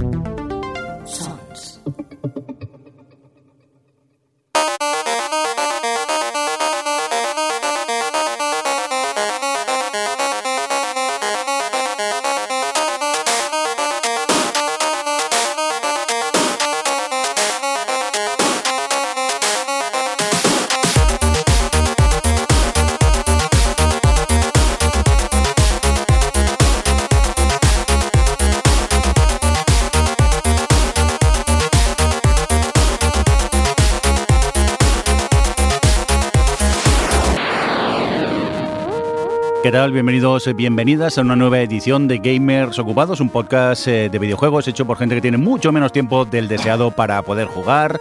Sons. Tal? Bienvenidos, bienvenidas a una nueva edición de Gamers Ocupados, un podcast eh, de videojuegos hecho por gente que tiene mucho menos tiempo del deseado para poder jugar.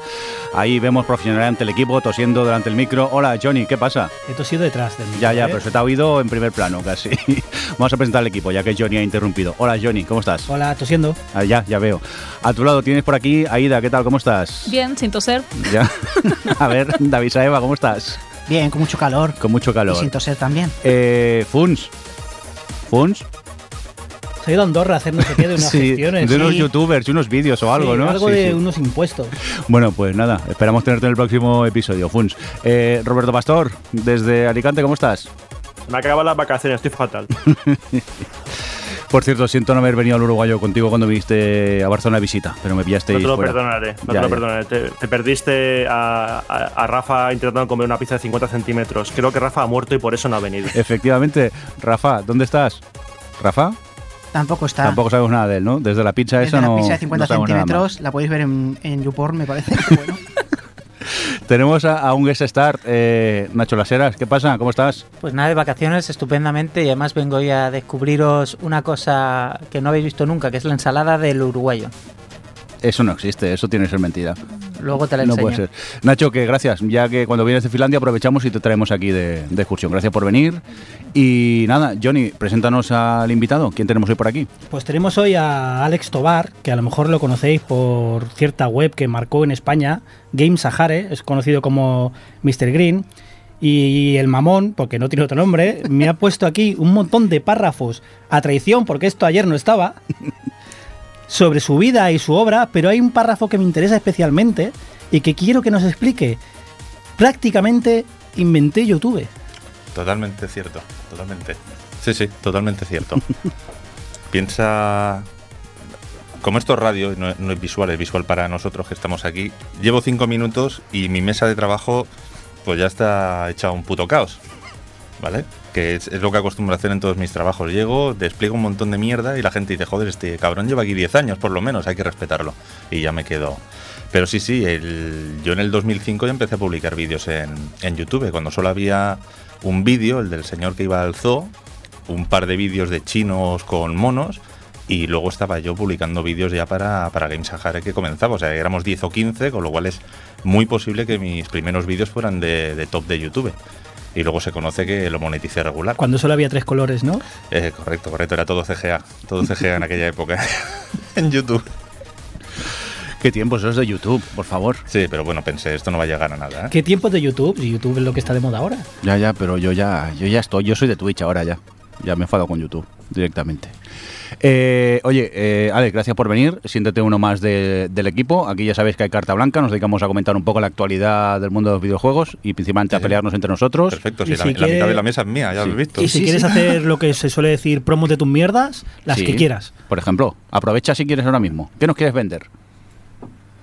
Ahí vemos profesional ante el equipo tosiendo delante del micro. Hola Johnny, ¿qué pasa? He tosido detrás del micro, Ya, ya, ¿eh? pero se te ha oído en primer plano casi. Vamos a presentar al equipo, ya que Johnny ha interrumpido. Hola Johnny, ¿cómo estás? Hola, tosiendo. Ah, ya, ya veo. A tu lado tienes por aquí a Ida, ¿qué tal? ¿Cómo estás? Bien, sin toser. Ya. a ver, David Saeva, ¿cómo estás? Bien, con mucho calor. Con mucho Y calor. sin toser también. Eh, Funs. Funs. Se ha ido a Andorra a hacer no sé qué de unas Sí, gestiones. de unos sí. youtubers y unos vídeos o algo, Sí, ¿no? Algo Sí, de sí. unos impuestos. Bueno, pues nada, esperamos tenerte en el próximo episodio, Funs. Eh, Roberto Pastor, desde Alicante, ¿cómo estás? Me acaban las vacaciones, estoy fatal. Por cierto, siento no haber venido al uruguayo contigo cuando viniste a Barcelona de visita, pero me pillaste No te lo fuera. perdonaré. No Ya, te lo ya. perdonaré. Te, te perdiste a, a- a Rafa intentando comer una pizza de 50 centímetros. Creo que Rafa ha muerto y por eso no ha venido. Efectivamente, Rafa, ¿dónde estás? ¿Rafa? Tampoco está. Tampoco sabemos nada de él, ¿no? Desde la pizza Desde esa la no. pizza de 50 no sabemos nada centímetros, la podéis ver en, en YouPorn, me parece. bueno. Tenemos a, a un guest star, eh, Nacho Laseras. ¿Qué pasa? ¿Cómo estás? Pues nada, de vacaciones estupendamente y además vengo hoy a descubriros una cosa que no habéis visto nunca, que es la ensalada del uruguayo. Eso no existe, eso tiene que ser mentira. Luego te la No enseño. puede ser. Nacho, que gracias. Ya que cuando vienes de Finlandia aprovechamos y te traemos aquí de, de excursión. Gracias por venir. Y nada, Johnny, preséntanos al invitado. ¿Quién tenemos hoy por aquí? Pues tenemos hoy a Alex Tobar, que a lo mejor lo conocéis por cierta web que marcó en España, Game Sahare, es conocido como Mr. Green. Y el mamón, porque no tiene otro nombre, me ha puesto aquí un montón de párrafos a traición, porque esto ayer no estaba, sobre su vida y su obra, pero hay un párrafo que me interesa especialmente y que quiero que nos explique. Prácticamente inventé YouTube. Totalmente cierto, totalmente. Sí, sí, totalmente cierto. Piensa, como esto es radio y no, no es visual, es visual para nosotros que estamos aquí, llevo cinco minutos y mi mesa de trabajo pues ya está hecha un puto caos, ¿vale? Que es, lo que acostumbro a hacer en todos mis trabajos. Llego, despliego un montón de mierda y la gente dice, joder, este cabrón lleva aquí 10 años por lo menos, hay que respetarlo. Y ya me quedo... Pero sí, sí, yo en el 2005 ya empecé a publicar vídeos en, en YouTube, cuando solo había un vídeo, el del señor que iba al zoo, un par de vídeos de chinos con monos, y luego estaba yo publicando vídeos ya para, para Game Sahara que comenzaba, o sea, éramos 10 o 15, con lo cual es muy posible que mis primeros vídeos fueran de top de YouTube. Y luego se conoce que lo moneticé regular. Cuando solo había tres colores, ¿no? Eh, correcto, correcto, era todo CGA, todo CGA en aquella época, en YouTube. ¿Qué tiempo eso es de YouTube, por favor? Sí, pero bueno, pensé, esto no va a llegar a nada. ¿eh? ¿Qué tiempos de YouTube? Si YouTube es lo que está de moda ahora. Ya, ya, pero yo ya, yo ya estoy, yo soy de Twitch ahora ya. Ya me he enfadado con YouTube directamente. Eh, oye, eh, Alex, gracias por venir. Siéntete uno más de- del equipo. Aquí ya sabéis que hay carta blanca. Nos dedicamos a comentar un poco la actualidad del mundo de los videojuegos y principalmente a Sí, sí. pelearnos entre nosotros. Perfecto, Y si la, mitad de la mesa es mía, ya Sí. lo habéis visto. Y si Sí, quieres sí. hacer lo que se suele decir promos de tus mierdas, las Sí. que quieras. Por ejemplo, aprovecha si quieres ahora mismo. ¿Qué nos quieres vender?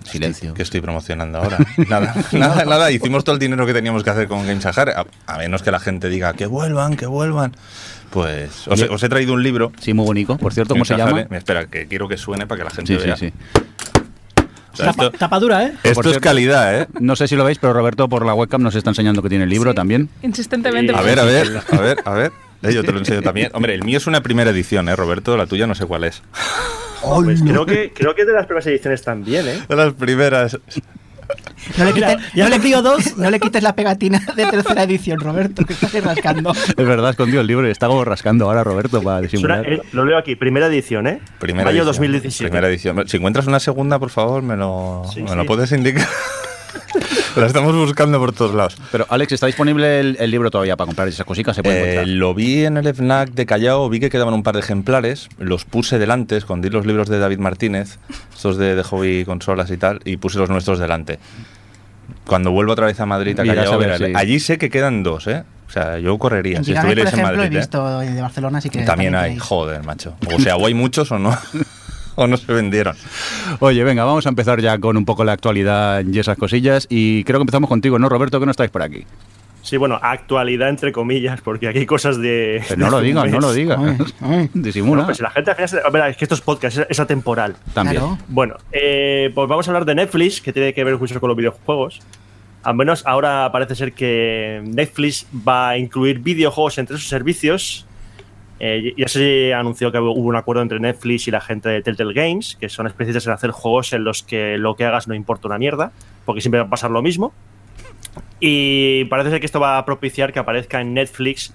Silencio. ¿Qué estoy promocionando ahora? nada, nada, nada. Hicimos todo el dinero que teníamos que hacer con Game Sahara. A, a menos que la gente diga que vuelvan, que vuelvan. Pues os, he- Oye. os he traído un libro. Sí, muy bonito. Por cierto, ¿cómo se llama? Espera, que quiero que suene para que la gente Sí, sí, vea. sí. O sea, Tapa, esto tapadura, ¿eh? esto es calidad, ¿eh? No sé si lo veis, pero Roberto por la webcam nos está enseñando que tiene el libro Sí. también. Insistentemente. Sí. A ver, a ver, a ver, a ver. Eh, yo te lo enseño también. Hombre, el mío es una primera edición, ¿eh, Roberto? La tuya no sé cuál es. Pues creo, que, creo que es de las primeras ediciones también, ¿eh? De las primeras. No le, Mira, quites, ya no, le, pido dos. no le quites la pegatina de tercera edición, Roberto, que estás rascando. Es verdad, escondido el libro y está como rascando ahora Roberto para Suena- disimular. eh, lo leo aquí, primera edición, ¿eh? Primera Mayo edición. 2017. Primera edición. Si encuentras una segunda, por favor, me lo, Sí, me sí. lo puedes indicar. La estamos buscando por todos lados. Pero, Alex, ¿está disponible el, el libro todavía para comprar esas cositas? ¿Se puede Eh, lo vi en el FNAC de Callao, vi que quedaban un par de ejemplares, los puse delante, escondí los libros de David Martínez, estos de, de hobby consolas y tal, y puse los nuestros delante. Cuando vuelvo otra vez a Madrid, a Callao, a ver, veré. sí. allí sé que quedan dos, ¿eh? O sea, yo correría En si por estuvierais en Madrid. he ¿eh? visto de Barcelona, así que También hay, tenéis. joder, macho. O sea, o hay muchos o no, o no se vendieron. Oye, venga, vamos a empezar ya con un poco la actualidad y esas cosillas. Y creo que empezamos contigo, ¿no, Roberto? Que no estáis por aquí. Sí, bueno, actualidad entre comillas, porque aquí hay cosas de. Pero no lo digas, no lo digas. Disimula. No, pues la gente es que estos podcasts es, es atemporal. También. Claro. Bueno, eh, pues vamos a hablar de Netflix, que tiene que ver mucho con los videojuegos. Al menos ahora parece ser que Netflix va a incluir videojuegos entre sus servicios. Eh, ya se anunció que hubo un acuerdo entre Netflix y la gente de Telltale Games, que son especialistas en hacer juegos en los que lo que hagas no importa una mierda, porque siempre va a pasar lo mismo. Y parece ser que esto va a propiciar que aparezca en Netflix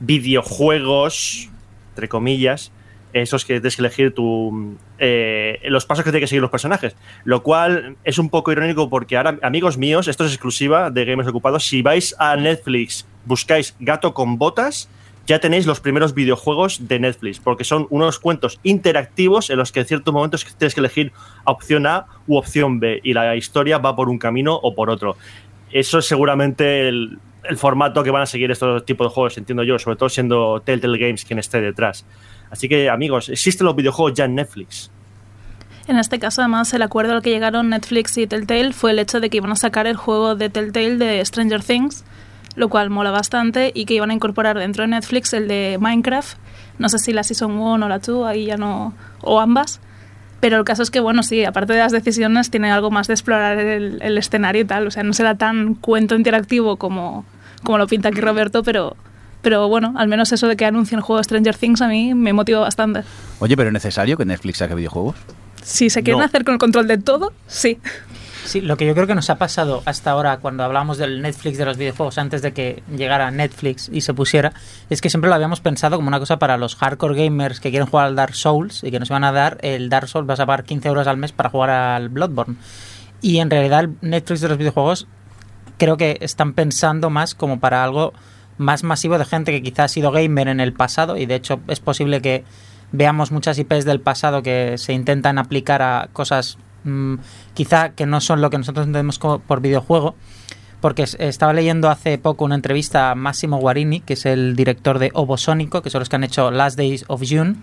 videojuegos, entre comillas, esos que tienes que elegir tu, eh, los pasos que tienen que seguir los personajes. Lo cual es un poco irónico porque ahora, amigos míos, esto es exclusiva de Gamers Ocupados, si vais a Netflix, buscáis gato con botas, ya tenéis los primeros videojuegos de Netflix, porque son unos cuentos interactivos en los que en ciertos momentos tienes que elegir opción A u opción B, y la historia va por un camino o por otro. Eso es seguramente el, el formato que van a seguir estos tipos de juegos, entiendo yo, sobre todo siendo Telltale Games quien esté detrás. Así que, amigos, existen los videojuegos ya en Netflix. En este caso, además, el acuerdo al que llegaron Netflix y Telltale fue el hecho de que iban a sacar el juego de Telltale de Stranger Things, lo cual mola bastante, y que iban a incorporar dentro de Netflix el de Minecraft. No sé si la Season 1 o la 2, ahí ya no. o ambas. Pero el caso es que, bueno, sí, aparte de las decisiones, tiene algo más de explorar el, el escenario y tal. O sea, no será tan cuento interactivo como, como lo pinta aquí Roberto, pero, pero bueno, al menos eso de que anuncien el juego de Stranger Things a mí me motiva bastante. Oye, pero ¿es necesario que Netflix saque videojuegos? Si se quieren No. hacer con el control de todo, sí. Sí, lo que yo creo que nos ha pasado hasta ahora cuando hablamos del Netflix de los videojuegos antes de que llegara Netflix y se pusiera, es que siempre lo habíamos pensado como una cosa para los hardcore gamers que quieren jugar al Dark Souls y que nos van a dar el Dark Souls, vas a pagar 15 euros al mes para jugar al Bloodborne. Y en realidad el Netflix de los videojuegos creo que están pensando más como para algo más masivo de gente que quizás ha sido gamer en el pasado y de hecho es posible que veamos muchas IPs del pasado que se intentan aplicar a cosas mm, quizá que no son lo que nosotros entendemos por videojuego porque es- estaba leyendo hace poco una entrevista a Massimo Guarini que es el director de Obosónico que son los que han hecho Last Days of June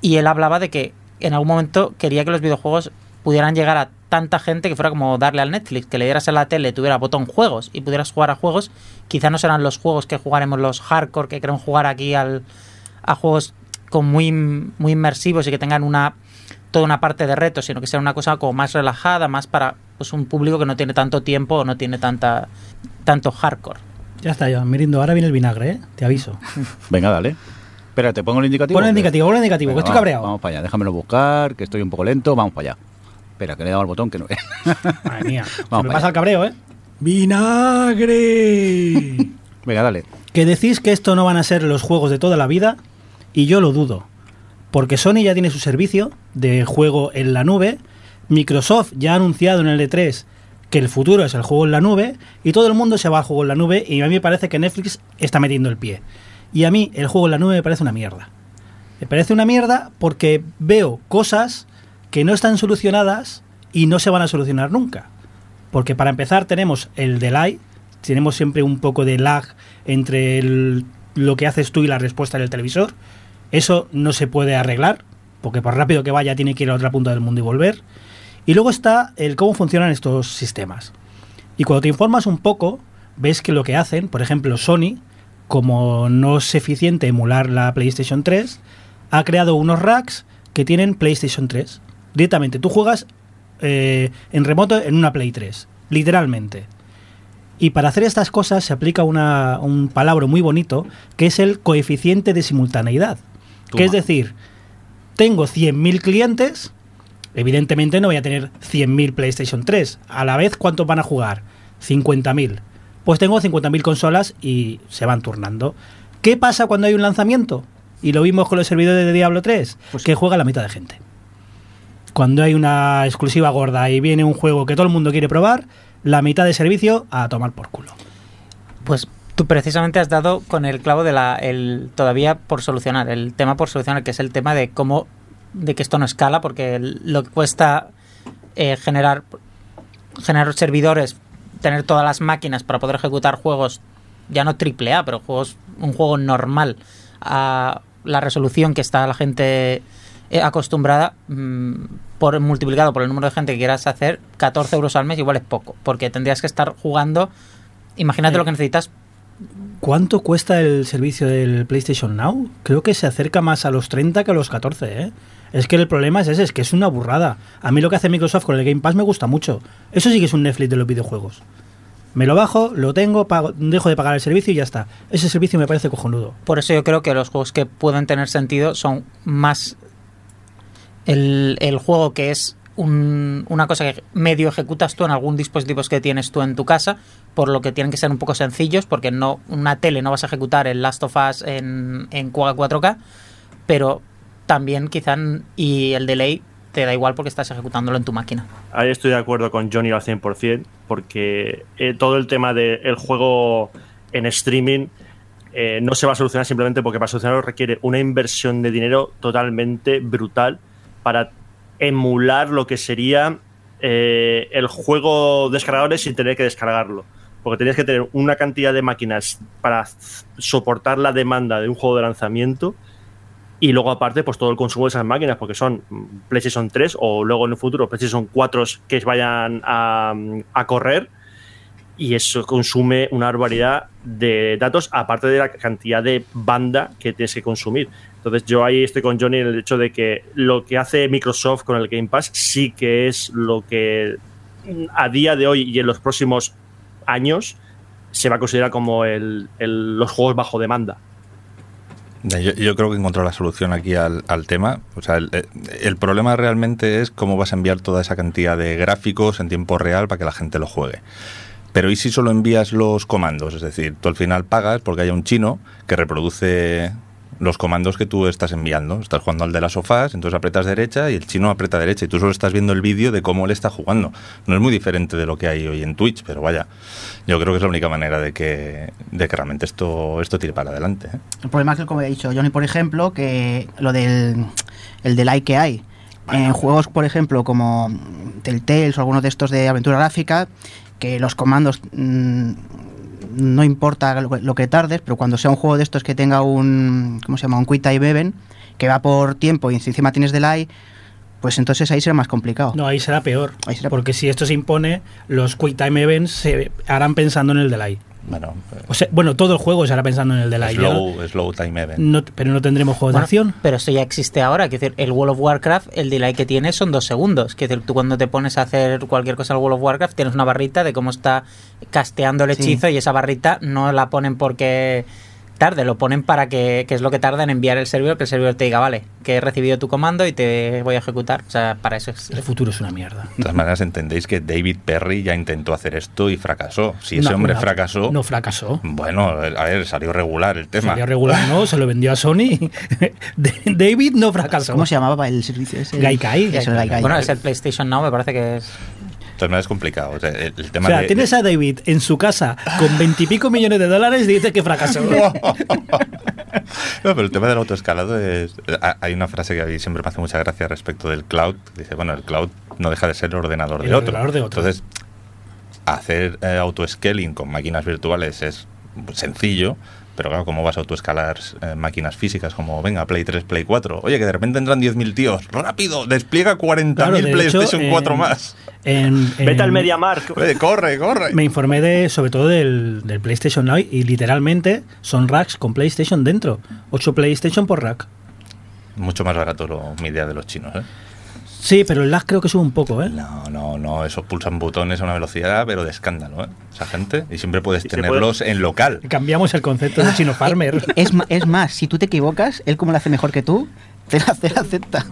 y él hablaba de que en algún momento quería que los videojuegos pudieran llegar a tanta gente que fuera como darle al Netflix, que le dieras a la tele, tuviera botón juegos y pudieras jugar a juegos, quizá no serán los juegos que jugaremos los hardcore que queremos jugar aquí al, a juegos con muy, muy inmersivos y que tengan una toda una parte de reto, sino que sea una cosa como más relajada, más para pues un público que no tiene tanto tiempo o no tiene tanta tanto hardcore. Ya está, ya, Mirindo. Ahora viene el vinagre, ¿eh? Te aviso. Venga, dale. Espera, ¿te pongo el indicativo? Pon el indicativo, pon el indicativo, que Venga, estoy va, cabreado. Vamos para allá, déjamelo buscar, que estoy un poco lento. Vamos para allá. Espera, que le he dado al botón que no ve. Madre mía. se me pasa allá. el cabreo, ¿eh? ¡Vinagre! Venga, dale. que decís que esto no van a ser los juegos de toda la vida y yo lo dudo. Porque Sony ya tiene su servicio de juego en la nube, Microsoft ya ha anunciado en el E3 que el futuro es el juego en la nube y todo el mundo se va al juego en la nube y a mí me parece que Netflix está metiendo el pie. Y a mí el juego en la nube me parece una mierda. Me parece una mierda porque veo cosas que no están solucionadas y no se van a solucionar nunca. Porque para empezar tenemos el delay, tenemos siempre un poco de lag entre el- lo que haces tú y la respuesta del televisor. Eso no se puede arreglar, porque por rápido que vaya tiene que ir a otra punta del mundo y volver. Y luego está el cómo funcionan estos sistemas. Y cuando te informas un poco, ves que lo que hacen, por ejemplo, Sony, como no es eficiente emular la PlayStation 3, ha creado unos racks que tienen PlayStation 3. Directamente, tú juegas eh, en remoto en una Play 3, literalmente. Y para hacer estas cosas se aplica una- un palabra muy bonito, que es el coeficiente de simultaneidad. Que es decir, tengo 100.000 clientes, evidentemente no voy a tener 100.000 PlayStation 3. A la vez, ¿cuántos van a jugar? 50.000. Pues tengo 50.000 consolas y se van turnando. ¿Qué pasa cuando hay un lanzamiento? Y lo vimos con los servidores de Diablo 3, que juega la mitad de gente. Cuando hay una exclusiva gorda y viene un juego que todo el mundo quiere probar, la mitad de servicio a tomar por culo. Pues tú precisamente has dado con el clavo de la el todavía por solucionar, el tema por solucionar, que es el tema de cómo de que esto no escala, porque lo que cuesta eh, generar generar servidores, tener todas las máquinas para poder ejecutar juegos ya no triple A, pero juegos un juego normal a la resolución que está la gente eh, acostumbrada mm, por multiplicado por el número de gente que quieras hacer 14 euros al mes igual es poco porque tendrías que estar jugando imagínate lo que necesitas ¿Cuánto cuesta el servicio del PlayStation Now? Creo que se acerca más a los 30 que a los 14, ¿eh? Es que el problema es ese, es que es una burrada. A mí lo que hace Microsoft con el Game Pass me gusta mucho. Eso sí que es un Netflix de los videojuegos. Me lo bajo, lo tengo, pago- dejo de pagar el servicio y ya está. Ese servicio me parece cojonudo. Por eso yo creo que los juegos que pueden tener sentido son más el, el juego que es un- una cosa que medio ejecutas tú en algún dispositivo que tienes tú en tu casa, por lo que tienen que ser un poco sencillos, porque no una tele no vas a ejecutar el Last of Us en, en 4K, pero también quizá y el delay te da igual porque estás ejecutándolo en tu máquina. Ahí estoy de acuerdo con Johnny al 100%, porque eh, todo el tema del juego en streaming eh, no se va a solucionar simplemente porque para solucionarlo requiere una inversión de dinero totalmente brutal para emular lo que sería eh, el juego descargadores sin tener que descargarlo. Porque tenías que tener una cantidad de máquinas para soportar la demanda de un juego de lanzamiento y luego aparte pues todo el consumo de esas máquinas porque son PlayStation 3 o luego en el futuro PlayStation 4 que vayan a, a correr y eso consume una barbaridad de datos aparte de la cantidad de banda que tienes que consumir. Entonces yo ahí estoy con Johnny en el hecho de que lo que hace Microsoft con el Game Pass sí que es lo que a día de hoy y en los próximos años se va a considerar como los juegos bajo demanda. Yo, creo que encontró la solución aquí al, tema. O sea, el, el problema realmente es cómo vas a enviar toda esa cantidad de gráficos en tiempo real para que la gente lo juegue. Pero ¿y si solo envías los comandos? Es decir, tú al final pagas porque haya un chino que reproduce los comandos que tú estás enviando. Estás jugando al de las sofás, entonces apretas derecha y el chino aprieta derecha y tú solo estás viendo el vídeo de cómo él está jugando. No es muy diferente de lo que hay hoy en Twitch, pero vaya, yo creo que es la única manera de que, de que realmente esto, esto tire para adelante. ¿eh? El problema es que, como he dicho Johnny, por ejemplo, que lo del el delay que hay. En juegos, por ejemplo, como Telltale o algunos de estos de aventura gráfica, que los comandos mm, no importa lo, lo que tardes, pero cuando sea un juego de estos que tenga un, ¿cómo se llama? Un Quick Time Event, que va por tiempo y encima tienes delay, pues entonces ahí será más complicado. No, ahí será peor. Ahí será- Porque si esto se impone, los Quick Time Events se harán pensando en el delay. Bueno, eh, O sea, bueno, todo el juego se hará pensando en el delay. Ya slow, slow time event. no- pero no tendremos juegos Bueno, de acción. Pero esto ya existe ahora. Quiero decir, el World of Warcraft, el delay que tiene son dos segundos. Quiero decir, tú cuando te pones a hacer cualquier cosa al World of Warcraft, tienes una barrita de cómo está casteando el Sí. hechizo y esa barrita no la ponen porque tarde, lo ponen para que, que es lo que tarda en enviar el servidor, que el servidor te diga, vale, que he recibido tu comando y te voy a ejecutar. O sea, para eso es. El futuro es una mierda. De todas maneras, entendéis que David Perry ya intentó hacer esto y fracasó. Si ese No, hombre no, fracasó, No fracasó. bueno, a ver, salió regular el tema. Salió regular, no, se lo vendió a Sony. David no fracasó. ¿Cómo se llamaba el servicio ese? Gaikai. Bueno, es el PlayStation Now, me parece que es. Todas es complicado. O sea, el, el O tema sea, de- tienes de- a David en su casa con veintipico millones de dólares y dice que fracasó. No, pero el tema del autoescalado es... ha- Hay una frase que a mí siempre me hace mucha gracia respecto del cloud. Dice, bueno, el cloud no deja de ser el ordenador, El de, otro. ordenador de otro. Entonces, hacer eh, autoscaling con máquinas virtuales es sencillo, pero claro, ¿cómo vas a autoescalar eh, máquinas físicas como, venga, Play 3, Play 4? Oye, que de repente entran 10.000 tíos. ¡Rápido! ¡Despliega 40.000 Claro, de PlayStation hecho, 4 en- más! En- Vete al MediaMark. ¡Corre, corre! Me informé de, sobre todo del, del PlayStation Now y literalmente son racks con PlayStation dentro. 8 PlayStation por rack. Mucho más barato lo, mi idea de los chinos, ¿eh? Sí, pero el lag creo que sube un poco, ¿eh? No, no, no, esos pulsan botones a una velocidad, pero de escándalo, ¿eh? Esa gente. Y siempre puedes Y tenerlos en local. Cambiamos el concepto de chino farmer. Es, es más, si tú te equivocas, él como lo hace mejor que tú, te la, te la acepta.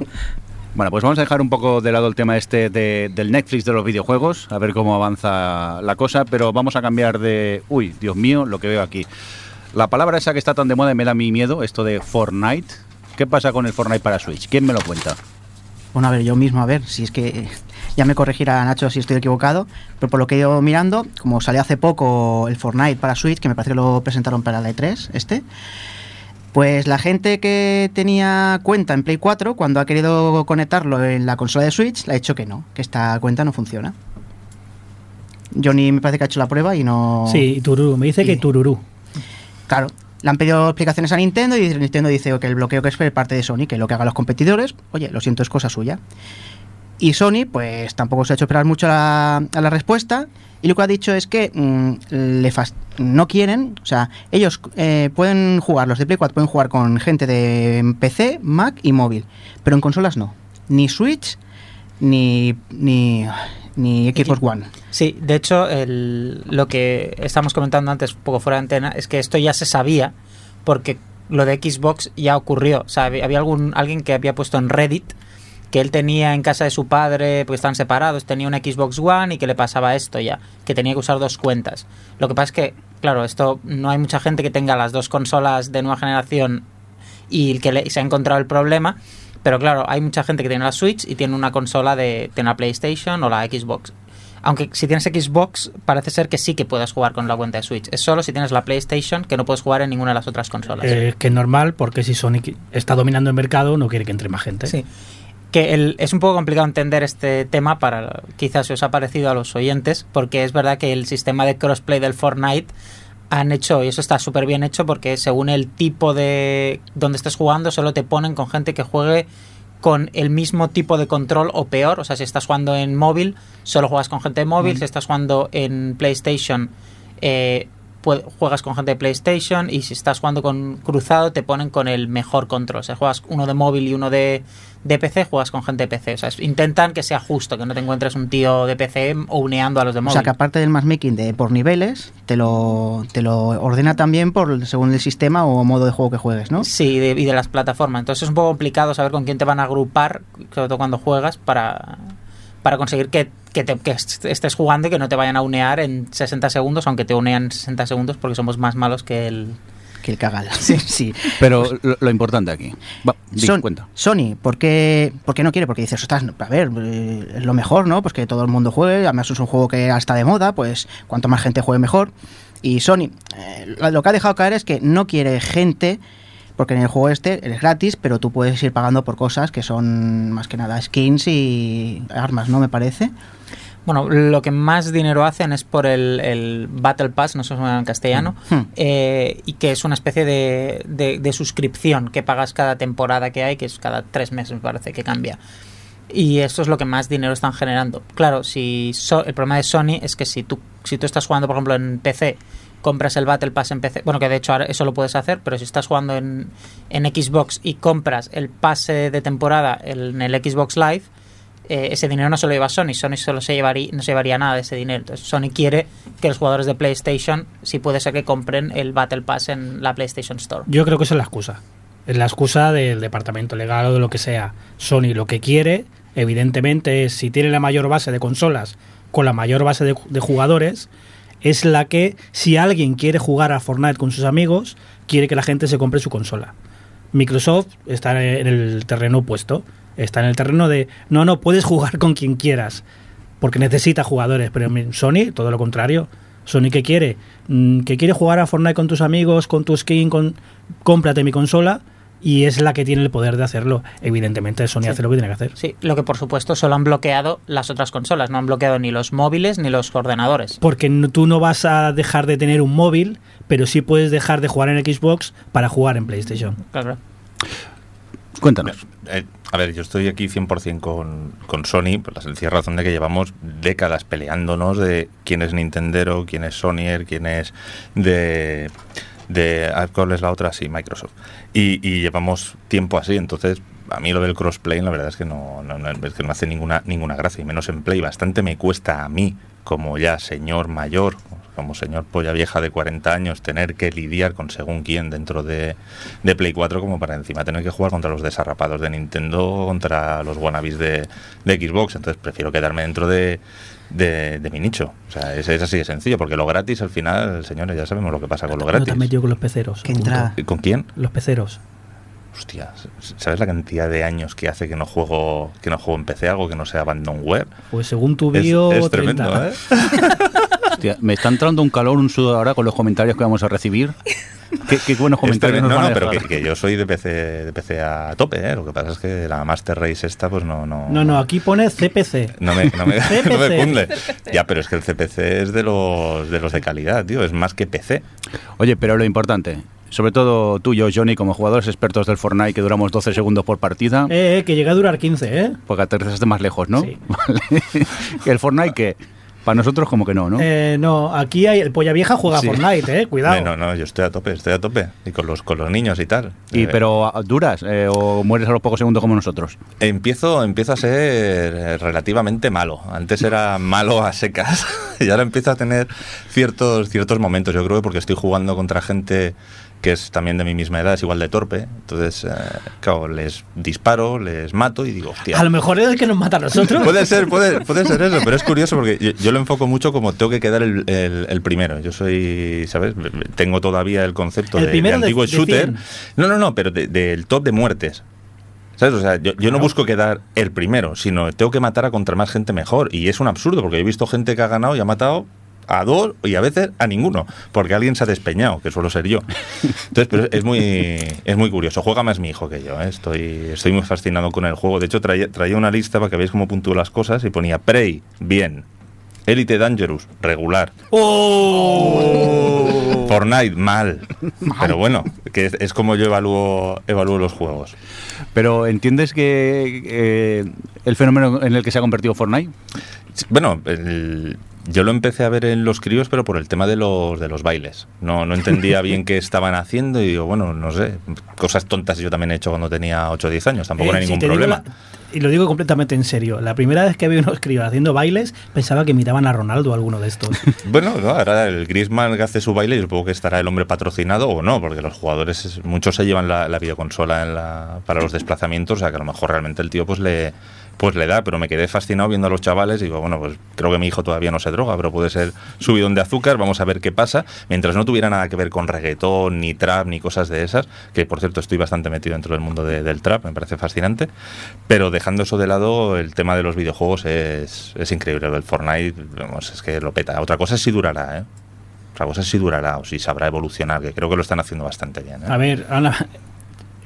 Bueno, pues vamos a dejar un poco de lado el tema este de- del Netflix de los videojuegos, a ver cómo avanza la cosa, pero vamos a cambiar de... Uy, Dios mío, lo que veo aquí. La palabra esa que está tan de moda y me da mi miedo, esto de Fortnite. ¿Qué pasa con el Fortnite para Switch? ¿Quién me lo cuenta? Bueno, a ver, yo mismo, a ver, si es que Ya me corregirá Nacho si estoy equivocado, pero por lo que he ido mirando, como salió hace poco el Fortnite para Switch, que me parece que lo presentaron para la E3, este, pues la gente que tenía cuenta en Play 4, cuando ha querido conectarlo en la consola de Switch, le ha dicho que no, que esta cuenta no funciona. Johnny me parece que ha hecho la prueba y no... Sí, Tururú, me dice que Tururú. Claro, le han pedido explicaciones a Nintendo y Nintendo dice que el bloqueo que es parte de Sony, que lo que hagan los competidores, oye, lo siento, es cosa suya. Y Sony, pues tampoco se ha hecho esperar mucho a la, la respuesta. Y lo que ha dicho es que mm, no quieren, o sea, ellos eh, pueden jugar, los de Play 4 pueden jugar con gente de PC, Mac y móvil, pero en consolas no. Ni Switch, ni, ni, ni Xbox One. Sí, de hecho, el- lo que estamos comentando antes, un poco fuera de antena, es que esto ya se sabía, porque lo de Xbox ya ocurrió. O sea, había algún, alguien que había puesto en Reddit que él tenía en casa de su padre, porque están separados, tenía una Xbox One y que le pasaba esto ya, que tenía que usar dos cuentas. Lo que pasa es que, claro, esto no hay mucha gente que tenga las dos consolas de nueva generación y que le- y se ha encontrado el problema. Pero claro, hay mucha gente que tiene la Switch y tiene una consola de tiene la PlayStation o la Xbox. Aunque si tienes Xbox, parece ser que sí que puedes jugar con la cuenta de Switch. Es solo si tienes la PlayStation que no puedes jugar en ninguna de las otras consolas. Eh, que es normal, porque si Sony está dominando el mercado, no quiere que entre más gente. Sí. Que el- es un poco complicado entender este tema para quizás si os ha parecido a los oyentes, porque es verdad que el sistema de crossplay del Fortnite han hecho, y eso está súper bien hecho, porque según el tipo de donde estés jugando, solo te ponen con gente que juegue con el mismo tipo de control o peor. O sea, si estás jugando en móvil, solo juegas con gente de móvil. Si estás jugando en PlayStation, eh, juegas con gente de PlayStation. Y si estás jugando con cruzado, te ponen con el mejor control. O sea, juegas uno de móvil y uno de, de PC, juegas con gente de PC. O sea, es- intentan que sea justo, que no te encuentres un tío de PC o uneando a los de O móvil. sea que aparte del matchmaking de por niveles, te lo, te lo ordena también por según el sistema o modo de juego que juegues, ¿no? Sí, de, y de las plataformas. Entonces es un poco complicado saber con quién te van a agrupar, sobre todo cuando juegas, para, para conseguir que, que, te- que estés jugando y que no te vayan a unear en 60 segundos, aunque te unean en 60 segundos porque somos más malos que el... Que el cagal. Sí, sí. Pero lo, lo importante aquí. Va, Son- cuenta. Sony, ¿por qué, por qué no quiere? Porque dices, ostras, a ver, eh, es lo mejor, ¿no? Pues que todo el mundo juegue, además es un juego que está de moda, pues cuanto más gente juegue mejor. Y Sony, eh, lo lo que ha dejado caer es que no quiere gente, porque en el juego este es gratis, pero tú puedes ir pagando por cosas que son más que nada skins y armas, ¿no? Me parece. Bueno, lo que más dinero hacen es por el, el Battle Pass, no sé se llama en castellano, Hmm. eh, y que es una especie de, de- de suscripción que pagas cada temporada que hay, que es cada tres meses me parece que cambia. Y eso es lo que más dinero están generando. Claro, si so- el problema de Sony es que si tú, si tú estás jugando, por ejemplo, en PC, compras el Battle Pass en PC, bueno, que de hecho eso lo puedes hacer, pero si estás jugando en, en Xbox y compras el pase de temporada en el Xbox Live, eh, ese dinero no se lo lleva Sony, Sony solo se llevaría, no se llevaría nada de ese dinero. Entonces Sony quiere que los jugadores de PlayStation, si puede ser que compren el Battle Pass en la PlayStation Store. Yo creo que esa es la excusa. Es la excusa del departamento legal o de lo que sea. Sony lo que quiere, evidentemente, es si tiene la mayor base de consolas con la mayor base de, de jugadores, es la que, si alguien quiere jugar a Fortnite con sus amigos, quiere que la gente se compre su consola. Microsoft está en el terreno opuesto. Está en el terreno de, no, no, puedes jugar con quien quieras, porque necesita jugadores. Pero Sony, todo lo contrario. Sony, ¿qué quiere? Mm, ¿Que quiere jugar a Fortnite con tus amigos, con tu skin, cómprate mi consola? Y es la que tiene el poder de hacerlo. Evidentemente, Sony Sí. hace lo que tiene que hacer. Sí, lo que por supuesto solo han bloqueado las otras consolas, no han bloqueado ni los móviles ni los ordenadores. Porque no- tú no vas a dejar de tener un móvil, pero sí puedes dejar de jugar en Xbox para jugar en PlayStation. Claro. Cuéntanos. Eh, a ver, yo estoy aquí 100% con, con Sony, por la sencilla razón de que llevamos décadas peleándonos de quién es Nintendero, quién es Sonyer, quién es de... de ¿Cuál es la otra? Sí, Microsoft. Y, y llevamos tiempo así, entonces a mí lo del crossplay la verdad es que no, no- no- es que no hace ninguna, ninguna gracia, y menos en Play. Bastante me cuesta a mí, como ya señor mayor, como señor polla vieja de 40 años, tener que lidiar con según quién dentro de, de Play 4 como para encima tener que jugar contra los desarrapados de Nintendo, contra los wannabes de, de Xbox. Entonces prefiero quedarme dentro de, de, de mi nicho. O sea, es, es así de sencillo, porque lo gratis al final, señores, ya sabemos lo que pasa con lo No te gratis. has metido con los peceros. Que punto. entra- ¿Y ¿Con quién? Los peceros. Hostia, ¿sabes la cantidad de años que hace que no juego que no juego en PC algo que no sea abandonware? Pues según tu bio, es 30. tremendo, ¿eh? Hostia, me está entrando un calor, un sudor ahora con los comentarios que vamos a recibir. Qué, qué buenos comentarios nos no, no, pero que yo soy de PC, de PC a tope, ¿eh? Lo que pasa es que la Master Race esta, pues no... No, No, no, aquí pone CPC. No me, no me, CPC. no me cunde. Ya, pero es que el CPC es de los de los de calidad, tío. Es más que PC. Oye, pero lo importante, sobre todo tú y yo, Johnny, como jugadores expertos del Fortnite, que duramos 12 segundos por partida, Eh, eh, que llega a durar 15, ¿eh? porque aterrizaste más lejos, ¿no? Sí. Vale. el Fortnite, que para nosotros como que no, ¿no? Eh, no, aquí hay el polla vieja juega a Sí. Fortnite, eh, cuidado. No, no, yo estoy a tope, estoy a tope. Y con los, con los niños y tal. y Eh, pero ¿a- duras eh, o mueres a los pocos segundos como nosotros. Empiezo, empiezo a ser eh, relativamente malo. Antes era malo a secas y ahora empiezo a tener ciertos, ciertos momentos. Yo creo que porque estoy jugando contra gente que es también de mi misma edad, es igual de torpe. Entonces, eh, claro, les disparo, les mato y digo, hostia. A lo mejor es el que nos mata a nosotros. Puede ser, puede, puede ser eso, pero es curioso porque yo, yo lo enfoco mucho como tengo que quedar el, el- el primero. Yo soy, ¿sabes? Tengo todavía el concepto El de, antiguo de shooter. 100. No, no, no, pero de- del top de muertes. ¿Sabes? O sea, yo, yo no busco quedar el primero, sino tengo que matar a contra más gente mejor. Y es un absurdo, porque he visto gente que ha ganado y ha matado a dos y a veces a ninguno, porque alguien se ha despeñado, que suelo ser yo. Entonces, pero es muy, es muy curioso. Juega más mi hijo que yo, ¿eh? estoy, estoy muy fascinado con el juego. De hecho, traía, traía una lista para que veáis cómo puntúo las cosas y ponía Prey, bien. Elite Dangerous, regular. ¡Oh! Fortnite, mal. Pero bueno, que es, es como yo evalúo, evalúo los juegos. Pero ¿entiendes que eh, el fenómeno en el que se ha convertido Fortnite? Bueno, el- yo lo empecé a ver en los críos, pero por el tema de los, de los bailes. No, no entendía bien qué estaban haciendo y digo, bueno, no sé, cosas tontas yo también he hecho cuando tenía 8 o 10 años, tampoco Eh, era ningún problema. la- y lo digo completamente en serio. La primera vez que vi unos críos haciendo bailes, pensaba que imitaban a Ronaldo o alguno de estos. Bueno, no, ahora el Griezmann que hace su baile, yo supongo que estará el hombre patrocinado o no, porque los jugadores, es- muchos se llevan la, la videoconsola en la- para los desplazamientos, o sea que a lo mejor realmente el tío pues le pues le da, pero me quedé fascinado viendo a los chavales y digo, bueno, pues creo que mi hijo todavía no se droga, pero puede ser subidón de azúcar, vamos a ver qué pasa, mientras no tuviera nada que ver con reggaetón, ni trap, ni cosas de esas, que por cierto estoy bastante metido dentro del mundo de- del trap, me parece fascinante, pero dejando eso de lado, el tema de los videojuegos es, es increíble, el Fortnite, vamos, es que lo peta. Otra cosa es si durará, ¿eh? Otra cosa es si durará o si sabrá evolucionar, que creo que lo están haciendo bastante bien. ¿eh? A ver, Ana,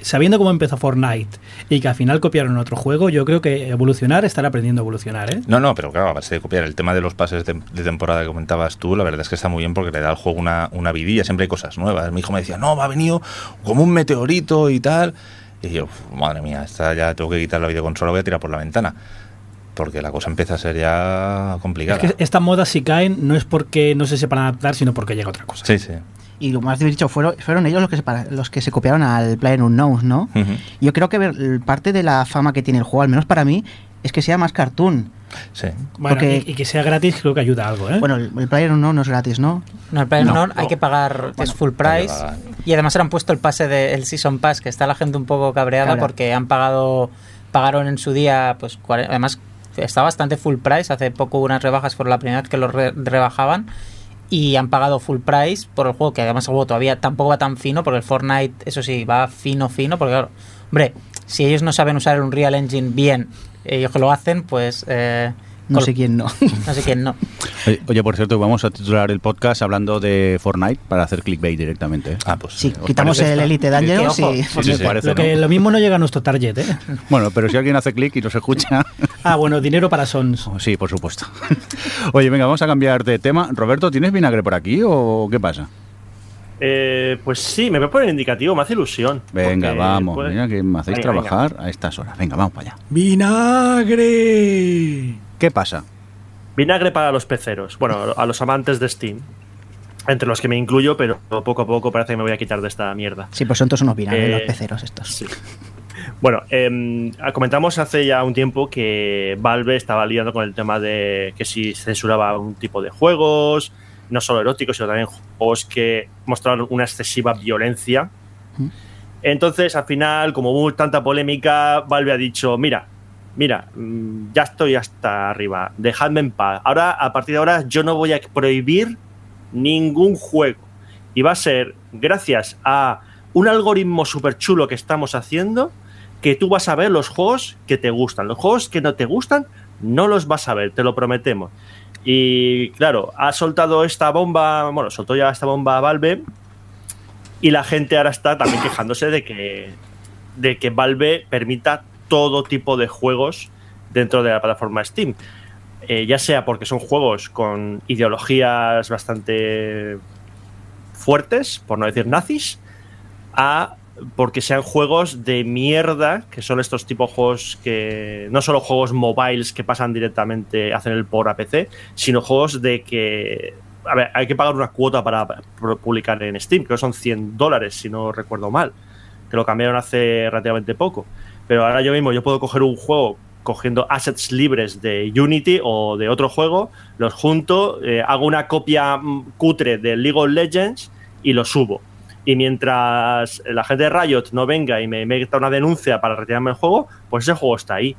sabiendo cómo empezó Fortnite y que al final copiaron otro juego, yo creo que evolucionar estará aprendiendo a evolucionar, ¿eh? No, no, pero claro, a base de copiar el tema de los pases de, de temporada que comentabas tú, la verdad es que está muy bien porque le da al juego una, una vidilla, siempre hay cosas nuevas. Mi hijo me decía, no, me ha venido como un meteorito y tal. Y yo, "Uf, madre mía, esta ya tengo que quitar la videoconsola, voy a tirar por la ventana. Porque la cosa empieza a ser ya complicada. Es que estas modas si caen no es porque no se sepan adaptar, sino porque llega otra cosa. Sí, sí. Y lo más dicho, fueron, fueron ellos los que, se, los que se copiaron al Player Unknowns, ¿no? Ujú. Yo creo que ver- parte de la fama que tiene el juego, al menos para mí, es que sea más cartoon. Sí. Bueno, Porque- y, y que sea gratis creo que ayuda algo, ¿eh? Bueno, el, el Player Unknown no es gratis, ¿no? No, el Player No. Unknown hay que pagar, es full price. Y además han puesto el pase del Season Pass, que está la gente un poco cabreada Cabrea. porque han pagado, pagaron en su día, pues además está bastante full price. Hace poco hubo unas rebajas por la primera vez que lo re- rebajaban. Y han pagado full price por el juego, que además el juego todavía tampoco va tan fino, porque el Fortnite, eso sí, va fino, fino, porque claro, hombre, si ellos no saben usar el Unreal Engine bien, ellos que lo hacen, pues... eh, No sé quién no. No sé quién no. Oye, Oye, por cierto, vamos a titular el podcast hablando de Fortnite para hacer clickbait directamente. ¿eh? Ah, pues Sí, ¿Os quitamos el esta? Elite Dangerous y... Sí, sí, sí. Parece, lo, que, ¿no? lo mismo no llega a nuestro target, ¿eh? Bueno, pero si alguien hace clic y nos escucha, Ah, bueno, dinero para Sons. sí, por supuesto. Oye, venga, vamos a cambiar de tema. Roberto, ¿tienes vinagre por aquí o qué pasa? Eh, pues sí, me voy a poner indicativo, me hace ilusión. Venga, vamos, puede- mira que me hacéis Venga, venga. trabajar a estas horas. Venga, vamos para allá. ¡Vinagre! ¿Qué pasa? Vinagre para los peceros. Bueno, a los amantes de Steam. Entre los que me incluyo, pero poco a poco parece que me voy a quitar de esta mierda. Sí, pues son todos unos vinagres Eh, los peceros estos. Sí. Bueno, em, comentamos hace ya un tiempo que Valve estaba liando con el tema de que si censuraba un tipo de juegos, no solo eróticos, sino también juegos que mostraron una excesiva violencia. Mm. Entonces, al final, como hubo tanta polémica, Valve ha dicho, mira, mira, mm, ya estoy hasta arriba, dejadme en paz. Ahora, a partir de ahora, yo no voy a prohibir ningún juego. Y va a ser gracias a un algoritmo súper chulo que estamos haciendo que tú vas a ver los juegos que te gustan. Los juegos que no te gustan, no los vas a ver, te lo prometemos. Y claro, ha soltado esta bomba, bueno, soltó ya esta bomba a Valve y la gente ahora está también quejándose de que, de que Valve permita todo tipo de juegos dentro de la plataforma Steam. Eh, ya sea porque son juegos con ideologías bastante fuertes, por no decir nazis, a porque sean juegos de mierda, que son estos tipos de juegos que no solo juegos mobiles que pasan directamente, hacen el por a PC, sino juegos de que a ver, hay que pagar una cuota para publicar en Steam, que son 100 dólares, si no recuerdo mal, que lo cambiaron hace relativamente poco. Pero ahora yo mismo yo puedo coger un juego cogiendo assets libres de Unity o de otro juego, los junto, eh, hago una copia mm, cutre de League of Legends y lo subo. Y mientras la gente de Riot no venga y me meta una denuncia para retirarme el juego, pues ese juego está ahí.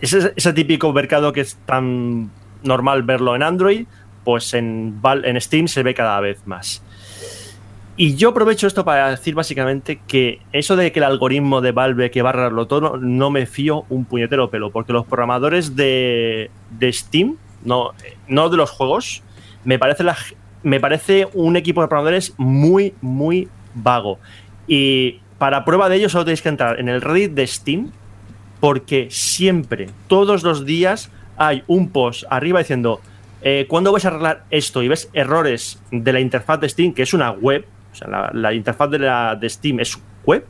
Ese, ese típico mercado que es tan normal verlo en Android, pues en, en Steam se ve cada vez más. Y yo aprovecho esto para decir básicamente que eso de que el algoritmo de Valve que va a todo no me fío un puñetero pelo, porque los programadores de, de Steam, no, no de los juegos, me parece, la, me parece un equipo de programadores muy, muy vago. Y para prueba de ello solo tenéis que entrar en el Reddit de Steam, porque siempre, todos los días, hay un post arriba diciendo eh, ¿cuándo vais a arreglar esto? Y ves errores de la interfaz de Steam, que es una web, o sea, la, interfaz de, la, de Steam es web,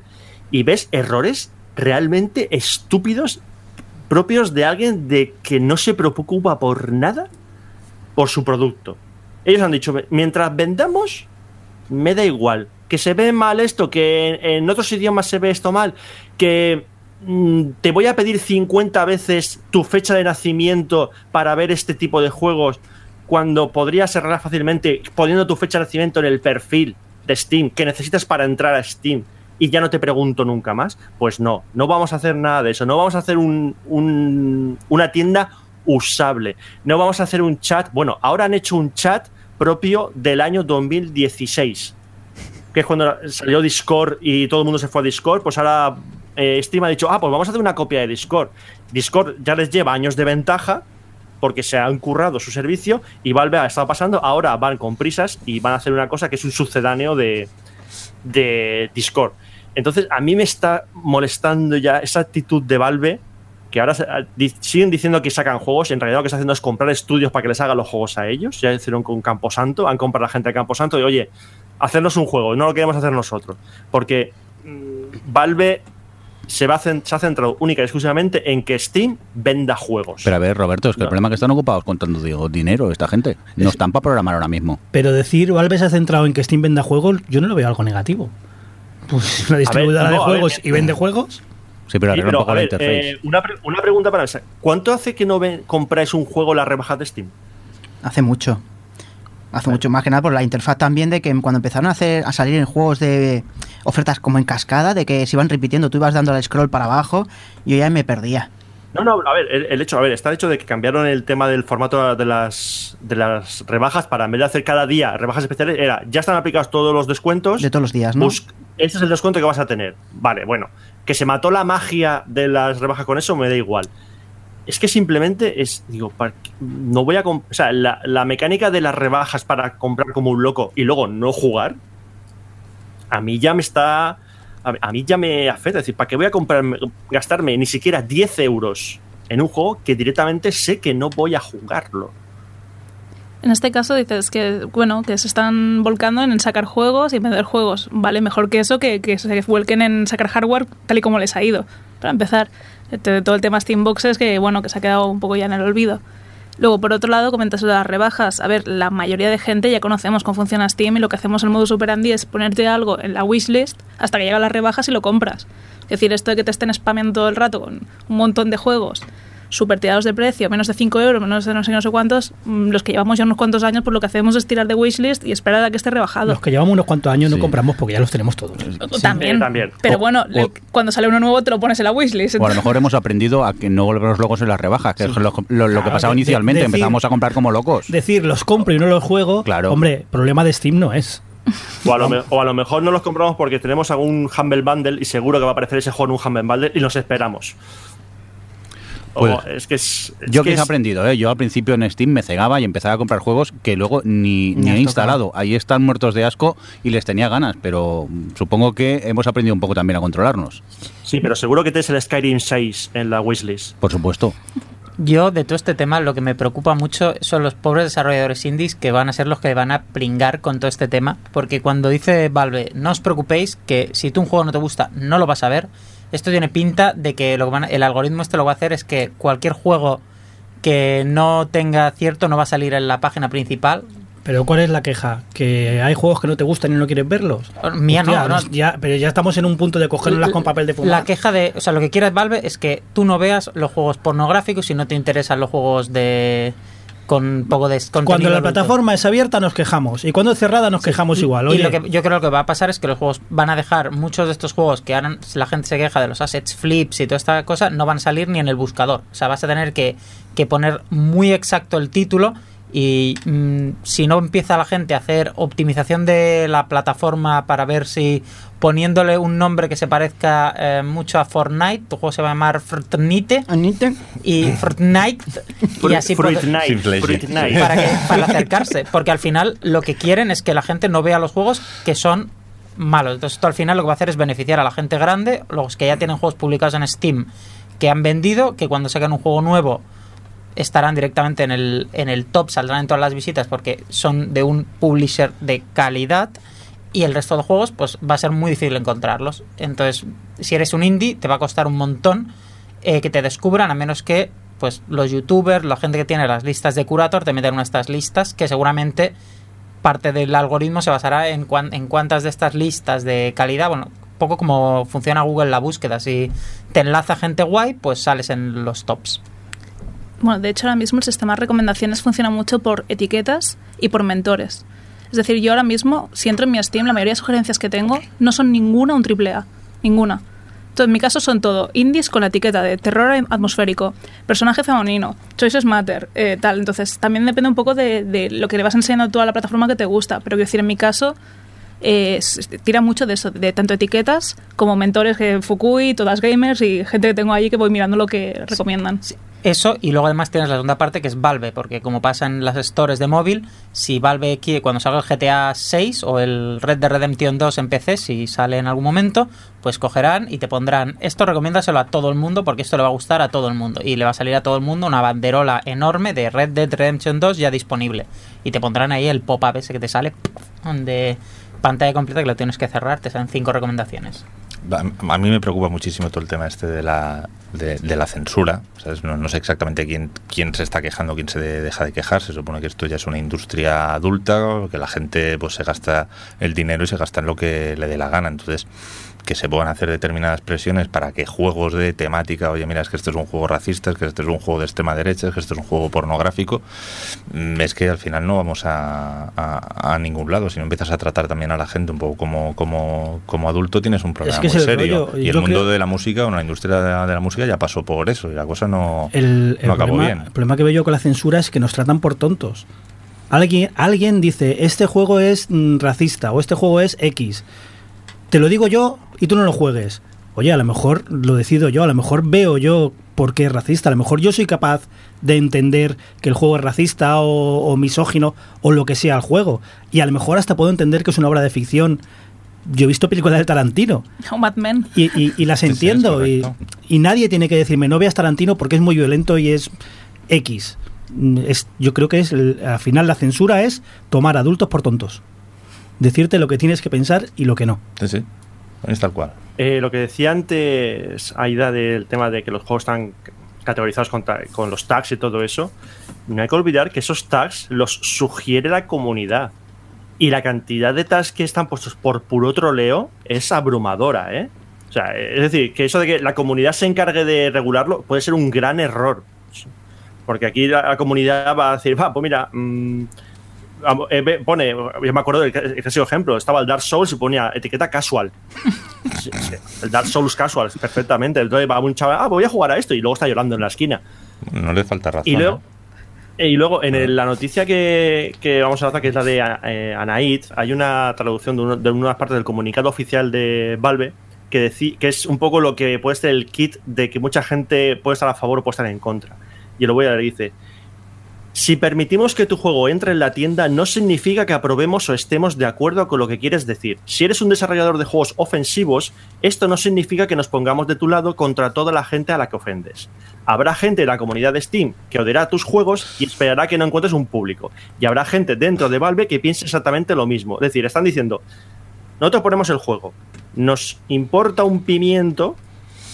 y ves errores realmente estúpidos propios de alguien de que no se preocupa por nada por su producto. Ellos han dicho, mientras vendamos, me da igual. Que se ve mal esto, que en otros idiomas se ve esto mal, que Mm, te voy a pedir 50 veces tu fecha de nacimiento para ver este tipo de juegos cuando podrías arreglar fácilmente poniendo tu fecha de nacimiento en el perfil de Steam que necesitas para entrar a Steam y ya no te pregunto nunca más, pues no, no vamos a hacer nada de eso, no vamos a hacer un, una tienda usable, no vamos a hacer un chat, bueno, ahora han hecho un chat propio del año 2016, que es cuando salió Discord y todo el mundo se fue a Discord, pues ahora eh, Steam ha dicho, ah, pues vamos a hacer una copia de Discord. Discord ya les lleva años de ventaja porque se han currado su servicio y Valve ha estado pasando, ahora van con prisas y van a hacer una cosa que es un sucedáneo de, de Discord. Entonces, a mí me está molestando ya esa actitud de Valve, que ahora siguen diciendo que sacan juegos, y en realidad lo que está haciendo es comprar estudios para que les hagan los juegos a ellos. Ya hicieron con Camposanto, han comprado a la gente de Camposanto y, oye, hacernos un juego, no lo queremos hacer nosotros. Porque mm, Valve se, va se ha centrado única y exclusivamente en que Steam venda juegos. Pero a ver, Roberto, es que el problema es que están ocupados contando digo, dinero esta gente. No están para programar ahora mismo. Pero decir Valve se ha centrado en que Steam venda juegos, yo no lo veo algo negativo. Pues una distribuidora de juegos y vende juegos. Sí, pero, un poco la interface. Eh, una, una, pregunta para esa. ¿Cuánto hace que no compráis un juego la rebaja de Steam? Hace mucho. Hace mucho más que nada por la interfaz también de que cuando empezaron a hacer a salir en juegos de ofertas como en cascada, de que se iban repitiendo, tú ibas dando el scroll para abajo, yo ya me perdía. No, no, a ver, el, hecho, a ver, está el hecho de que cambiaron el tema del formato de las, de las rebajas para en vez de hacer cada día rebajas especiales, era, ya están aplicados todos los descuentos. De todos los días, ¿no? ese es el descuento que vas a tener. Vale, bueno, que se mató la magia de las rebajas con eso, me da igual es que simplemente es, digo, no voy a o sea, la, mecánica de las rebajas para comprar como un loco y luego no jugar, a mí ya me está, a, mí ya me afecta, es decir, ¿para qué voy a comprar, gastarme ni siquiera 10 euros en un juego que directamente sé que no voy a jugarlo? En este caso dices que, bueno, que se están volcando en sacar juegos y vender juegos. Vale, mejor que eso, que, que se vuelquen en sacar hardware tal y como les ha ido. Para empezar todo el tema Steamboxes que bueno que se ha quedado un poco ya en el olvido. Luego, por otro lado, comentas las rebajas. A ver, la mayoría de gente ya conocemos cómo funciona Steam y lo que hacemos en modo superandi es ponerte algo en la wishlist hasta que llegan las rebajas y lo compras. Es decir, esto de que te estén spameando todo el rato con un montón de juegos super tirados de precio, menos de 5 euros, menos de no sé, no sé cuántos, mm, los que llevamos ya unos cuantos años, pues lo que hacemos es tirar de wishlist y esperar a que esté rebajado. Los que llevamos unos cuantos años no compramos porque ya los tenemos todos. También, también. Pero bueno, cuando sale uno nuevo te lo pones en la wishlist. O a lo mejor hemos aprendido a que no volver locos en las rebajas, que es lo, que pasaba inicialmente, empezamos a comprar como locos. Decir, los compro y no los juego, claro. hombre, problema de Steam no es. O a, lo me- o a lo mejor no los compramos porque tenemos algún Humble Bundle y seguro que va a aparecer ese juego en un Humble Bundle y nos esperamos. O Pues, es que es, es Yo que he es- aprendido, ¿eh? yo al principio en Steam me cegaba y empezaba a comprar juegos que luego ni, Ni he instalado. Ahí están muertos de asco y les tenía ganas, pero supongo que hemos aprendido un poco también a controlarnos, Sí, pero seguro que tienes el Skyrim 6 en la wishlist. por supuesto. Yo, de todo este tema, lo que me preocupa mucho son los pobres desarrolladores indies que van a ser los que van a pringar con todo este tema. Porque cuando dice Valve, no os preocupéis, que si tú un juego no te gusta, no lo vas a ver. Esto tiene pinta de que lo que van a- el algoritmo este lo va a hacer es que cualquier juego que no tenga cierto no va a salir en la página principal. Pero ¿cuál es la queja? ¿Que hay juegos que no te gustan y no quieres verlos? Mía no, Hostia, no. nos- Ya, pero ya estamos en un punto de cogerlas con papel de fumar. La queja de, o sea, lo que quiere Valve es que tú no veas los juegos pornográficos y no te interesan los juegos de con poco de Cuando la plataforma es abierta nos quejamos y cuando es cerrada nos quejamos igual. Y Oye, lo que yo creo que va a pasar es que los juegos van a dejar muchos de estos juegos que ahora la gente se queja de los assets flips y toda esta cosa, no van a salir ni en el buscador. O sea, vas a tener que, que poner muy exacto el título y mm, si no empieza la gente a hacer optimización de la plataforma para ver si poniéndole un nombre que se parezca eh, mucho a Fortnite, tu juego se va a llamar Fortnite y Fortnite y así Fruit Night. Fruit Night. para, que, para acercarse. Porque al final lo que quieren es que la gente no vea los juegos que son malos. Entonces esto al final lo que va a hacer es beneficiar a la gente grande, los que ya tienen juegos publicados en Steam, que han vendido, que cuando saquen un juego nuevo estarán directamente en el, en el top, saldrán en todas las visitas porque son de un publisher de calidad y el resto de juegos pues va a ser muy difícil encontrarlos. Entonces, si eres un indie, te va a costar un montón eh, que te descubran, a menos que pues los youtubers, la gente que tiene las listas de curator, te metan en estas listas que seguramente parte del algoritmo se basará en, cuan- en cuántas de estas listas de calidad, bueno, poco como funciona Google la búsqueda, si te enlaza gente guay, pues sales en los tops. Bueno, de hecho ahora mismo el sistema de recomendaciones funciona mucho por etiquetas y por mentores. Es decir, yo ahora mismo, si entro en mi Steam, la mayoría de sugerencias que tengo no son ninguna un triple A. Ninguna. Entonces, en mi caso son todo indies con la etiqueta de terror atmosférico, personaje femenino, choices matter, eh, tal. Entonces, también depende un poco de, de lo que le vas enseñando tú a la plataforma que te gusta. Pero quiero decir, en mi caso, eh, tira mucho de eso, de tanto etiquetas como mentores que Fukui, todas gamers y gente que tengo ahí que voy mirando lo que recomiendan. Eso, y luego además tienes la segunda parte que es Valve, porque como pasa en las stores de móvil, si Valve quiere, cuando salga el GTA 6 o el Red Dead Redemption 2 en PC, si sale en algún momento, pues cogerán y te pondrán, esto recomiéndaselo a todo el mundo porque esto le va a gustar a todo el mundo. Y le va a salir a todo el mundo una banderola enorme de Red Dead Redemption 2 ya disponible. Y te pondrán ahí el pop-up ese que te sale de pantalla completa que lo tienes que cerrar, te salen cinco recomendaciones. A mí me preocupa muchísimo todo el tema este de la, de, la censura. No, no sé exactamente quién, quién se está quejando, quién se de- deja de quejar. Se supone que esto ya es una industria adulta, que la gente pues se gasta el dinero y se gasta en lo que le dé la gana. Entonces, que se puedan hacer determinadas presiones para que juegos de temática, oye, mira, es que este es un juego racista, es que este es un juego de extrema derecha, es que este es un juego pornográfico, mm, es que al final no vamos a, a- a ningún lado. Si no empiezas a tratar también a la gente un poco como, como, como adulto, tienes un problema que muy serio. rollo. Y el mundo creo- de la música, bueno, la industria de la, de la música ya pasó por eso y la cosa no, El, el no acabó problema, bien. el problema que veo yo con la censura es que nos tratan por tontos. Alguien, alguien dice, este juego es mm, racista o este juego es X. Te lo digo yo y tú no lo juegues. Oye, a lo mejor lo decido yo, a lo mejor veo yo por qué es racista, a lo mejor yo soy capaz de entender que el juego es racista o, o misógino o lo que sea el juego. Y a lo mejor hasta puedo entender que es una obra de ficción. Yo he visto películas de Tarantino O Mad Men. y, y- y las Sí, sí, entiendo. y, nadie tiene que decirme, no veas Tarantino porque es muy violento y es X. Es, yo creo que es el- al final la censura es tomar adultos por tontos. Decirte lo que tienes que pensar y lo que no. Sí, sí, es tal cual. Eh, lo que decía antes Aida del tema de que los juegos están categorizados con, los tags y todo eso, no hay que olvidar que esos tags los sugiere la comunidad. Y la cantidad de tags que están puestos por puro troleo es abrumadora, ¿eh? O sea, es decir, que eso de que la comunidad se encargue de regularlo puede ser un gran error. Porque aquí la, comunidad va a decir, va, pues mira, mm, pone, yo me acuerdo del el clásico ejemplo, estaba el Dark Souls y ponía etiqueta casual. Sí, sí, el Dark Souls casual, perfectamente. Entonces va un chaval, ah, voy a jugar a esto y luego está llorando en la esquina. No le falta razón. Y luego, ¿eh? Eh, Y luego, en el- la noticia que, que vamos a hablar, que es la de eh, Anaid, hay una traducción de, uno- de una parte del comunicado oficial de Valve que, deci- que es un poco lo que puede ser el kit de que mucha gente puede estar a favor o puede estar en contra. Y lo voy a leer, dice... Si permitimos que tu juego entre en la tienda, no significa que aprobemos o estemos de acuerdo con lo que quieres decir. Si eres un desarrollador de juegos ofensivos, esto no significa que nos pongamos de tu lado contra toda la gente a la que ofendes. Habrá gente en la comunidad de Steam que odiará tus juegos y esperará que no encuentres un público. Y habrá gente dentro de Valve que piense exactamente lo mismo. Es decir, están diciendo, nosotros ponemos el juego, nos importa un pimiento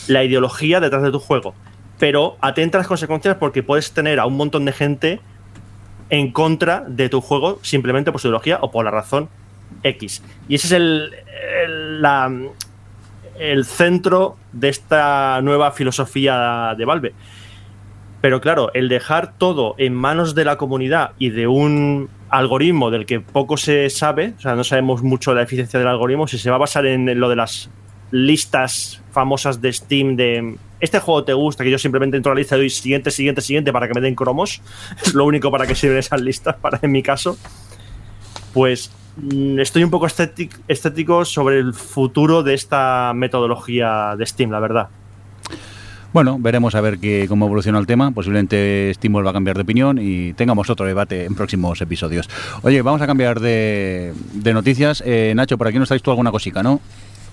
la ideología detrás de tu juego, pero atenta a las consecuencias porque puedes tener a un montón de gente en contra de tu juego simplemente por su ideología o por la razón X. Y ese es el, el- el centro de esta nueva filosofía de Valve. Pero claro, el dejar todo en manos de la comunidad y de un algoritmo del que poco se sabe, o sea, no sabemos mucho la eficiencia del algoritmo, si se va a basar en lo de las listas famosas de Steam de este juego te gusta, que yo simplemente entro a la lista y doy siguiente, siguiente, siguiente para que me den cromos, es lo único para que sirven esas listas, para en mi caso, pues mm, estoy un poco estético, sobre el futuro de esta metodología de Steam, la verdad. Bueno, veremos a ver qué, cómo evoluciona el tema. Posiblemente Steam vuelva a cambiar de opinión y tengamos otro debate en próximos episodios. Oye, vamos a cambiar de, de noticias. Eh, Nacho, por aquí nos traes tú alguna cosica, ¿no?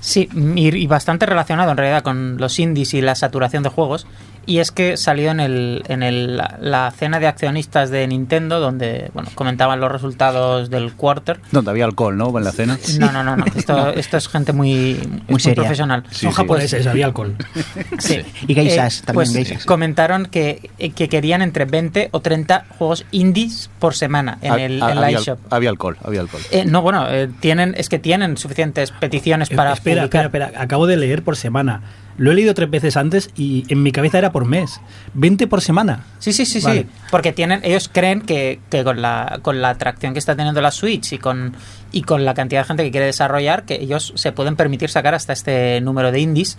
Sí, y bastante relacionado en realidad con los indies y la saturación de juegos. Y es que salió en, el, en el, la cena de accionistas de Nintendo, donde bueno, comentaban los resultados del quarter. Donde había alcohol, ¿no? En la cena. No, no, no, no. Esto, esto es gente muy, es muy seria. profesional. Sí, Son sí. japoneses, había alcohol. Sí. Y geishas, Eh, también pues, geishas. Comentaron que, que querían entre 20 o 30 juegos indies por semana en, el, ha- en la había, eShop. había alcohol, había alcohol. Eh, no, bueno, eh, tienen, es que tienen suficientes peticiones para Eh, espera, publicar. espera, espera. Acabo de leer por semana. Lo he leído tres veces antes y en mi cabeza era por mes. 20 por semana. Sí, sí, sí, Vale. sí. Porque tienen, ellos creen que, que con la con la atracción que está teniendo la Switch y con y con la cantidad de gente que quiere desarrollar, que ellos se pueden permitir sacar hasta este número de indies.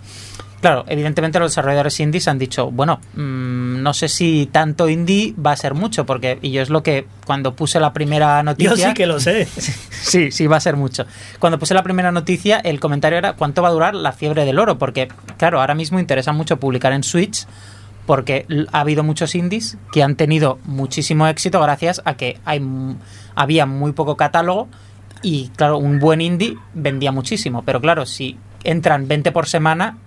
Claro, evidentemente los desarrolladores indies han dicho, bueno, mm, no sé si tanto indie va a ser mucho, porque y yo es lo que cuando puse la primera noticia. Yo sí que lo sé. Sí, sí, va a ser mucho. Cuando puse la primera noticia, el comentario era cuánto va a durar la fiebre del oro, porque, claro, ahora mismo interesa mucho publicar en Switch, porque ha habido muchos indies que han tenido muchísimo éxito gracias a que hay, había muy poco catálogo y, claro, un buen indie vendía muchísimo. Pero, claro, si entran 20 por semana,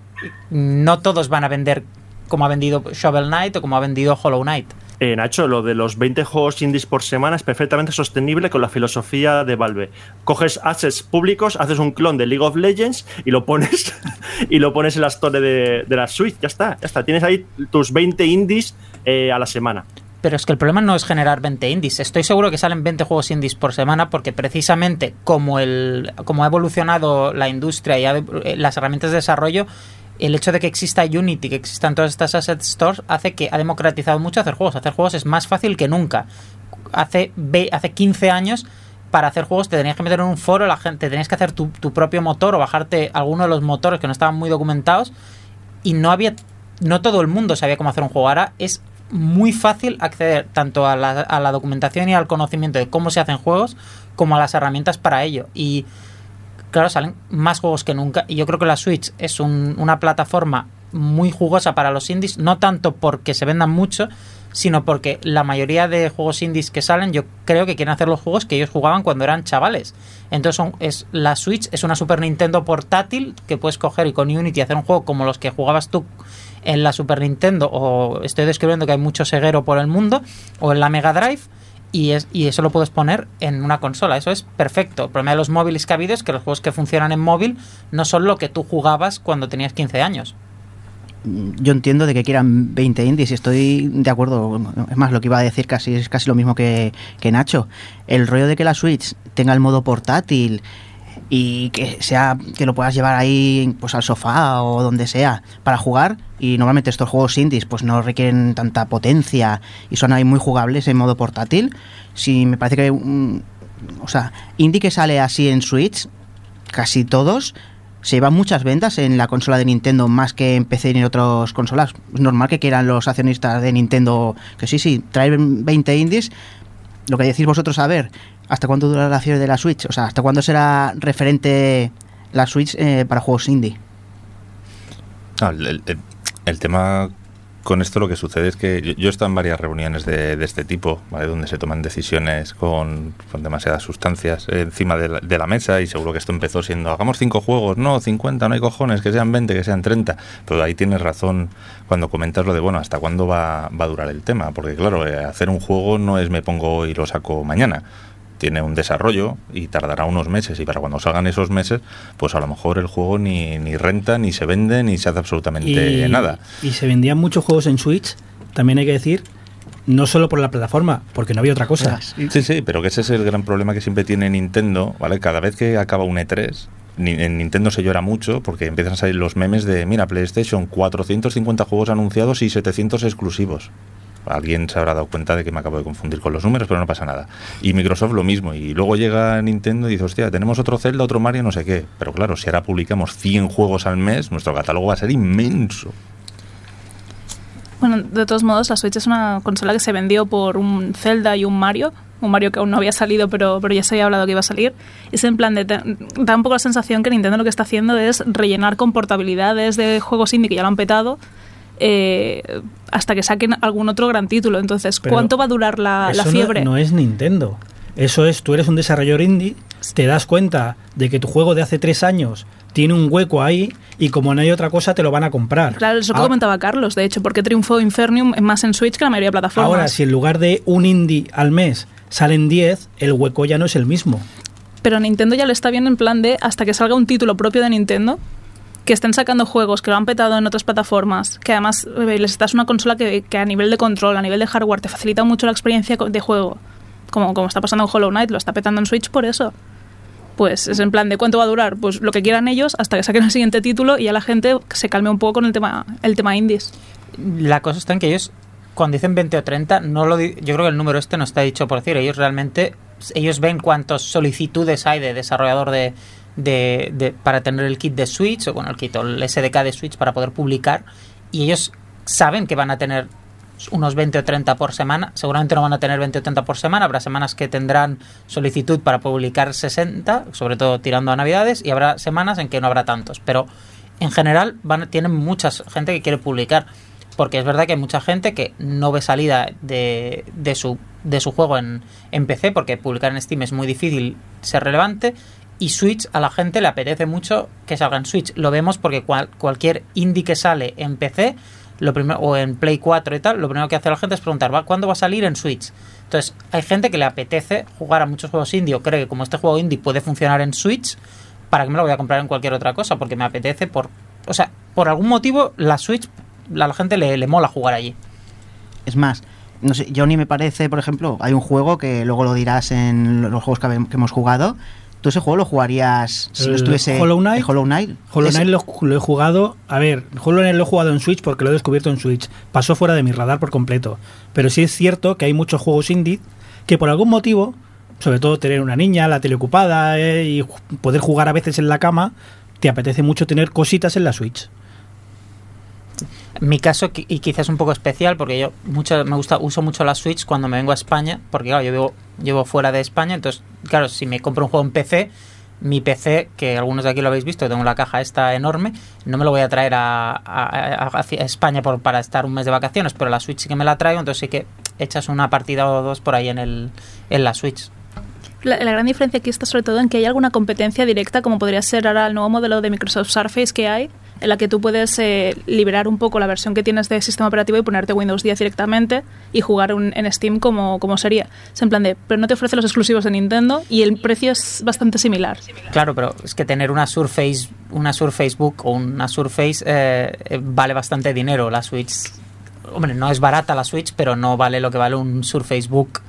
no todos van a vender como ha vendido Shovel Knight o como ha vendido Hollow Knight. Eh, Nacho, lo de los 20 juegos indies por semana es perfectamente sostenible con la filosofía de Valve. Coges assets públicos, haces un clon de League of Legends y lo pones y lo pones en la store de, de la Switch. Ya está, ya está. Tienes ahí tus 20 indies eh, a la semana. Pero es que el problema no es generar 20 indies. Estoy seguro que salen 20 juegos indies por semana porque precisamente como, el, como ha evolucionado la industria y ha- eh, las herramientas de desarrollo, el hecho de que exista Unity, que existan todas estas asset stores, hace que ha democratizado mucho hacer juegos. Hacer juegos es más fácil que nunca. Hace, hace 15 años para hacer juegos te tenías que meter en un foro, la gente tenías que hacer tu, tu propio motor o bajarte alguno de los motores que no estaban muy documentados y no había no todo el mundo sabía cómo hacer un juego. Ahora es muy fácil acceder tanto a la, a la documentación y al conocimiento de cómo se hacen juegos como a las herramientas para ello. Y claro, salen más juegos que nunca. Y yo creo que la Switch es un- una plataforma muy jugosa para los indies, no tanto porque se vendan mucho, sino porque la mayoría de juegos indies que salen, yo creo que quieren hacer los juegos que ellos jugaban cuando eran chavales. Entonces es, la Switch es una Super Nintendo portátil que puedes coger y con Unity hacer un juego como los que jugabas tú en la Super Nintendo, o estoy describiendo que hay mucho ceguero por el mundo, o en la Mega Drive, y, es, y eso lo puedes poner en una consola. Eso es perfecto. El problema de los móviles que ha habido es que los juegos que funcionan en móvil no son lo que tú jugabas cuando tenías 15 años. Yo entiendo de que quieran 20 indies y estoy de acuerdo. Es más, lo que iba a decir casi es casi lo mismo que, que Nacho. El rollo de que la Switch tenga el modo portátil y que sea que lo puedas llevar ahí pues al sofá o donde sea para jugar y normalmente estos juegos indies pues no requieren tanta potencia y son ahí muy jugables en modo portátil si me parece que un- o sea indie que sale así en Switch casi todos se llevan muchas ventas en la consola de Nintendo más que en PC y en otras consolas. Es normal que quieran los accionistas de Nintendo que sí, sí, traen 20 indies. Lo que decís vosotros, a ver, ¿hasta cuándo dura la fiebre de la Switch? O sea, ¿hasta cuándo será referente la Switch eh, para juegos indie? El tema con esto lo que sucede es que yo, yo he estado en varias reuniones de, de este tipo, ¿vale? donde se toman decisiones con, con demasiadas sustancias encima de la, de la mesa y seguro que esto empezó siendo, hagamos cinco juegos, no, 50, no hay cojones, que sean 20, que sean 30, pero ahí tienes razón cuando comentas lo de, bueno, ¿hasta cuándo va, va a durar el tema? Porque claro, eh, hacer un juego no es me pongo y lo saco mañana. Tiene un desarrollo y tardará unos meses y para cuando salgan esos meses, pues a lo mejor el juego ni, ni renta, ni se vende, ni se hace absolutamente nada. y se vendían muchos juegos en Switch, también hay que decir, no solo por la plataforma, porque no había otra cosa. Sí, sí, pero que ese es el gran problema que siempre tiene Nintendo, ¿vale? Cada vez que acaba un E3, ni- en Nintendo se llora mucho porque empiezan a salir los memes de, mira, PlayStation, 450 juegos anunciados y 700 exclusivos. Alguien se habrá dado cuenta de que me acabo de confundir con los números, pero no pasa nada. Y Microsoft lo mismo. Y luego llega Nintendo y dice, hostia, tenemos otro Zelda, otro Mario, no sé qué. Pero claro, si ahora publicamos 100 juegos al mes, nuestro catálogo va a ser inmenso. Bueno, de todos modos, la Switch es una consola que se vendió por un Zelda y un Mario. Un Mario que aún no había salido, pero, pero ya se había hablado que iba a salir. Es en plan de. Da un poco la sensación que Nintendo lo que está haciendo es rellenar con portabilidades de juegos indie que ya lo han petado. eh, hasta que saquen algún otro gran título. Entonces, Pero ¿cuánto va a durar la, Eso no- fiebre? No, es Nintendo. Eso es, tú eres un desarrollador indie, te das cuenta de que tu juego de hace tres años tiene un hueco ahí y como no hay otra cosa te lo van a comprar. Claro, eso que Ahora- comentaba Carlos, de hecho, porque triunfó Infernium más en Switch que la mayoría de plataformas. Ahora, si en lugar de un indie al mes salen 10, el hueco ya no es el mismo. Pero Nintendo ya lo está viendo en plan de hasta que salga un título propio de Nintendo, que estén sacando juegos que lo han petado en otras plataformas, que además eh, les estás una consola que, a nivel de control, a nivel de hardware, te facilita mucho la experiencia de juego. Como, como está pasando en Hollow Knight, lo está petando en Switch por eso. Pues es en plan de cuánto va a durar, pues lo que quieran ellos hasta que saquen el siguiente título y ya la gente se calme un poco con el tema, el tema indies. La cosa está en que ellos, cuando dicen 20 o 30, no lo yo creo que el número este no está dicho por decir. Ellos realmente ellos ven cuántas solicitudes hay de desarrollador de, de- para tener el kit de Switch, o bueno, el kit o el SDK de Switch para poder publicar, y ellos saben que van a tener unos 20 o 30 por semana. Seguramente no van a tener 20 o 30 por semana. Habrá semanas que tendrán solicitud para publicar 60, sobre todo tirando a Navidades, y habrá semanas en que no habrá tantos. Pero en general van, tienen mucha gente que quiere publicar. Porque es verdad que hay mucha gente que no ve salida de, de su, de su juego en, en PC, porque publicar en Steam es muy difícil ser relevante. Y Switch a la gente le apetece mucho que salga en Switch. Lo vemos porque cual- cualquier indie que sale en PC lo primero, o en Play 4 y tal, lo primero que hace la gente es preguntar, ¿va, ¿cuándo va a salir en Switch? Entonces, hay gente que le apetece jugar a muchos juegos indie o cree que como este juego indie puede funcionar en Switch, ¿para qué me lo voy a comprar en cualquier otra cosa? Porque me apetece por... O sea, por algún motivo la Switch, a la gente le, le mola jugar allí. Es más, no sé, Johnny me parece, por ejemplo, hay un juego que luego lo dirás en los juegos que hemos jugado. ¿Tú ese juego lo jugarías si no ¿El estuviese Hollow Knight? Hollow Knight? Hollow Knight lo, lo he jugado. A ver, Hollow Knight lo he jugado en Switch porque lo he descubierto en Switch. Pasó fuera de mi radar por completo. Pero sí es cierto que hay muchos juegos indie que por algún motivo, sobre todo tener una niña, la tele ocupada eh, y poder jugar a veces en la cama, te apetece mucho tener cositas en la Switch. Mi caso, y quizás un poco especial, porque yo mucho, me gusta, uso mucho la Switch cuando me vengo a España, porque claro, yo vivo, llevo fuera de España, entonces, claro, si me compro un juego en PC, mi PC, que algunos de aquí lo habéis visto, tengo la caja esta enorme, no me lo voy a traer a, España por, para estar un mes de vacaciones, pero la Switch sí que me la traigo, entonces sí que echas una partida o dos por ahí en, el, en la Switch. La gran diferencia aquí está sobre todo en que hay alguna competencia directa, como podría ser ahora el nuevo modelo de Microsoft Surface que hay, en la que tú puedes eh, liberar un poco la versión que tienes de sistema operativo y ponerte Windows 10 directamente y jugar un- en Steam como, como sería. Es en plan de, pero no te ofrece los exclusivos de Nintendo y el precio es bastante similar. Claro, pero es que tener una Surface, una Surface Book o una Surface eh, eh, vale bastante dinero. La Switch, hombre, no es barata la Switch, pero no vale lo que vale un Surface Book,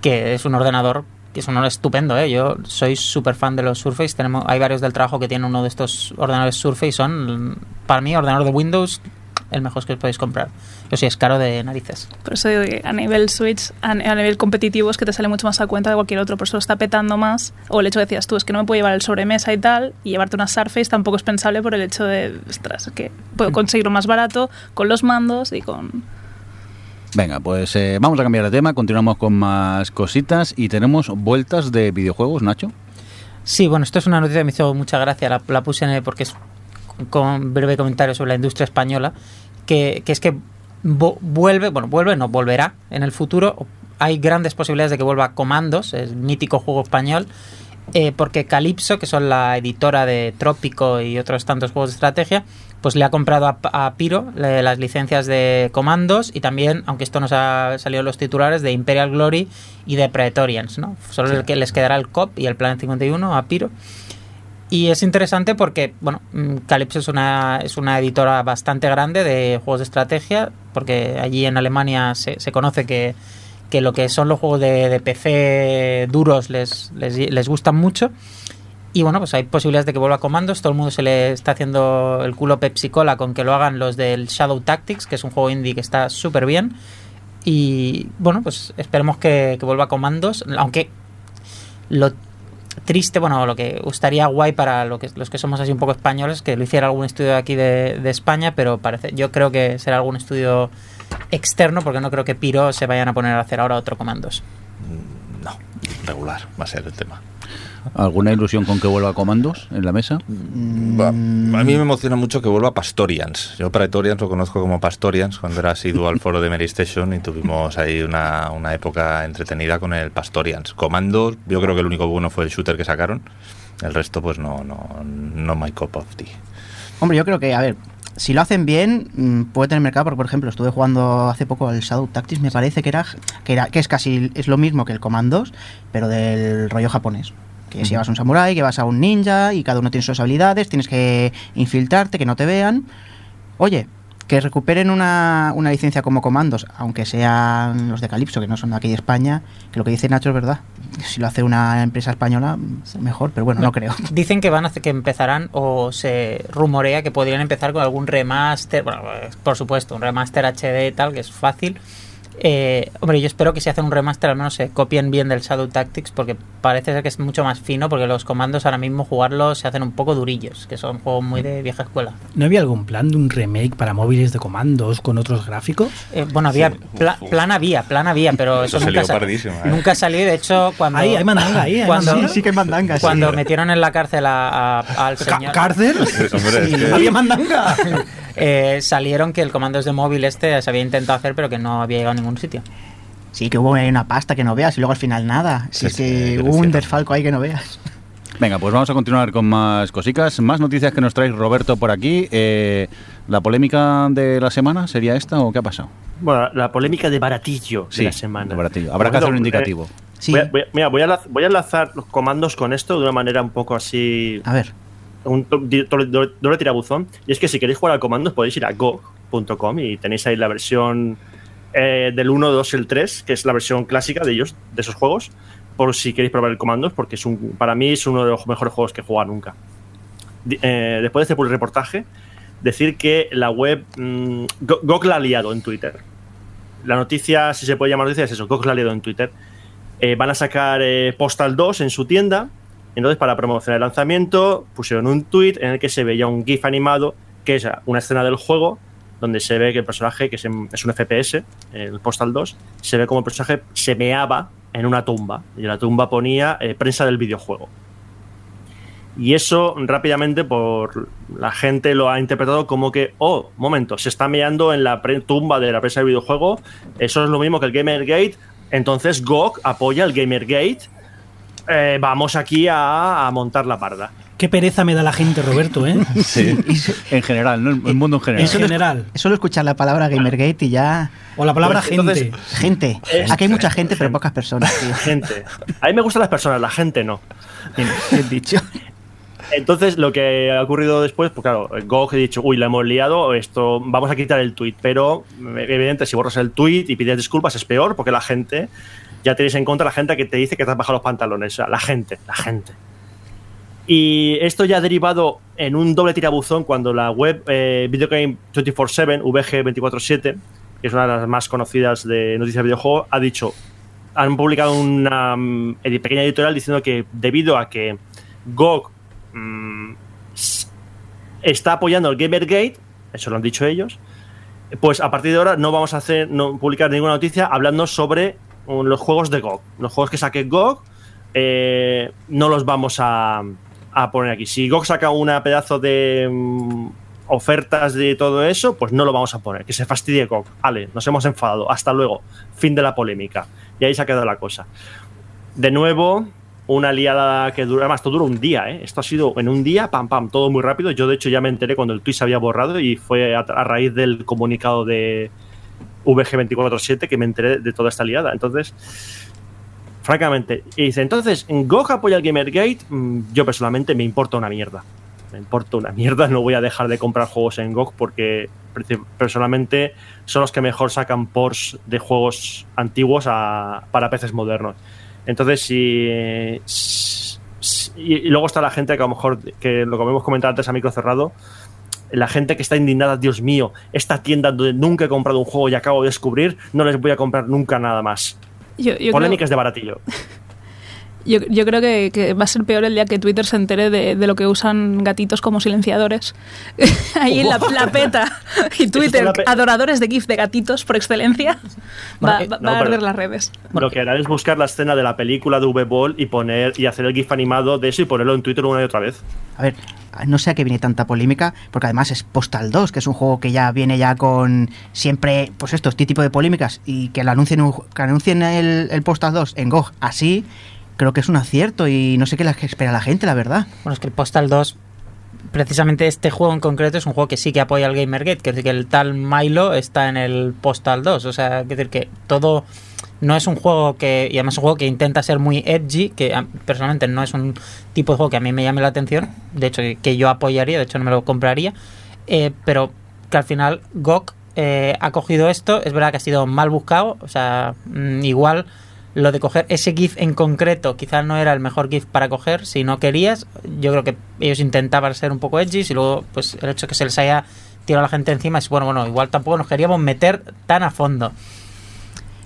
que es un ordenador es un ordenador estupendo, ¿eh? Yo soy súper fan de los Surface. Tenemos, hay varios del trabajo que tienen uno de estos ordenadores Surface. Son, para mí, ordenador de Windows el mejor que os podéis comprar. O si es caro de narices. Por eso digo que a nivel Switch, a, a nivel competitivo, es que te sale mucho más a cuenta de cualquier otro. Por eso lo está petando más. O el hecho que decías tú, es que no me puedo llevar el sobremesa y tal, y llevarte una Surface tampoco es pensable por el hecho de, ostras, que puedo conseguirlo más barato con los mandos y con. Venga, pues eh, vamos a cambiar de tema, continuamos con más cositas y tenemos vueltas de videojuegos, Nacho. Sí, bueno, esto es una noticia que me hizo mucha gracia, la, puse en porque es con breve comentario sobre la industria española, que, es que vuelve, bueno, vuelve, no, volverá en el futuro. Hay grandes posibilidades de que vuelva Comandos, el mítico juego español, eh, porque Calypso, que son la editora de Trópico y otros tantos juegos de estrategia, pues le ha comprado a, a Piro le- las licencias de Comandos y también, aunque esto nos ha salido en los titulares, de Imperial Glory y de Praetorians, ¿no? Solo el que les quedará el COP y el Planet 51 a Piro. Y es interesante porque, bueno, mm, Calypso es una, es una editora bastante grande de juegos de estrategia, porque allí en Alemania se, se conoce que, que lo que son los juegos de, de PC duros les, les, les gustan mucho. Y bueno, pues hay posibilidades de que vuelva a comandos. Todo el mundo se le está haciendo el culo Pepsi Cola con que lo hagan los del Shadow Tactics, que es un juego indie que está súper bien. Y bueno, pues esperemos que, vuelva a comandos. Aunque lo triste, bueno, lo que estaría guay para lo que, los que somos así un poco españoles, que lo hiciera algún estudio aquí de, de España, pero parece, yo creo que será algún estudio externo, porque no creo que Piro se vayan a poner a hacer ahora otro comandos. No, regular va a ser el tema. ¿Alguna ilusión con que vuelva Comandos en la mesa? Va- A mí me emociona mucho que vuelva Pastorians. Yo Praetorians lo conozco como Pastorians cuando era asiduo al foro de Mary Station y tuvimos ahí una, una época entretenida con el Pastorians. Comandos, yo creo que el único bueno fue el shooter que sacaron. El resto, pues no, no, no my cup of tea. Hombre, yo creo que, a ver, si lo hacen bien, mm, puede tener mercado, porque por ejemplo, estuve jugando hace poco al Shadow Tactics, me parece que era, que era, que es casi, es lo mismo que el Commandos, pero del rollo japonés. Que si vas a un samurái, que vas a un ninja y cada uno tiene sus habilidades, tienes que infiltrarte, que no te vean. Oye, que recuperen una, una licencia como comandos, aunque sean los de Calypso, que no son de aquí de España, que lo que dice Nacho es verdad. Si lo hace una empresa española, mejor, pero bueno, no creo. Dicen que van a que empezarán o se rumorea que podrían empezar con algún remaster, bueno, por supuesto, un remaster HD y tal, que es fácil. Eh, hombre, yo espero que si hacen un remaster al menos se copien bien del Shadow Tactics porque parece ser que es mucho más fino porque los comandos ahora mismo jugarlos se hacen un poco durillos, que son juegos muy de vieja escuela. ¿No había algún plan de un remake para móviles de comandos con otros gráficos? Eh, bueno, había Sí, pla- uf, uf. plan había, plan había, pero Eso eso, se nunca, lió sa- pardísima, ¿eh? nunca salió de hecho cuando Ahí, hay mandanga, ahí. hay Cuando- mandanga. Sí, sí que hay mandangas. sí. cuando metieron en la cárcel a- a- al señor ¿Cárcel? Hombre, es que- ¿Había mandanga? eh, salieron que el comandos de móvil este se había intentado hacer pero que no había llegado a ningún sitio. Sí, que hubo ahí una pasta que no veas y luego al final nada. Si Sí, es que hubo un desfalco ahí que no veas. Venga, pues vamos a continuar con más cositas, más noticias que nos trae Roberto por aquí. Eh, ¿La polémica de la semana sería esta o qué ha pasado? Bueno, la polémica de baratillo de la semana. de baratillo. Habrá que hacer un eh, indicativo. Sí. Voy a, voy a- mira, voy a, voy a enlazar los comandos con esto de una manera un poco así. A ver. Un doble, doble- doble tirabuzón. Y es que si queréis jugar a comandos podéis ir a go.com y tenéis ahí la versión eh, del 1, 2 y el 3, que es la versión clásica de ellos, de esos juegos, por si queréis probar el comandos, porque es un, para mí es uno de los mejores juegos que he jugado nunca. Eh, después de este reportaje, decir que la web mm, GOG la ha liado en Twitter. La noticia, si se puede llamar noticia, es eso, GOG la ha liado en Twitter. Eh, van a sacar Postal 2 en su tienda. Entonces, para promocionar el lanzamiento, pusieron un tweet en el que se veía un GIF animado, que es una escena del juego, donde se ve que el personaje, que es, un FPS, el Postal 2, se ve como el personaje se meaba en una tumba. Y en la tumba ponía eh, prensa del videojuego. Y eso rápidamente por la gente lo ha interpretado como que, oh, momento, se está meando en la tumba de la prensa del videojuego. Eso es lo mismo que el Gamergate. Entonces GOG apoya el Gamergate. Eh, vamos aquí a montar la parda. Qué pereza me da la gente, Roberto, ¿eh? Sí, en general, ¿no? el mundo en general. En general. Solo escuchar la palabra Gamergate y ya. O la palabra Pues entonces- gente. Gente. Aquí hay mucha gente, pero pocas personas, tío. Gente. A mí me gustan las personas, la gente no. Bien, bien dicho. Entonces, lo que ha ocurrido después, pues claro, GOG ha dicho, uy, la hemos liado, esto, vamos a quitar el tweet. Pero, evidentemente, si borras el tweet y pides disculpas es peor, porque la gente, ya tenéis en contra la gente que te dice que te has bajado los pantalones. O sea, la gente, la gente. Y esto ya ha derivado en un doble tirabuzón cuando la web eh, Video Game derivado en un doble tirabuzón cuando la web eh, Video Game 24-7, VG247, que es una de las más conocidas de noticias de videojuegos, ha dicho, han publicado una mm, pequeña editorial diciendo que debido a que GOG mm, está apoyando el Gamergate, eso lo han dicho ellos, pues a partir de ahora no vamos a hacer, no publicar ninguna noticia hablando sobre um, los juegos de GOG. Los juegos que saque GOG eh, no los vamos a, a, poner aquí. Si GOG saca una pedazo de um, ofertas de todo eso, pues no lo vamos a poner. Que se fastidie GOG. Vale, nos hemos enfadado. Hasta luego. Fin de la polémica. Y ahí se ha quedado la cosa. De nuevo, una liada que dura, además, todo dura un día, ¿eh? Esto ha sido en un día, pam, pam, todo muy rápido. Yo, de hecho, ya me enteré cuando el tweet se había borrado y fue a, raíz del comunicado de VG247 que me enteré de toda esta liada. Entonces, francamente, y dice, entonces, ¿GOG apoya el Gamergate? Mm, yo personalmente me importa una mierda. Me importa una mierda, no voy a dejar de comprar juegos en GOG porque personalmente son los que mejor sacan ports de juegos antiguos para peces modernos. Entonces, si, y, luego está la gente que a lo mejor, que lo que hemos comentado antes a micro cerrado, la gente que está indignada, Dios mío, esta tienda donde nunca he comprado un juego y acabo de descubrir, no les voy a comprar nunca nada más. Polémicas de baratillo. Yo, yo creo que, va a ser peor el día que Twitter se entere de, de lo que usan gatitos como silenciadores. Ahí la, la, peta. Y Twitter, adoradores de GIF de gatitos por excelencia, va, a arder las redes. Lo que harán es buscar la escena de la película de V-Ball y, poner, y hacer el GIF animado de eso y ponerlo en Twitter una y otra vez. A ver, no sé a qué viene tanta polémica, porque además es Postal 2, que es un juego que ya viene ya con siempre, pues esto, este tipo de polémicas, y que, lo anuncien, que anuncien el, el Postal 2 en GOG así, creo que es un acierto y no sé qué espera la gente, la verdad. Bueno, es que el Postal 2 precisamente este juego en concreto es un juego que sí que apoya al Gamergate, que decir que el tal Milo está en el Postal 2, o sea, decir que todo no es un juego que y además es un juego que intenta ser muy edgy, que personalmente no es un tipo de juego que a mí me llame la atención, de hecho que yo apoyaría, de hecho no me lo compraría, eh, pero que al final GOG eh, ha cogido esto, es verdad que ha sido mal buscado, o sea, mm, igual lo de coger ese GIF en concreto quizás no era el mejor GIF para coger si no querías. Yo creo que ellos intentaban ser un poco edgy y luego pues el hecho que se les haya tirado a la gente encima es bueno, bueno, igual tampoco nos queríamos meter tan a fondo.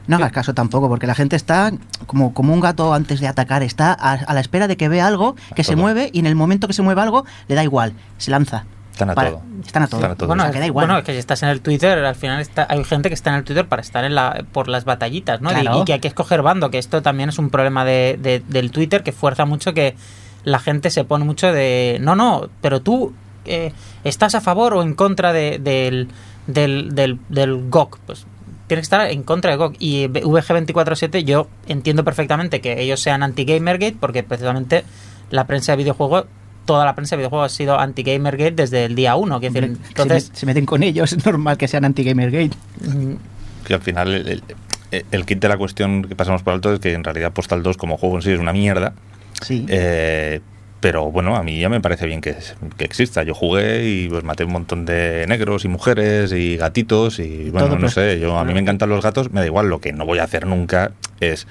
No hagas caso tampoco, porque la gente está como, como un gato antes de atacar, está a, la espera de que vea algo que se mueve y en el momento que se mueve algo le da igual, se lanza. Están a todo. Están a todo. Bueno, que da igual. bueno, es que si estás en el Twitter, al final está, hay gente que está en el Twitter para estar en la, por las batallitas, ¿no? Y, que hay que escoger bando, que esto también es un problema de, del Twitter que fuerza mucho que la gente se pone mucho de, no, no, pero tú eh, estás a favor o en contra de, del, del, del, del GOG. Pues tienes que estar en contra de GOG. Y VG247 yo entiendo perfectamente que ellos sean anti-Gamergate porque precisamente la prensa de videojuegos toda la prensa de videojuegos ha sido anti-Gamergate desde el día 1. Decir, entonces, se, meten con ellos, es normal que sean anti-Gamergate. Que al final el, kit de la cuestión que pasamos por alto es que en realidad Postal 2 como juego en sí es una mierda. Sí. Eh, pero bueno, a mí ya me parece bien que, que, exista. Yo jugué y pues maté un montón de negros y mujeres y gatitos y bueno, no sé, yo a mí me encantan los gatos, me da igual, lo que no voy a hacer nunca es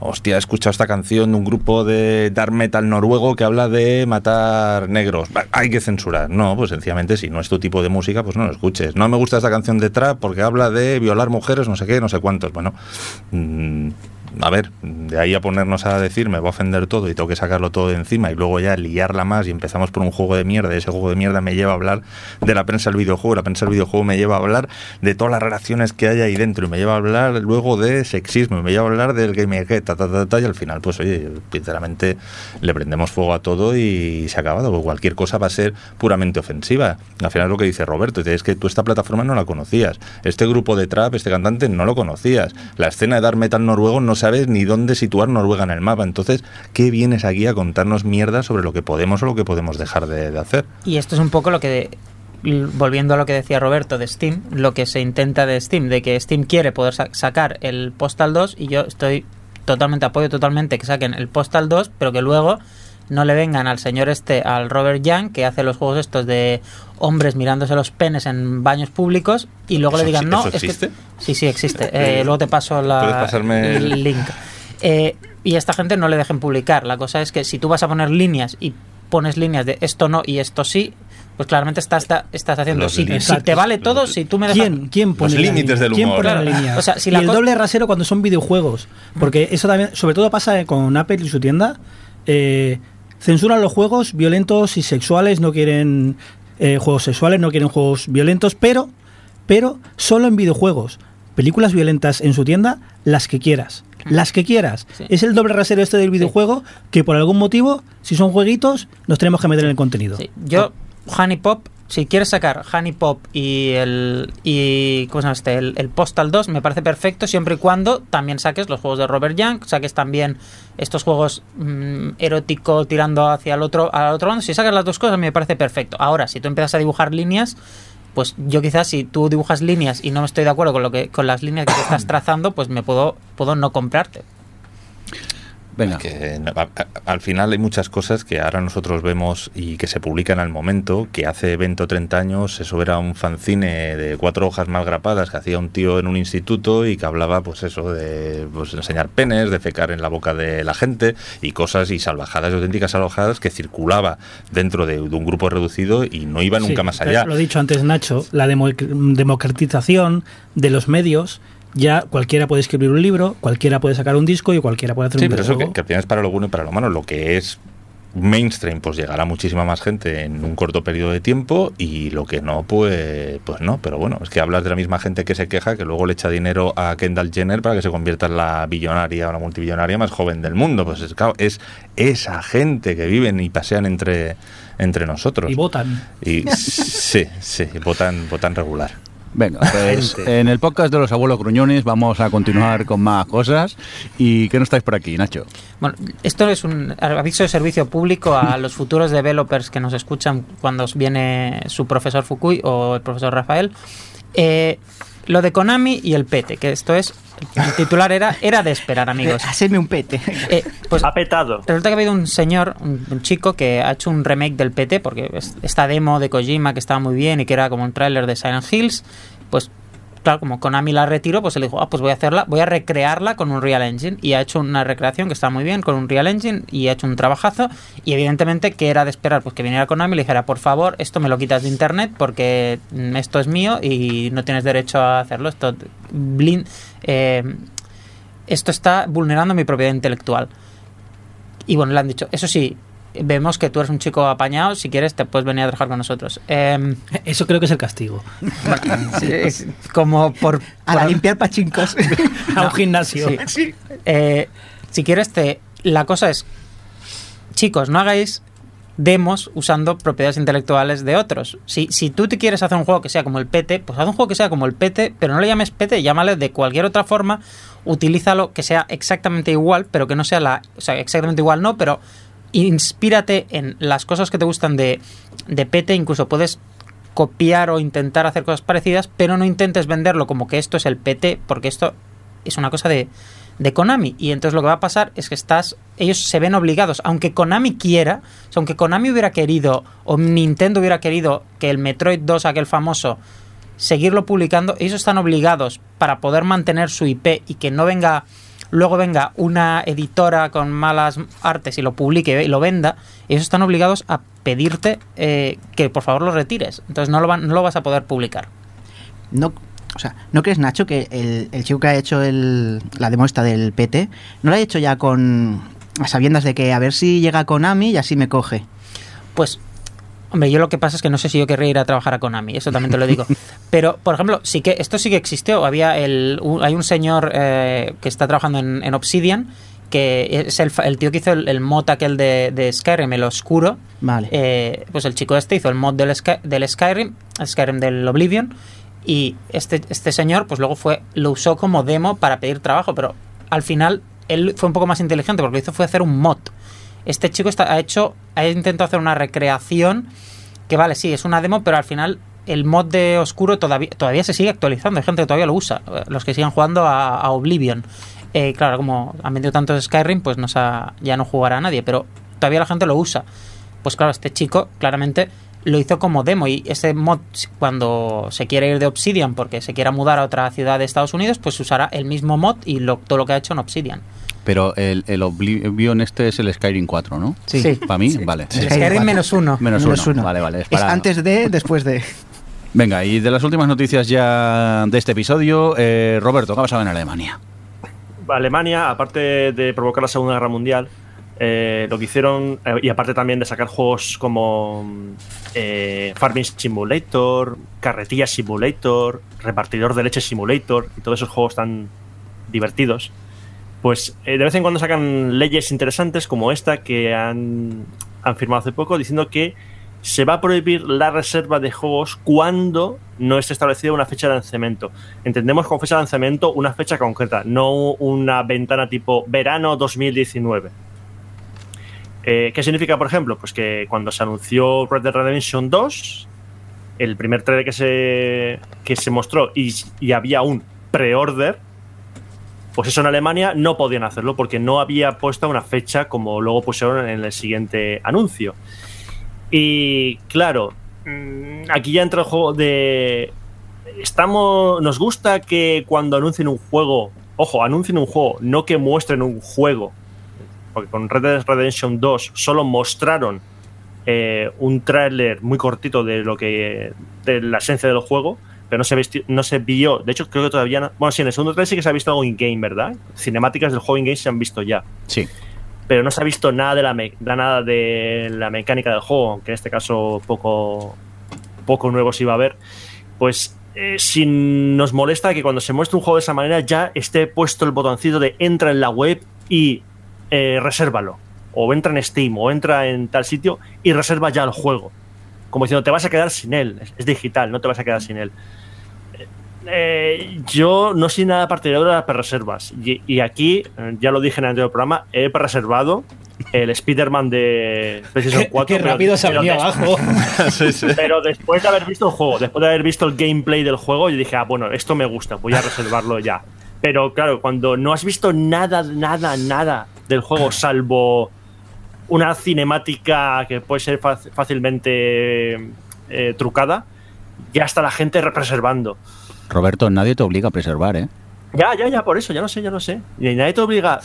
hostia, he escuchado esta canción de un grupo de dark metal noruego que habla de matar negros. Hay que censurar. No, pues sencillamente si no es tu tipo de música, pues no lo escuches. No me gusta esta canción de trap porque habla de violar mujeres, no sé qué, no sé cuántos. Bueno, mmm, a ver, de ahí a ponernos a decir me voy a ofender todo y tengo que sacarlo todo de encima y luego ya liarla más y empezamos por un juego de mierda y ese juego de mierda me lleva a hablar de la prensa del videojuego, la prensa del videojuego me lleva a hablar de todas las relaciones que hay ahí dentro y me lleva a hablar luego de sexismo y me lleva a hablar del game ta, ta, ta, ta, y al final pues oye, sinceramente le prendemos fuego a todo y se ha acabado, pues cualquier cosa va a ser puramente ofensiva. Al final es lo que dice Roberto, es que tú esta plataforma no la conocías, este grupo de trap, este cantante no lo conocías, la escena de dar metal noruego no sabes ni dónde situar Noruega en el mapa. Entonces, ¿qué vienes aquí a contarnos mierda sobre lo que podemos o lo que podemos dejar de, hacer? Y esto es un poco lo que volviendo a lo que decía Roberto de Steam, lo que se intenta de Steam, de que Steam quiere poder sacar el Postal 2 y yo estoy totalmente, apoyo totalmente que saquen el Postal 2, pero que luego no le vengan al señor este, al Robert Young, que hace los juegos estos de hombres mirándose los penes en baños públicos, y luego le digan, no, es que... Sí, sí, existe. Eh, luego te paso la, el link. Eh, y a esta gente no le dejen publicar. La cosa es que si tú vas a poner líneas y pones líneas de esto no y esto sí, pues claramente estás, estás haciendo. Los Si, te vale todo, si tú me dejas. ¿Quién, quién pone Los límites del ¿Quién humor. pone la línea? O sea, si y la el doble rasero cuando son videojuegos. Porque eso también, sobre todo pasa con Apple y su tienda. eh, censuran los juegos violentos y sexuales, no quieren eh, juegos sexuales, no quieren juegos violentos, pero, pero solo en videojuegos. Películas violentas en su tienda, las que quieras. Las que quieras. Sí. Es el doble rasero este del videojuego que por algún motivo, si son jueguitos, nos tenemos que meter en el contenido. Sí, Yo, Honey Pop, si quieres sacar Honey Pop y el y ¿cómo se llama este? El, Postal 2 me parece perfecto siempre y cuando también saques los juegos de Robert Young, saques también estos juegos mm, erótico tirando hacia el otro al otro bando. Si sacas las dos cosas me parece perfecto. Ahora, si tú empiezas a dibujar líneas, pues yo quizás si tú dibujas líneas y no estoy de acuerdo con lo que con las líneas que estás trazando, pues me puedo puedo no comprarte. Venga. Que al final hay muchas cosas que ahora nosotros vemos y que se publican al momento, que hace 20 o 30 años eso era un fanzine de cuatro hojas mal grapadas que hacía un tío en un instituto y que hablaba pues eso de pues, enseñar penes, de fecar en la boca de la gente y cosas y salvajadas, y auténticas salvajadas que circulaba dentro de, de un grupo reducido y no iba nunca Sí, más allá. Lo he dicho antes, Nacho, la demo- democratización de los medios. Ya cualquiera puede escribir un libro, cualquiera puede sacar un disco y cualquiera puede hacer Sí, un pero eso que, que al final es para lo bueno y para lo malo. Lo que es mainstream, pues llegará muchísima más gente en un corto periodo de tiempo y lo que no, pues, pues no. Pero bueno, es que hablas de la misma gente que se queja que luego le echa dinero a Kendall Jenner para que se convierta en la billonaria o la multibillonaria más joven del mundo. Pues es, claro, es esa gente que viven y pasean entre, entre nosotros. Y votan. Y sí, sí, votan, votan regular. Venga, pues en el podcast de los abuelos gruñones vamos a continuar con más cosas. ¿Y qué no estáis por aquí, Nacho? Bueno, esto es un aviso de servicio público a los futuros developers que nos escuchan cuando os viene su profesor Fukui o el profesor Rafael. Eh, lo de Konami y el pete, que esto es. El titular era, era de esperar, amigos. Hacedme un pete. Eh, pues Ha petado. Resulta que ha habido un señor, un, un chico, que ha hecho un remake del PT, porque es- esta demo de Kojima que estaba muy bien y que era como un tráiler de Silent Hills, pues claro, como Konami la retiró, pues él dijo, ah, pues voy a hacerla, voy a recrearla con un Real Engine. Y ha hecho una recreación que está muy bien con un Real Engine y ha hecho un trabajazo. Y evidentemente, que era de esperar? Pues que viniera Konami y le dijera, por favor, esto me lo quitas de internet porque mm, esto es mío y no tienes derecho a hacerlo. Esto, blin- eh, esto está vulnerando mi propiedad intelectual. Y bueno, le han dicho, eso sí, vemos que tú eres un chico apañado, si quieres te puedes venir a trabajar con nosotros. Em, Eso creo que es el castigo. es como por... A por- limpiar pachincos. A un gimnasio. Sí. Eh, si quieres, te, la cosa es, chicos, no hagáis demos usando propiedades intelectuales de otros. Si, si tú te quieres hacer un juego que sea como el PT, pues haz un juego que sea como el PT, pero no le llames PT, llámale de cualquier otra forma, utilízalo que sea exactamente igual, pero que no sea la... O sea, exactamente igual no, pero inspírate en las cosas que te gustan de, de PT, incluso puedes copiar o intentar hacer cosas parecidas, pero no intentes venderlo como que esto es el PT, porque esto es una cosa de, de Konami. Y entonces lo que va a pasar es que estás. Ellos se ven obligados, aunque Konami quiera, o aunque Konami hubiera querido, o Nintendo hubiera querido que el Metroid 2, aquel famoso, seguirlo publicando, ellos están obligados para poder mantener su IP y que no venga. Luego venga una editora con malas artes y lo publique y lo venda, ellos están obligados a pedirte eh, que por favor lo retires. Entonces no lo, van, no lo vas a poder publicar. No, o sea, ¿no crees, Nacho, que el, el chico que ha hecho el, la demuestra del PT no lo ha hecho ya con a sabiendas de que a ver si llega Konami y así me coge? Pues, hombre, yo lo que pasa es que no sé si yo querría ir a trabajar a Konami, eso también te lo digo. Pero, por ejemplo, sí que esto sí que existió. Había el, un- hay un señor eh, que está trabajando en, en Obsidian, que es el, tío que hizo el, el mod aquel de, de Skyrim, el oscuro. Vale. Eh, pues el chico este hizo el mod del, Sky- del Skyrim, Skyrim del Oblivion, y este, este señor, pues luego fue, lo usó como demo para pedir trabajo, pero al final él fue un poco más inteligente porque lo hizo fue hacer un mod. Este chico está, ha hecho, intentado hacer una recreación que vale, sí, es una demo, pero al final el mod de Oscuro todavía, todavía se sigue actualizando, hay gente que todavía lo usa, eh, los que sigan jugando a, Oblivion. Eh, claro, como han vendido tantos Skyrim, pues ya no jugará a nadie, pero todavía la gente lo usa. Pues claro, este chico claramente lo hizo como demo y ese mod cuando se quiere ir de Obsidian porque se quiera mudar a otra ciudad de Estados Unidos, pues usará el mismo mod y lo- todo lo que ha hecho en Obsidian. Pero el, el Oblivion este es el Skyrim 4, ¿no? Sí. Sí. Para mí, vale. Skyrim menos uno. Menos, Menos uno. uno. Vale, vale. Es Es para- antes de, después de. Venga, y de las últimas noticias ya de este episodio, eh, Roberto, ¿qué ha pasado en Alemania? Alemania, aparte de provocar la Segunda Guerra Mundial, eh, lo que hicieron, eh, y aparte también de sacar juegos como eh, Farming Simulator, Carretilla Simulator, Repartidor de Leche Simulator, y todos esos juegos tan divertidos, pues eh, de vez en cuando sacan leyes interesantes como esta que han, han firmado hace poco, diciendo que se va a prohibir la reserva de juegos cuando no esté establecida una fecha de lanzamiento. Entendemos con fecha de lanzamiento una fecha concreta, no una ventana tipo verano 2019. Eh, ¿Qué significa, por ejemplo? Pues que cuando se anunció Red Dead Redemption 2, el primer trailer que se, que se mostró y, y había un pre-order, pues eso en Alemania no podían hacerlo porque no había puesto una fecha como luego pusieron en el siguiente anuncio. Y claro, mm, aquí ya entra el juego de. Estamos. Nos gusta que cuando anuncien un juego. Ojo, anuncien un juego, no que muestren un juego. Porque con Red Dead Redemption 2 solo mostraron eh, un tráiler muy cortito de lo que. de la esencia del juego. Pero no se, vesti- no se vio. De hecho, creo que todavía no. Bueno, sí, en el segundo trailer sí que se ha visto algo in-game, ¿verdad? Cinemáticas del juego in-game se han visto ya Sí. pero no se ha visto nada de la, me- nada de la mecánica del juego, aunque en este caso poco, poco nuevo se iba a ver. Pues eh, si nos molesta que cuando se muestre un juego de esa manera ya esté puesto el botoncito de entra en la web y eh, resérvalo. O entra en Steam o entra en tal sitio y reserva ya el juego. Como diciendo, te vas a quedar sin él. Es, es digital, no te vas a quedar sin él. Eh, yo no soy nada partidario de las reservas y, y aquí, eh, ya lo dije en el anterior programa, he reservado el Spider-Man de PlayStation 4. Qué pero- rápido se pero abajo. Sí, sí. Pero después de haber visto el juego, después de haber visto el gameplay del juego, yo dije, ah, bueno, esto me gusta, voy a reservarlo ya. Pero claro, cuando no has visto nada, nada, nada del juego, salvo una cinemática que puede ser fácilmente eh, trucada, ya está la gente reservando. Roberto, nadie te obliga a preservar, ¿eh? Ya, ya, ya, por eso, ya lo sé, ya lo sé. Y nadie te obliga.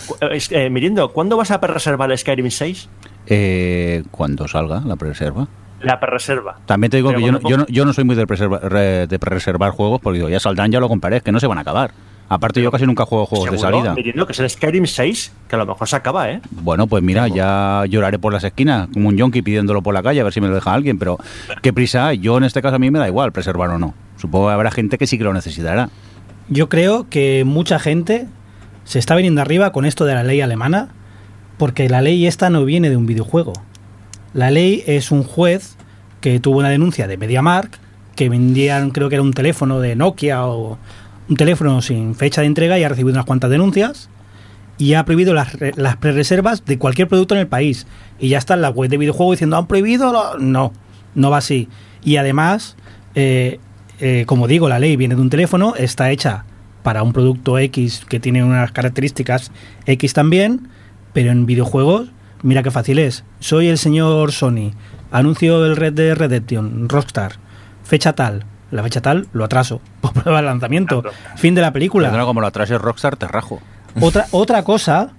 Eh, Mirindo, ¿cuándo vas a reservar el Skyrim 6? Eh, cuando salga la preserva. La reserva. También te digo Pero que yo no, yo, no, yo no soy muy de, preserva- re- de reservar juegos porque digo, ya saldrán, ya lo compraré, es que no se van a acabar. Aparte, yo casi nunca juego juegos de ¿Seguro, salida. Mirindo, que es el Skyrim 6, que a lo mejor se acaba, ¿eh? Bueno, pues mira, ya lloraré por las esquinas, como un yonki pidiéndolo por la calle, a ver si me lo deja alguien, pero qué prisa hay. Yo en este caso a mí me da igual preservar o no. Supongo que habrá gente que sí que lo necesitará. Yo creo que mucha gente se está viniendo arriba con esto de la ley alemana, porque la ley esta no viene de un videojuego. La ley es un juez que tuvo una denuncia de MediaMark, que vendían, creo que era un teléfono de Nokia o un teléfono sin fecha de entrega y ha recibido unas cuantas denuncias y ha prohibido las, las pre-reservas de cualquier producto en el país. Y ya está en la web de videojuego diciendo, ¿han prohibido? lo-?". No, no va así. Y además, eh, eh, como digo, la ley viene de un teléfono, está hecha para un producto X que tiene unas características X también, pero en videojuegos, mira qué fácil es. Soy el señor Sony, anuncio el Red de Redemption, Rockstar, fecha tal. La fecha tal lo atraso por prueba de lanzamiento. Claro. Fin de la película. Perdona, como lo atrases Rockstar, te rajo. Otra, otra cosa,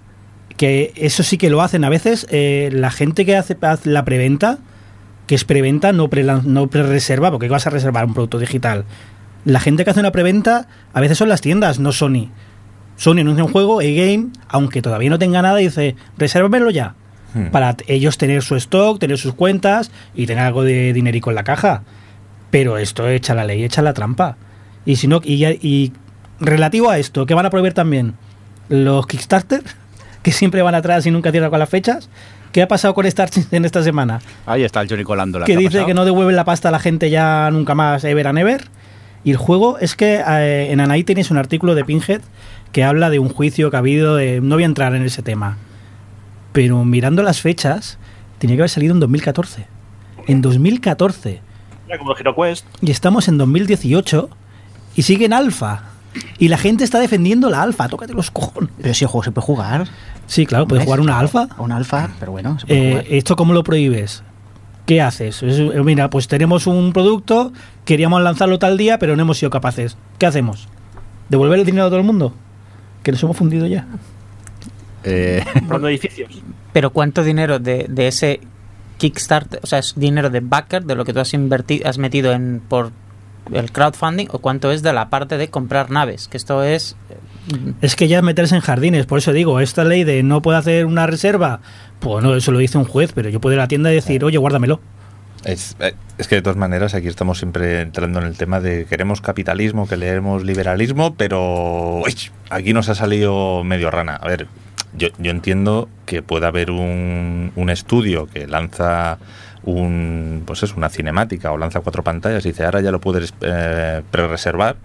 que eso sí que lo hacen a veces, eh, la gente que hace, la preventa, que es preventa, no pre, no pre-reserva, porque vas a reservar un producto digital. La gente que hace una preventa, a veces son las tiendas, no Sony. Sony anuncia un juego, A-Game, aunque todavía no tenga nada, dice, resérvamelo ya. Hmm. Para ellos tener su stock, tener sus cuentas y tener algo de dinerico en la caja. Pero esto echa la ley, echa la trampa. Y si no, y, y relativo a esto, que van a prohibir también los Kickstarter, que siempre van atrás y nunca cierran con las fechas. ¿Qué ha pasado con Star en esta semana? Ahí está el Johnny colando la que dice que no devuelven la pasta a la gente ya nunca más, ever and ever. Y el juego es que eh, en Anaí tenéis un artículo de Pinhead que habla de un juicio que ha habido de... No voy a entrar en ese tema. Pero mirando las fechas, tenía que haber salido en 2014. En 2014. Mira, como el HeroQuest. Y estamos en 2018 y sigue en alfa. Y la gente está defendiendo la alfa. Tócate los cojones. Pero si el juego se puede jugar. Sí, claro, puedes jugar una alfa. A una alfa, pero bueno, se puede Eh, jugar. ¿Esto cómo lo prohíbes? ¿Qué haces? Es- eh, mira, pues tenemos un producto, queríamos lanzarlo tal día, pero no hemos sido capaces. ¿Qué hacemos? ¿Devolver el dinero a todo el mundo? Que nos hemos fundido ya. Eh, edificios. Pero ¿cuánto dinero de, de ese Kickstarter, o sea, es dinero de backer, de lo que tú has invertido, has metido en por el crowdfunding, o cuánto es de la parte de comprar naves? Que esto es... Es que ya es meterse en jardines, por eso digo, esta ley de no puede hacer una reserva, pues no, eso lo dice un juez, pero yo puedo ir a la tienda y decir, oye, guárdamelo. Es, eh, es que de todas maneras aquí estamos siempre entrando en el tema de queremos capitalismo, que leemos liberalismo, pero uy, aquí nos ha salido medio rana. A ver, yo, yo entiendo que puede haber un, un estudio que lanza un pues es una cinemática o lanza cuatro pantallas y dice ahora ya lo puedes eh, pre-reservar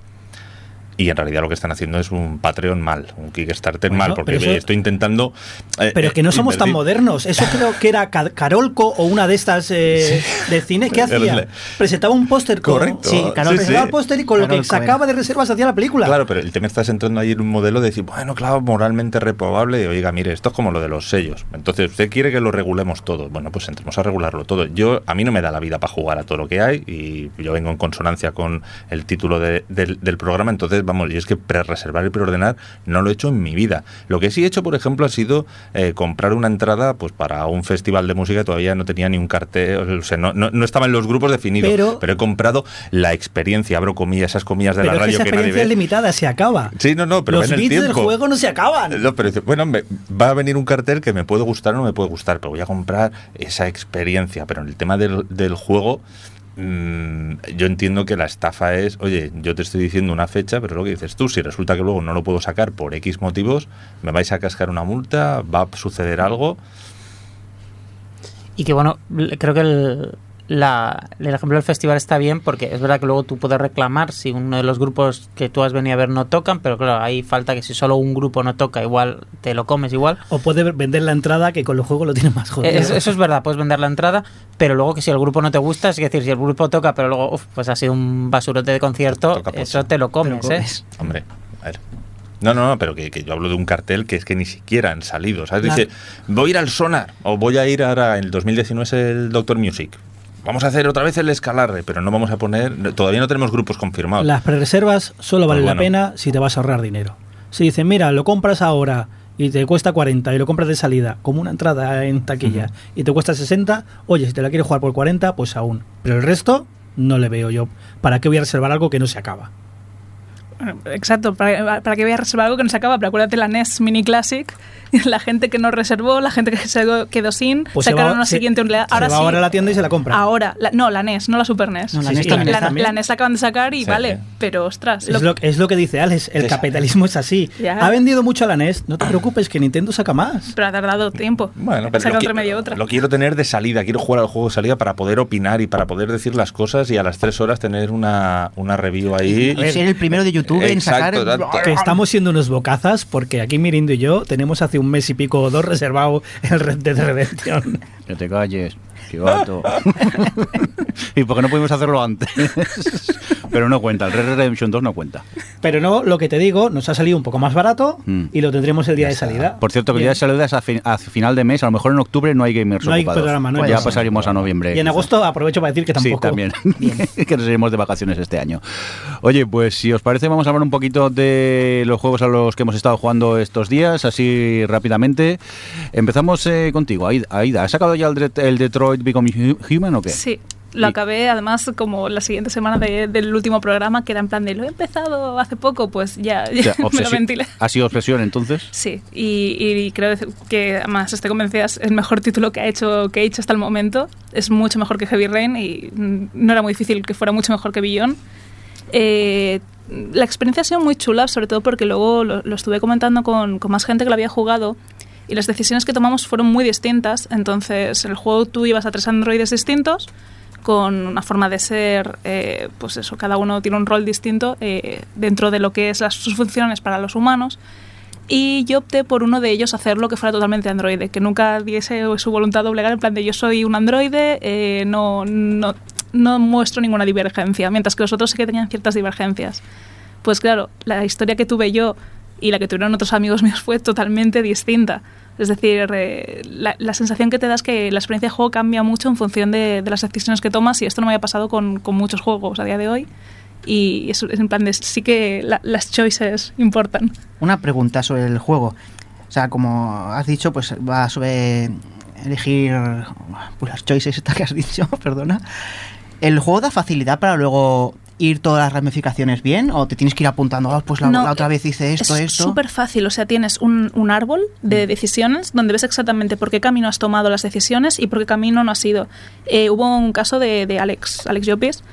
y en realidad lo que están haciendo es un Patreon mal, un Kickstarter Bueno, mal, porque eso- estoy intentando... eh, Pero eh, que no somos tan modernos. Eso creo que era Ca- Carolco o una de estas eh, de cine. ¿Qué hacía? Presentaba un póster con. Correcto. Sí, Sí, Carol presentaba sí. el póster y con lo que sacaba de reservas hacía la película. Claro, pero el tema estás entrando ahí en un modelo de decir, bueno, claro, moralmente reprobable. Y, Oiga, mire, esto es como lo de los sellos. Entonces, usted quiere que lo regulemos todo. Bueno, pues entremos a regularlo todo. Yo, a mí no me da la vida para jugar a todo lo que hay y yo vengo en consonancia con el título de- del, del programa. Entonces, vamos, y es que pre-reservar y preordenar no lo he hecho en mi vida. Lo que sí he hecho, por ejemplo, ha sido eh, comprar una entrada pues para un festival de música todavía no tenía ni un cartel, o sea, no, no, no estaba en los grupos definidos. Pero- Pero, he comprado la experiencia, abro comillas, esas comillas de pero la es que radio esa que nadie ve. es limitada, se acaba. Sí, no, no, pero Los bits del juego no se acaban. No, pero bueno, me- va a venir un cartel que me puede gustar o no me puede gustar, pero voy a comprar esa experiencia. Pero en el tema del, del juego, mm, yo entiendo que la estafa es, oye, yo te estoy diciendo una fecha, pero lo que dices tú, si resulta que luego no lo puedo sacar por X motivos, me vais a cascar una multa, va a suceder algo. Y que bueno, creo que el, la- el ejemplo del festival está bien porque es verdad que luego tú puedes reclamar si uno de los grupos que tú has venido a ver no tocan, pero claro, ahí falta que si solo un grupo no toca, igual te lo comes igual. O puede vender la entrada que con los juegos lo tiene más jodido. Es- eso es verdad, puedes vender la entrada, pero luego que si el grupo no te gusta, es decir, si el grupo toca, pero luego uf, pues ha sido un basurote de concierto, eso te lo comes, ¿eh? Hombre, a ver. No, no, no, pero que, que yo hablo de un cartel que es que ni siquiera han salido. ¿Sabes? Claro. Dice, voy a ir al Sonar o voy a ir ahora, en el 2019 es el Doctor Music. Vamos a hacer otra vez el Escalarre, pero no vamos a poner, todavía no tenemos grupos confirmados. Las prereservas solo valen Pues la pena si te vas a ahorrar dinero. Si dicen, mira, lo compras ahora y te cuesta 40 y lo compras de salida, como una entrada en taquilla, y te cuesta 60, oye, si te la quieres jugar por 40, pues aún. Pero el resto no le veo yo. ¿Para qué voy a reservar algo que no se acaba? Exacto, para, para que voy a reservar algo que no se acaba, pero acuérdate la NES Mini Classic, la gente que no reservó, la gente que se quedó sin, Pues se sacaron va- una se- siguiente se Ahora va sí, ahora a la tienda y se la compra. ahora, la- no, la NES, no la Super NES. No, la Sí, NES sí, también la- está. la, la NES la acaban de sacar y Sí, vale, sí. pero ostras, Es lo, es lo que dice Alex, el capitalismo es así. Ya. Ha vendido mucho a la NES, no te preocupes que Nintendo saca más. pero ha tardado tiempo. Bueno, pero Saca lo, entre medio otra. lo quiero tener de salida, quiero jugar al juego de salida para poder opinar y para poder decir las cosas y a las tres horas tener una, una review ahí. Y ser el primero de YouTube en sacar. Que estamos siendo unos bocazas porque aquí Mirindo y yo tenemos hace un mes y pico o dos reservado el Red Dead Redemption. que te calles, gato. ¿Y por qué no pudimos hacerlo antes? Pero no cuenta, el Red Dead Redemption 2 no cuenta. Pero no, lo que te digo, nos ha salido un poco más barato Mm. y lo tendremos el día de salida. Por cierto, que el día de salida es a, fin- a final de mes, a lo mejor en octubre no hay gamers No hay ocupados. programa, no hay ya pasaremos a noviembre. Y en agosto aprovecho para decir que tampoco. Sí, también. que nos iremos de vacaciones este año. Oye, pues si os parece, vamos a hablar un poquito de los juegos a los que hemos estado jugando estos días, así rápidamente. Empezamos eh, contigo, Aida. ¿Has sacado ya el, el Detroit Become Hu- Human o qué? Sí, lo acabé además como la siguiente semana de- del último programa, que era en plan de lo he empezado hace poco, pues ya, O sea, me lo ventilé. ¿Ha sido obsesión entonces? Sí, y, y creo que además estoy convencida es el mejor título que ha hecho que he hecho hasta el momento. Es mucho mejor que Heavy Rain y no era muy difícil que fuera mucho mejor que Beyond. Eh, la experiencia ha sido muy chula, sobre todo porque luego lo, lo estuve comentando con, con más gente que lo había jugado y las decisiones que tomamos fueron muy distintas. Entonces, en el juego tú ibas a tres androides distintos con una forma de ser, eh, pues eso, cada uno tiene un rol distinto eh, dentro de lo que es las, sus funciones para los humanos. Y yo opté por uno de ellos hacerlo que fuera totalmente androide, que nunca diese su voluntad doblegar en plan de yo soy un androide, eh, no, no, no muestro ninguna divergencia, mientras que los otros sí que tenían ciertas divergencias. Pues claro, la historia que tuve yo y la que tuvieron otros amigos míos fue totalmente distinta. Es decir, eh, la, sensación que te da es que la experiencia de juego cambia mucho en función de, las decisiones que tomas y esto no me había pasado con, muchos juegos a día de hoy. Y es, es en plan de sí que la- las choices importan. Una pregunta sobre el juego. O sea, como has dicho, pues va sobre elegir pues las choices estas que has dicho, perdona. ¿El juego da facilidad para luego ir todas las ramificaciones bien? ¿O te tienes que ir apuntando, "Ah, pues la, No, la otra vez hice esto, es esto? súper fácil, o sea, tienes un, un árbol de decisiones donde ves exactamente por qué camino has tomado las decisiones y por qué camino no has ido. Eh, hubo un caso de, de Alex, Alex Llopis,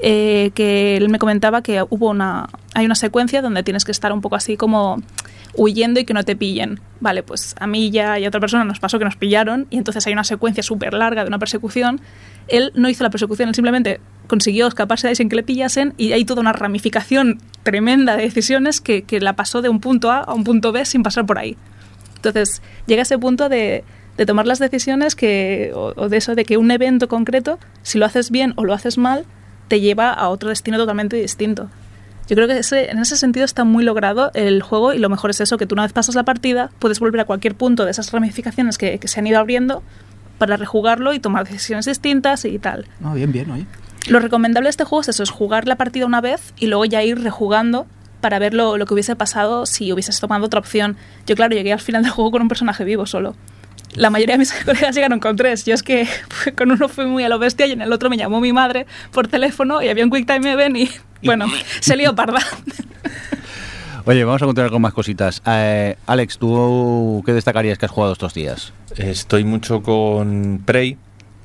eh, que él me comentaba que hubo una, hay una secuencia donde tienes que estar un poco así como huyendo y que no te pillen. Vale, pues a mí ya y a otra persona nos pasó que nos pillaron y entonces hay una secuencia súper larga de una persecución. Él no hizo la persecución, él simplemente consiguió escaparse de sin que le pillasen y hay toda una ramificación tremenda de decisiones que, que la pasó de un punto A a un punto B sin pasar por ahí. Entonces llega ese punto de, de tomar las decisiones que, o, de eso, de que un evento concreto, si lo haces bien o lo haces mal, te lleva a otro destino totalmente distinto. Yo creo que ese- en ese sentido está muy logrado el juego y lo mejor es eso, que tú una vez pasas la partida puedes volver a cualquier punto de esas ramificaciones que, que se han ido abriendo para rejugarlo y tomar decisiones distintas y tal. No, bien, bien. Lo recomendable de este juego es eso, es jugar la partida una vez y luego ya ir rejugando para ver lo, lo que hubiese pasado si hubieses tomado otra opción. Yo, claro, llegué al final del juego con un personaje vivo solo. La mayoría de mis colegas llegaron con tres. Yo es que con uno fui muy a lo bestia y en el otro me llamó mi madre por teléfono y había un Quick Time Event y, bueno, se lió parda. Oye, vamos a continuar con más cositas. Eh, Alex, ¿tú qué destacarías que has jugado estos días? Estoy mucho con Prey.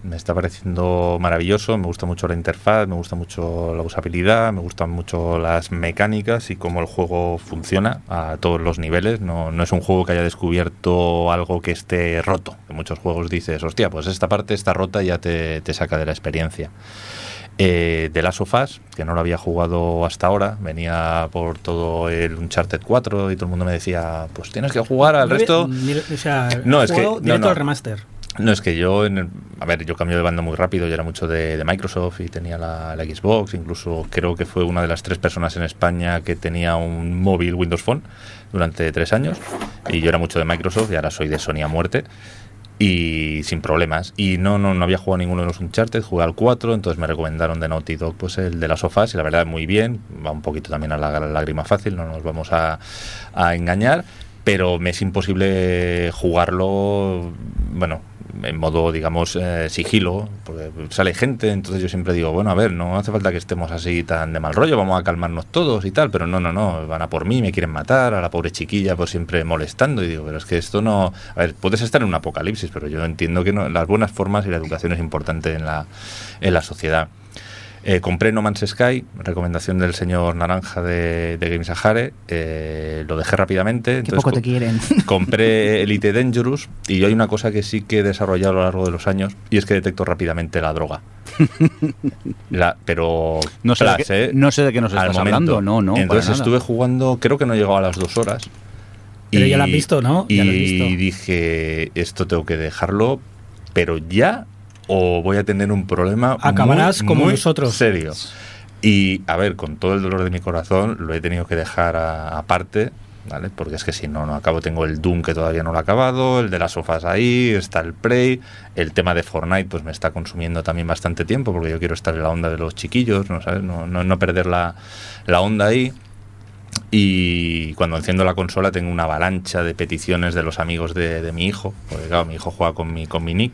Me está pareciendo maravilloso. Me gusta mucho la interfaz, me gusta mucho la usabilidad, me gustan mucho las mecánicas y cómo el juego funciona a todos los niveles. No, no es un juego que haya descubierto algo que esté roto. En muchos juegos dices, hostia, pues esta parte está rota y ya te, te saca de la experiencia. Eh, The Last of Us, que no lo había jugado hasta ahora, venía por todo el Uncharted 4 y todo el mundo me decía, pues tienes que jugar al resto. O sea, No, es que- no, directo no. al remaster. No, es que yo, en el- a ver, yo cambié de banda muy rápido, yo era mucho de, Microsoft y tenía la, la Xbox, incluso creo que fue una de las tres personas en España que tenía un móvil Windows Phone durante tres años y yo era mucho de Microsoft y ahora soy de Sony a muerte y sin problemas. Y no, no, no había jugado ninguno de los Uncharted, jugué al 4, entonces me recomendaron de Naughty Dog pues el de las sofás y la verdad muy bien, va un poquito también a la, la lágrima fácil, no nos vamos a, a engañar, pero me es imposible jugarlo, bueno, en modo, digamos, eh, sigilo, porque sale gente, entonces yo siempre digo, bueno, a ver, no hace falta que estemos así tan de mal rollo, vamos a calmarnos todos y tal, pero no, no, no, van a por mí, me quieren matar, a la pobre chiquilla pues siempre molestando y digo, pero es que esto no, a ver, puedes estar en un apocalipsis, pero yo entiendo que no, las buenas formas y la educación es importante en la, en la sociedad. Eh, compré No Man's Sky, recomendación del señor Naranja de, de Games Sahare, eh, lo dejé rápidamente. Entonces poco te quieren. compré Elite Dangerous y yo hay una cosa que sí que he desarrollado a lo largo de los años y es que detecto rápidamente la droga. La- pero No sé, de qué, ¿eh? no sé de qué nos estás momento. hablando. No, no. Entonces estuve jugando, creo que no llegaba a las dos horas. Pero ya lo has visto, ¿no? Ya Y lo has visto. dije, esto tengo que dejarlo, pero ya o voy a tener un problema Acabarás muy, como muy nosotros. serio. Y a ver, con todo el dolor de mi corazón, lo he tenido que dejar aparte, ¿vale? Porque es que si no, no acabo. Tengo el Doom que todavía no lo he acabado, el de las sofás ahí, está el Prey, el tema de Fortnite, pues me está consumiendo también bastante tiempo, porque yo quiero estar en la onda de los chiquillos, ¿no sabes? No, no, no perder la, la onda ahí. Y cuando enciendo la consola tengo una avalancha de peticiones de los amigos de, de mi hijo, porque claro, mi hijo juega con mi, con mi nick.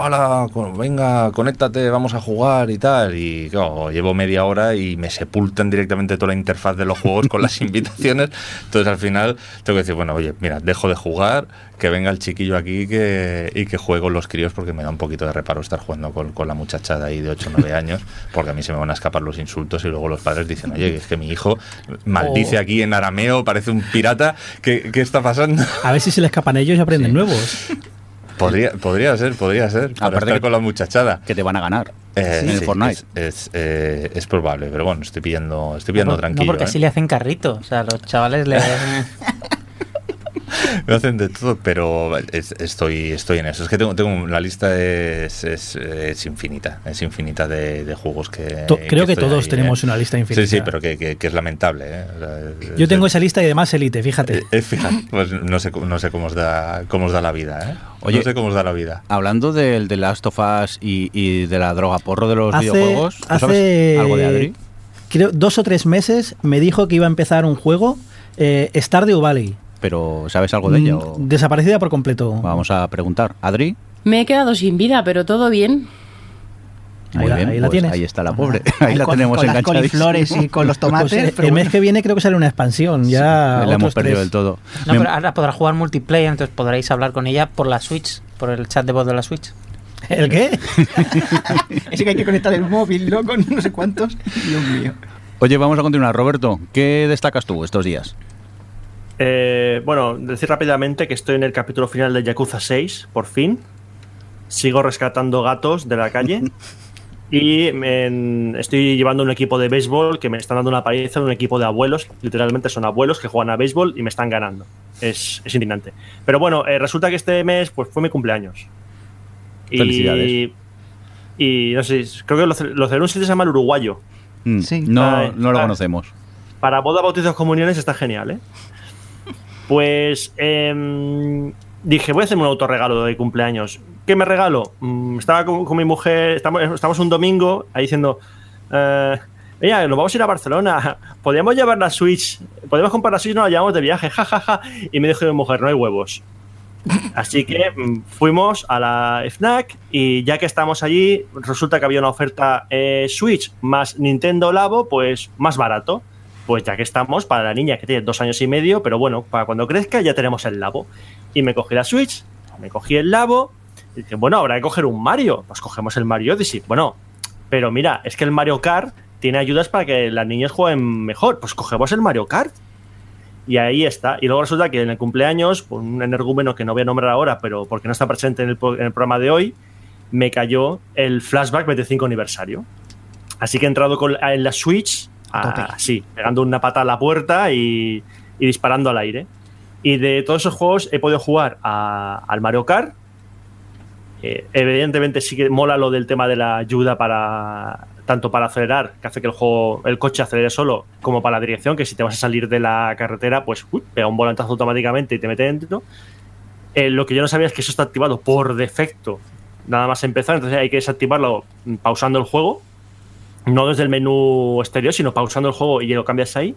Hola, venga, conéctate, vamos a jugar y tal. Y claro, llevo media hora y me sepultan directamente toda la interfaz de los juegos con las invitaciones. Entonces al final tengo que decir, bueno, oye, mira, dejo de jugar, que venga el chiquillo aquí que, y que juegue con los críos porque me da un poquito de reparo estar jugando con, con la muchachada ahí de 8 o 9 años, porque a mí se me van a escapar los insultos y luego los padres dicen, oye, es que mi hijo maldice Oh. aquí en arameo, parece un pirata, ¿qué, qué está pasando? A ver si se le escapan ellos y aprenden nuevos. Podría, podría ser, podría ser, para Aparte estar que- con la muchachada. Que te van a ganar Eh, en el sí, Fortnite. Es, es, eh, es probable, pero bueno, estoy pillando, estoy pillando no, tranquilo. no, porque ¿eh? así le hacen carrito. O sea, los chavales le. Me hacen de todo, pero es- estoy, estoy en eso. Es que tengo, tengo la lista es, es, es infinita, es infinita de, de juegos que. To- creo que todos ahí, tenemos ¿eh? una lista infinita. Sí, sí, pero que, que- que es lamentable. ¿eh? O sea, es- Yo tengo es- esa lista y además Elite, fíjate. eh, eh, fíjate, pues no sé, cómo- no sé cómo os da, cómo os da la vida, ¿eh? Oye, no sé cómo os da la vida. Hablando del de Last of Us y, y de la droga porro de los Hace- videojuegos, ¿tú hace- sabes algo de Adri? Creo dos o tres meses me dijo que iba a empezar un juego, eh, Stardew Valley. Pero ¿sabes algo de ella? Mm, o- Desaparecida por completo. Vamos a preguntar. Adri, Me he quedado sin vida, pero todo bien. muy Ahí la- bien, ahí la pues tienes. ahí está la pobre. Ahí la con, tenemos con las coliflores y con los tomates. Pues, pero el mes bueno. que viene creo que sale una expansión. Ya La hemos perdido tres. del todo. No, Me- pero ahora podrá jugar multiplayer, entonces podréis hablar con ella por la Switch, por el chat de voz de la Switch. ¿El qué? Ese que hay que conectar el móvil, ¿no? Con no sé cuántos. Dios mío. Oye, vamos a continuar. Roberto, ¿qué destacas tú estos días? Eh, bueno, decir rápidamente que estoy en el capítulo final de Yakuza 6, por fin. Sigo rescatando gatos de la calle. Y me- estoy llevando un equipo de béisbol que me están dando una paliza de un equipo de abuelos. Literalmente son abuelos que juegan a béisbol y me están ganando. Es, es indignante. Pero bueno, eh, resulta que este mes pues, fue mi cumpleaños. Y- Felicidades. Y, no sé, creo que lo, lo celebré en un sitio que se llama el Uruguayo. Mm, Sí. No, Ay, no lo ay. conocemos. Para bodas, bautizos, comuniones está genial, ¿eh? Pues em, dije, voy a hacerme un autorregalo de cumpleaños. ¿Qué me regalo? Mm, estaba con, mi mujer, estamos, un domingo ahí diciendo, eh, Oye, nos vamos a ir a Barcelona. Podríamos llevar la Switch. Podemos comprar la Switch, nos la llevamos de viaje, jajaja. Y me dijo mi mujer, no hay huevos. Así que mm, fuimos a la FNAC y ya que estamos allí, resulta que había una oferta eh, Switch más Nintendo Labo, pues más barato. Pues ya que estamos, para la niña que tiene dos años y medio, pero bueno, para cuando crezca ya tenemos el Labo. Y me cogí la Switch, me cogí el Labo, y dije, bueno, habrá que coger un Mario. Pues cogemos el Mario Odyssey. Bueno, pero mira, es que el Mario Kart tiene ayudas para que las niñas jueguen mejor. Pues cogemos el Mario Kart. Y ahí está. Y luego resulta que en el cumpleaños, por un energúmeno que no voy a nombrar ahora, pero porque no está presente en el, programa de hoy, me cayó el flashback 25 aniversario. Así que he entrado en la Switch, Así, pegando una pata a la puerta y, y disparando al aire. Y de todos esos juegos he podido jugar a- al Mario Kart. Eh, evidentemente sí que mola lo del tema de la ayuda para tanto para acelerar, que hace que el juego, el coche acelere solo, como para la dirección, que si te vas a salir de la carretera, pues uy, pega un volantazo automáticamente y te mete dentro. Eh, lo que yo no sabía es que eso está activado por defecto, nada más empezar, entonces hay que desactivarlo pausando el juego, no desde el menú exterior, sino pausando el juego y lo cambias ahí.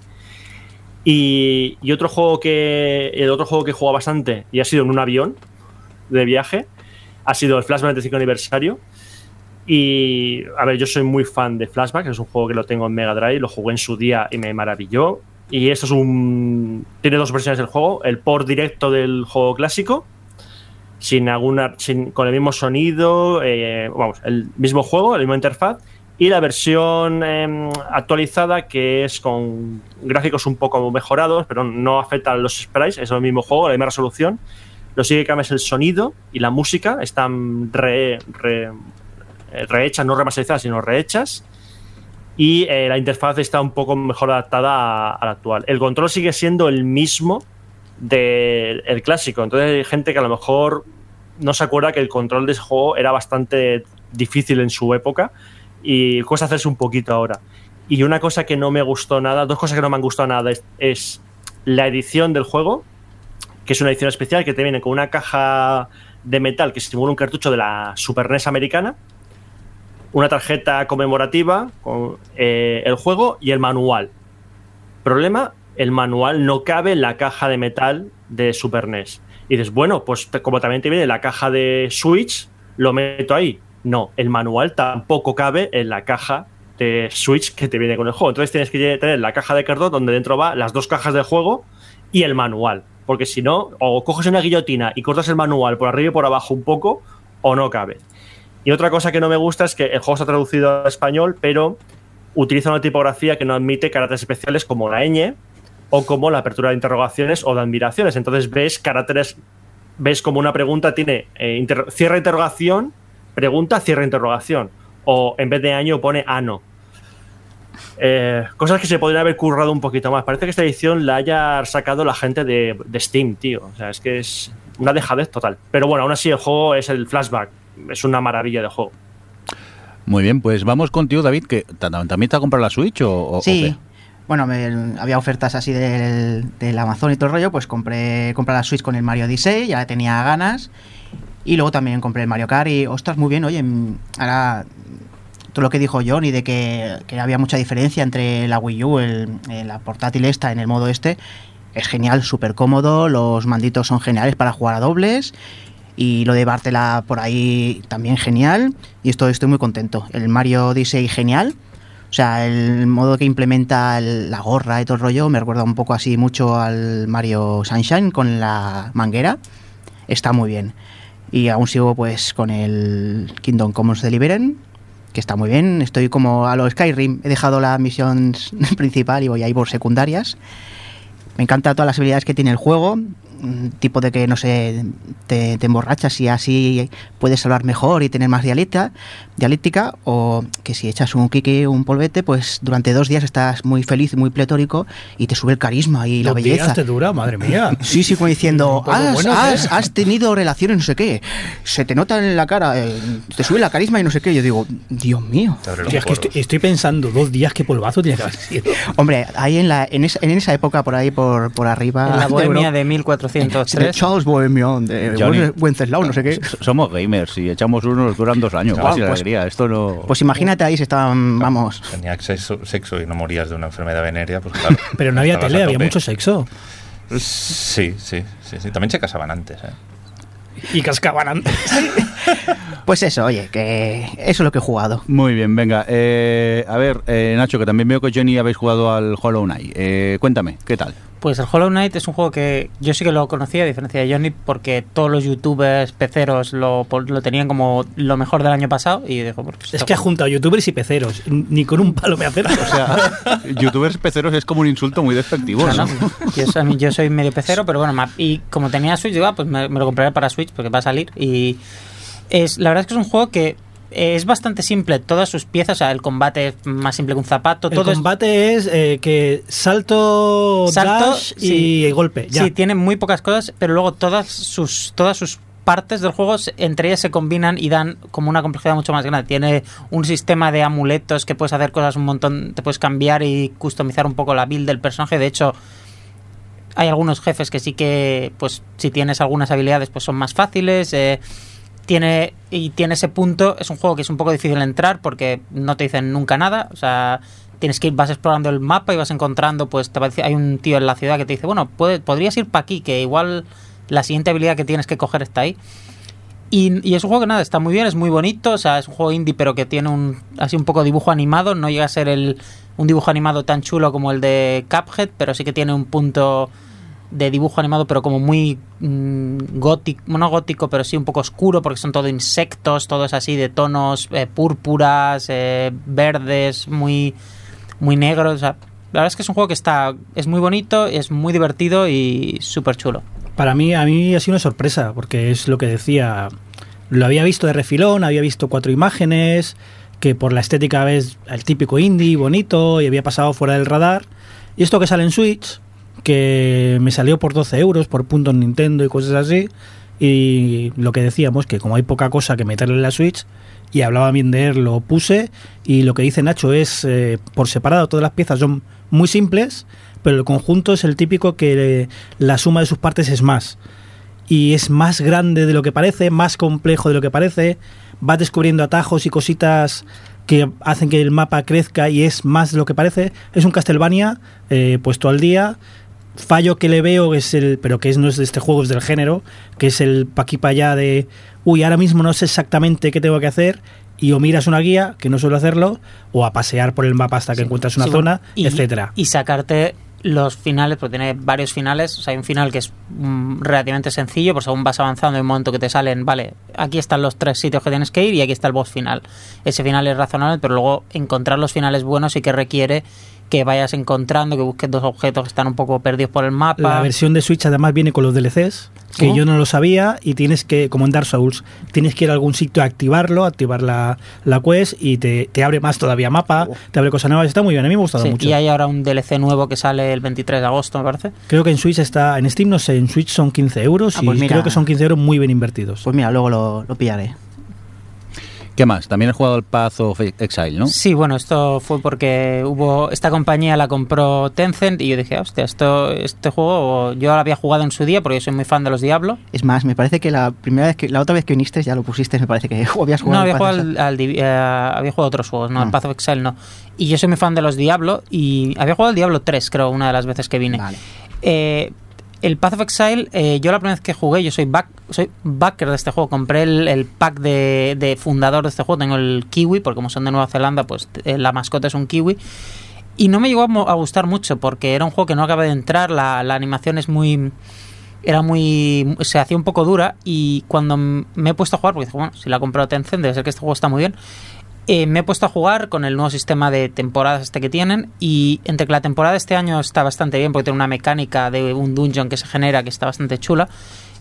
Y, y otro juego que el otro juego que he bastante y ha sido en un avión de viaje ha sido el Flashback 25 aniversario. Y a ver, yo soy muy fan de Flashback, es un juego que lo tengo en Mega Drive, lo jugué en su día y me maravilló. Y esto es un. Tiene dos versiones del juego: el port directo del juego clásico, sin alguna. Con el mismo sonido, eh, vamos, el mismo juego, la misma interfaz, y la versión eh, actualizada que es con gráficos un poco mejorados, pero no afecta a los sprites, es el mismo juego, la misma resolución. Lo sigue que es el sonido y la música, están re, re- eh, rehechas, no remasterizadas, sino rehechas. Y eh, la interfaz está un poco mejor adaptada a, la actual. El control sigue siendo el mismo del el clásico. Entonces hay gente que a lo mejor no se acuerda que el control de ese juego era bastante difícil en su época y cuesta hacerse un poquito ahora. Y una cosa que no me gustó nada, dos cosas que no me han gustado nada es, la edición del juego, que es una edición especial que te viene con una caja de metal que simula un cartucho de la Super NES americana, una tarjeta conmemorativa con eh, el juego y el manual. Problema, el manual no cabe en la caja de metal de Super NES. Y dices, bueno, pues como también te viene la caja de Switch, lo meto ahí. No, el manual tampoco cabe en la caja de Switch que te viene con el juego. Entonces tienes que tener la caja de cartón donde dentro va las dos cajas de juego y el manual. Porque si no, o coges una guillotina y cortas el manual por arriba y por abajo un poco, o no cabe. Y otra cosa que no me gusta es que el juego está traducido a español, pero utiliza una tipografía que no admite caracteres especiales como la ñ o como la apertura de interrogaciones o de admiraciones. Entonces ves caracteres, ves como una pregunta tiene eh, inter- cierra interrogación, pregunta, cierra interrogación. O en vez de año pone ano. Eh, cosas que se podrían haber currado un poquito más. Parece que esta edición la haya sacado la gente de, de Steam, tío. O sea, es que es una dejadez total. Pero bueno, aún así el juego es el flashback. Es una maravilla de juego. Muy bien, pues vamos contigo, David, que ta- también te ha comprado la Switch o, Sí. Bueno, me- había ofertas así del, del Amazon y todo el rollo, pues compré, compré la Switch con el Mario Odyssey, ya tenía ganas. Y luego también compré el Mario Kart y, ostras, muy bien, oye, mm, ahora todo lo que dijo Johnny de que, que había mucha diferencia entre la Wii U, el, el- la portátil esta en el modo este, es genial, súper cómodo, los manditos son geniales para jugar a dobles y lo de Bartela por ahí también genial y esto estoy muy contento. El Mario Odyssey genial. O sea, el modo que implementa el- la gorra y todo el rollo me recuerda un poco así mucho al Mario Sunshine con la manguera. Está muy bien. Y aún sigo pues con el Kingdom Commons Deliveren, que está muy bien. Estoy como a lo Skyrim. He dejado la misión principal y voy ahí por secundarias. Me encanta todas las habilidades que tiene el juego, tipo de que, no sé, te, te, emborrachas y así puedes hablar mejor y tener más dialecta, dialéctica, o que si echas un kiki, un polvete, pues durante dos días estás muy feliz, muy pletórico y te sube el carisma y la belleza. Días te dura, madre mía. Sí, sí, como diciendo, has, has, ¿eh?". has, tenido relaciones, no sé qué, se te nota en la cara, eh, te sube la carisma y no sé qué. Yo digo, Dios mío. Es que estoy, pensando, dos días, qué polvazo tienes que haber sido. Hombre, ahí en, la, en, esa, en esa época, por ahí, por, por arriba. En la bohemia de, de 1400. 1803. Charles Bohemian, de Wenceslao, no sé qué. Somos gamers y echamos uno, nos duran dos años, casi wow, pues, pues, imagínate ahí, si estaban, vamos. Tenía sexo, y no morías de una enfermedad venérea, pues claro. Pero no había tele, había mucho sexo. Sí, sí, sí. También se casaban antes, ¿eh? y cascaban antes. pues eso, oye, que eso es lo que he jugado. Muy bien, venga. Eh, a ver, eh, Nacho, que también veo que Johnny habéis jugado al Hollow Knight. Eh, cuéntame, ¿qué tal? Pues el Hollow Knight es un juego que yo sí que lo conocía, a diferencia de Johnny, porque todos los youtubers peceros lo, lo tenían como lo mejor del año pasado y dijo, pues, Es que ha juntado youtubers y peceros. Ni con un palo me acerco. O sea, youtubers peceros es como un insulto muy despectivo. No, ¿no? no, yo, soy, yo soy medio pecero, pero bueno, y como tenía Switch, digo, ah, pues me, me lo compraré para Switch porque va a salir. Y es la verdad es que es un juego que es bastante simple, todas sus piezas, o sea, el combate es más simple que un zapato, El todo combate es, eh, que salto, Salto, dash y sí. golpe. Ya. Sí, tiene muy pocas cosas, pero luego todas sus, todas sus partes del juego entre ellas se combinan y dan como una complejidad mucho más grande. Tiene un sistema de amuletos que puedes hacer cosas un montón, te puedes cambiar y customizar un poco la build del personaje. De hecho, hay algunos jefes que sí que, pues, si tienes algunas habilidades, pues son más fáciles. eh, tiene y tiene ese punto. Es un juego que es un poco difícil entrar porque no te dicen nunca nada. O sea, tienes que ir, vas explorando el mapa y vas encontrando, pues, te va a decir- hay un tío en la ciudad que te dice, bueno, puede, podrías ir para aquí, que igual la siguiente habilidad que tienes que coger está ahí. Y, y es un juego que nada, está muy bien, es muy bonito, o sea, es un juego indie, pero que tiene un así un poco dibujo animado, no llega a ser el, un dibujo animado tan chulo como el de Cuphead, pero sí que tiene un punto de dibujo animado, pero como muy mm, gótico, no gótico, pero sí un poco oscuro, porque son todo insectos, todo es así de tonos eh, púrpuras, eh, verdes, muy, muy negros. o sea, la verdad es que es un juego que está, es muy bonito, es muy divertido y súper chulo. Para mí, a mí ha sido una sorpresa, porque es lo que decía. Lo había visto de refilón, había visto cuatro imágenes, que por la estética ves el típico indie, bonito, y había pasado fuera del radar. Y esto que sale en Switch, que me salió por 12 euros, por puntos Nintendo y cosas así. Y lo que decíamos, que como hay poca cosa que meterle en la Switch, y hablaba bien de él, lo puse. Y lo que dice Nacho es, eh, por separado, todas las piezas son muy simples, pero el conjunto es el típico que eh, la suma de sus partes es más. Y es más grande de lo que parece, más complejo de lo que parece. Vas descubriendo atajos y cositas que hacen que el mapa crezca y es más de lo que parece. Es un Castlevania eh, puesto al día. Fallo que le veo es el, pero que es, no es de este juego, es del género, que es el pa' aquí pa' allá de, uy, ahora mismo no sé exactamente qué tengo que hacer, y o miras una guía, que no suelo hacerlo, o a pasear por el mapa hasta que encuentras una Sí, zona, y, etcétera. Y sacarte los finales, porque tiene varios finales. O sea, hay un final que es mm, relativamente sencillo, pues según vas avanzando, hay un momento que te salen, vale, aquí están los tres sitios que tienes que ir y aquí está el boss final. Ese final es razonable, pero luego encontrar los finales buenos sí que requiere que vayas encontrando, que busques dos objetos que están un poco perdidos por el mapa. La versión de Switch además viene con los DLCs, que ¿Oh? yo no lo sabía, y tienes que, como en Dark Souls, tienes que ir a algún sitio a activarlo, activar la, la quest, y te, te abre más todavía mapa, te abre cosas nuevas, está muy bien, a mí me ha gustado Sí, mucho. y hay ahora un DLC nuevo que sale el 23 de agosto, me parece. Creo que en Switch está, en Steam no sé, en Switch son 15 euros, Ah, y pues mira. creo que son 15 euros muy bien invertidos. Pues mira, luego lo, lo pillaré. ¿Qué más? También he jugado al Path of Exile, ¿no? Sí, bueno, esto fue porque hubo esta compañía la compró Tencent y yo dije, hostia, esto, este juego yo lo había jugado en su día porque yo soy muy fan de los Diablo. Es más, me parece que la primera vez que, la otra vez que viniste ya lo pusiste, me parece que habías No, jugado. había al jugado, al, al eh, había jugado a otros juegos, no, el Ah. Path of Exile no. Y yo soy muy fan de los Diablo y había jugado al Diablo 3, creo, una de las veces que vine. Vale. Eh, el Path of Exile, eh, yo la primera vez que jugué, yo soy back, soy backer de este juego, compré el, pack de, fundador de este juego, tengo el kiwi, porque como son de Nueva Zelanda, pues eh, la mascota es un kiwi. Y no me llegó a, a gustar mucho, porque era un juego que no acaba de entrar, la, la animación es muy era muy se hacía un poco dura. Y cuando me he puesto a jugar porque dije, bueno si la ha comprado Tencent debe ser que este juego está muy bien eh, me he puesto a jugar con el nuevo sistema de temporadas este que tienen y entre que la temporada de este año está bastante bien porque tiene una mecánica de un dungeon que se genera que está bastante chula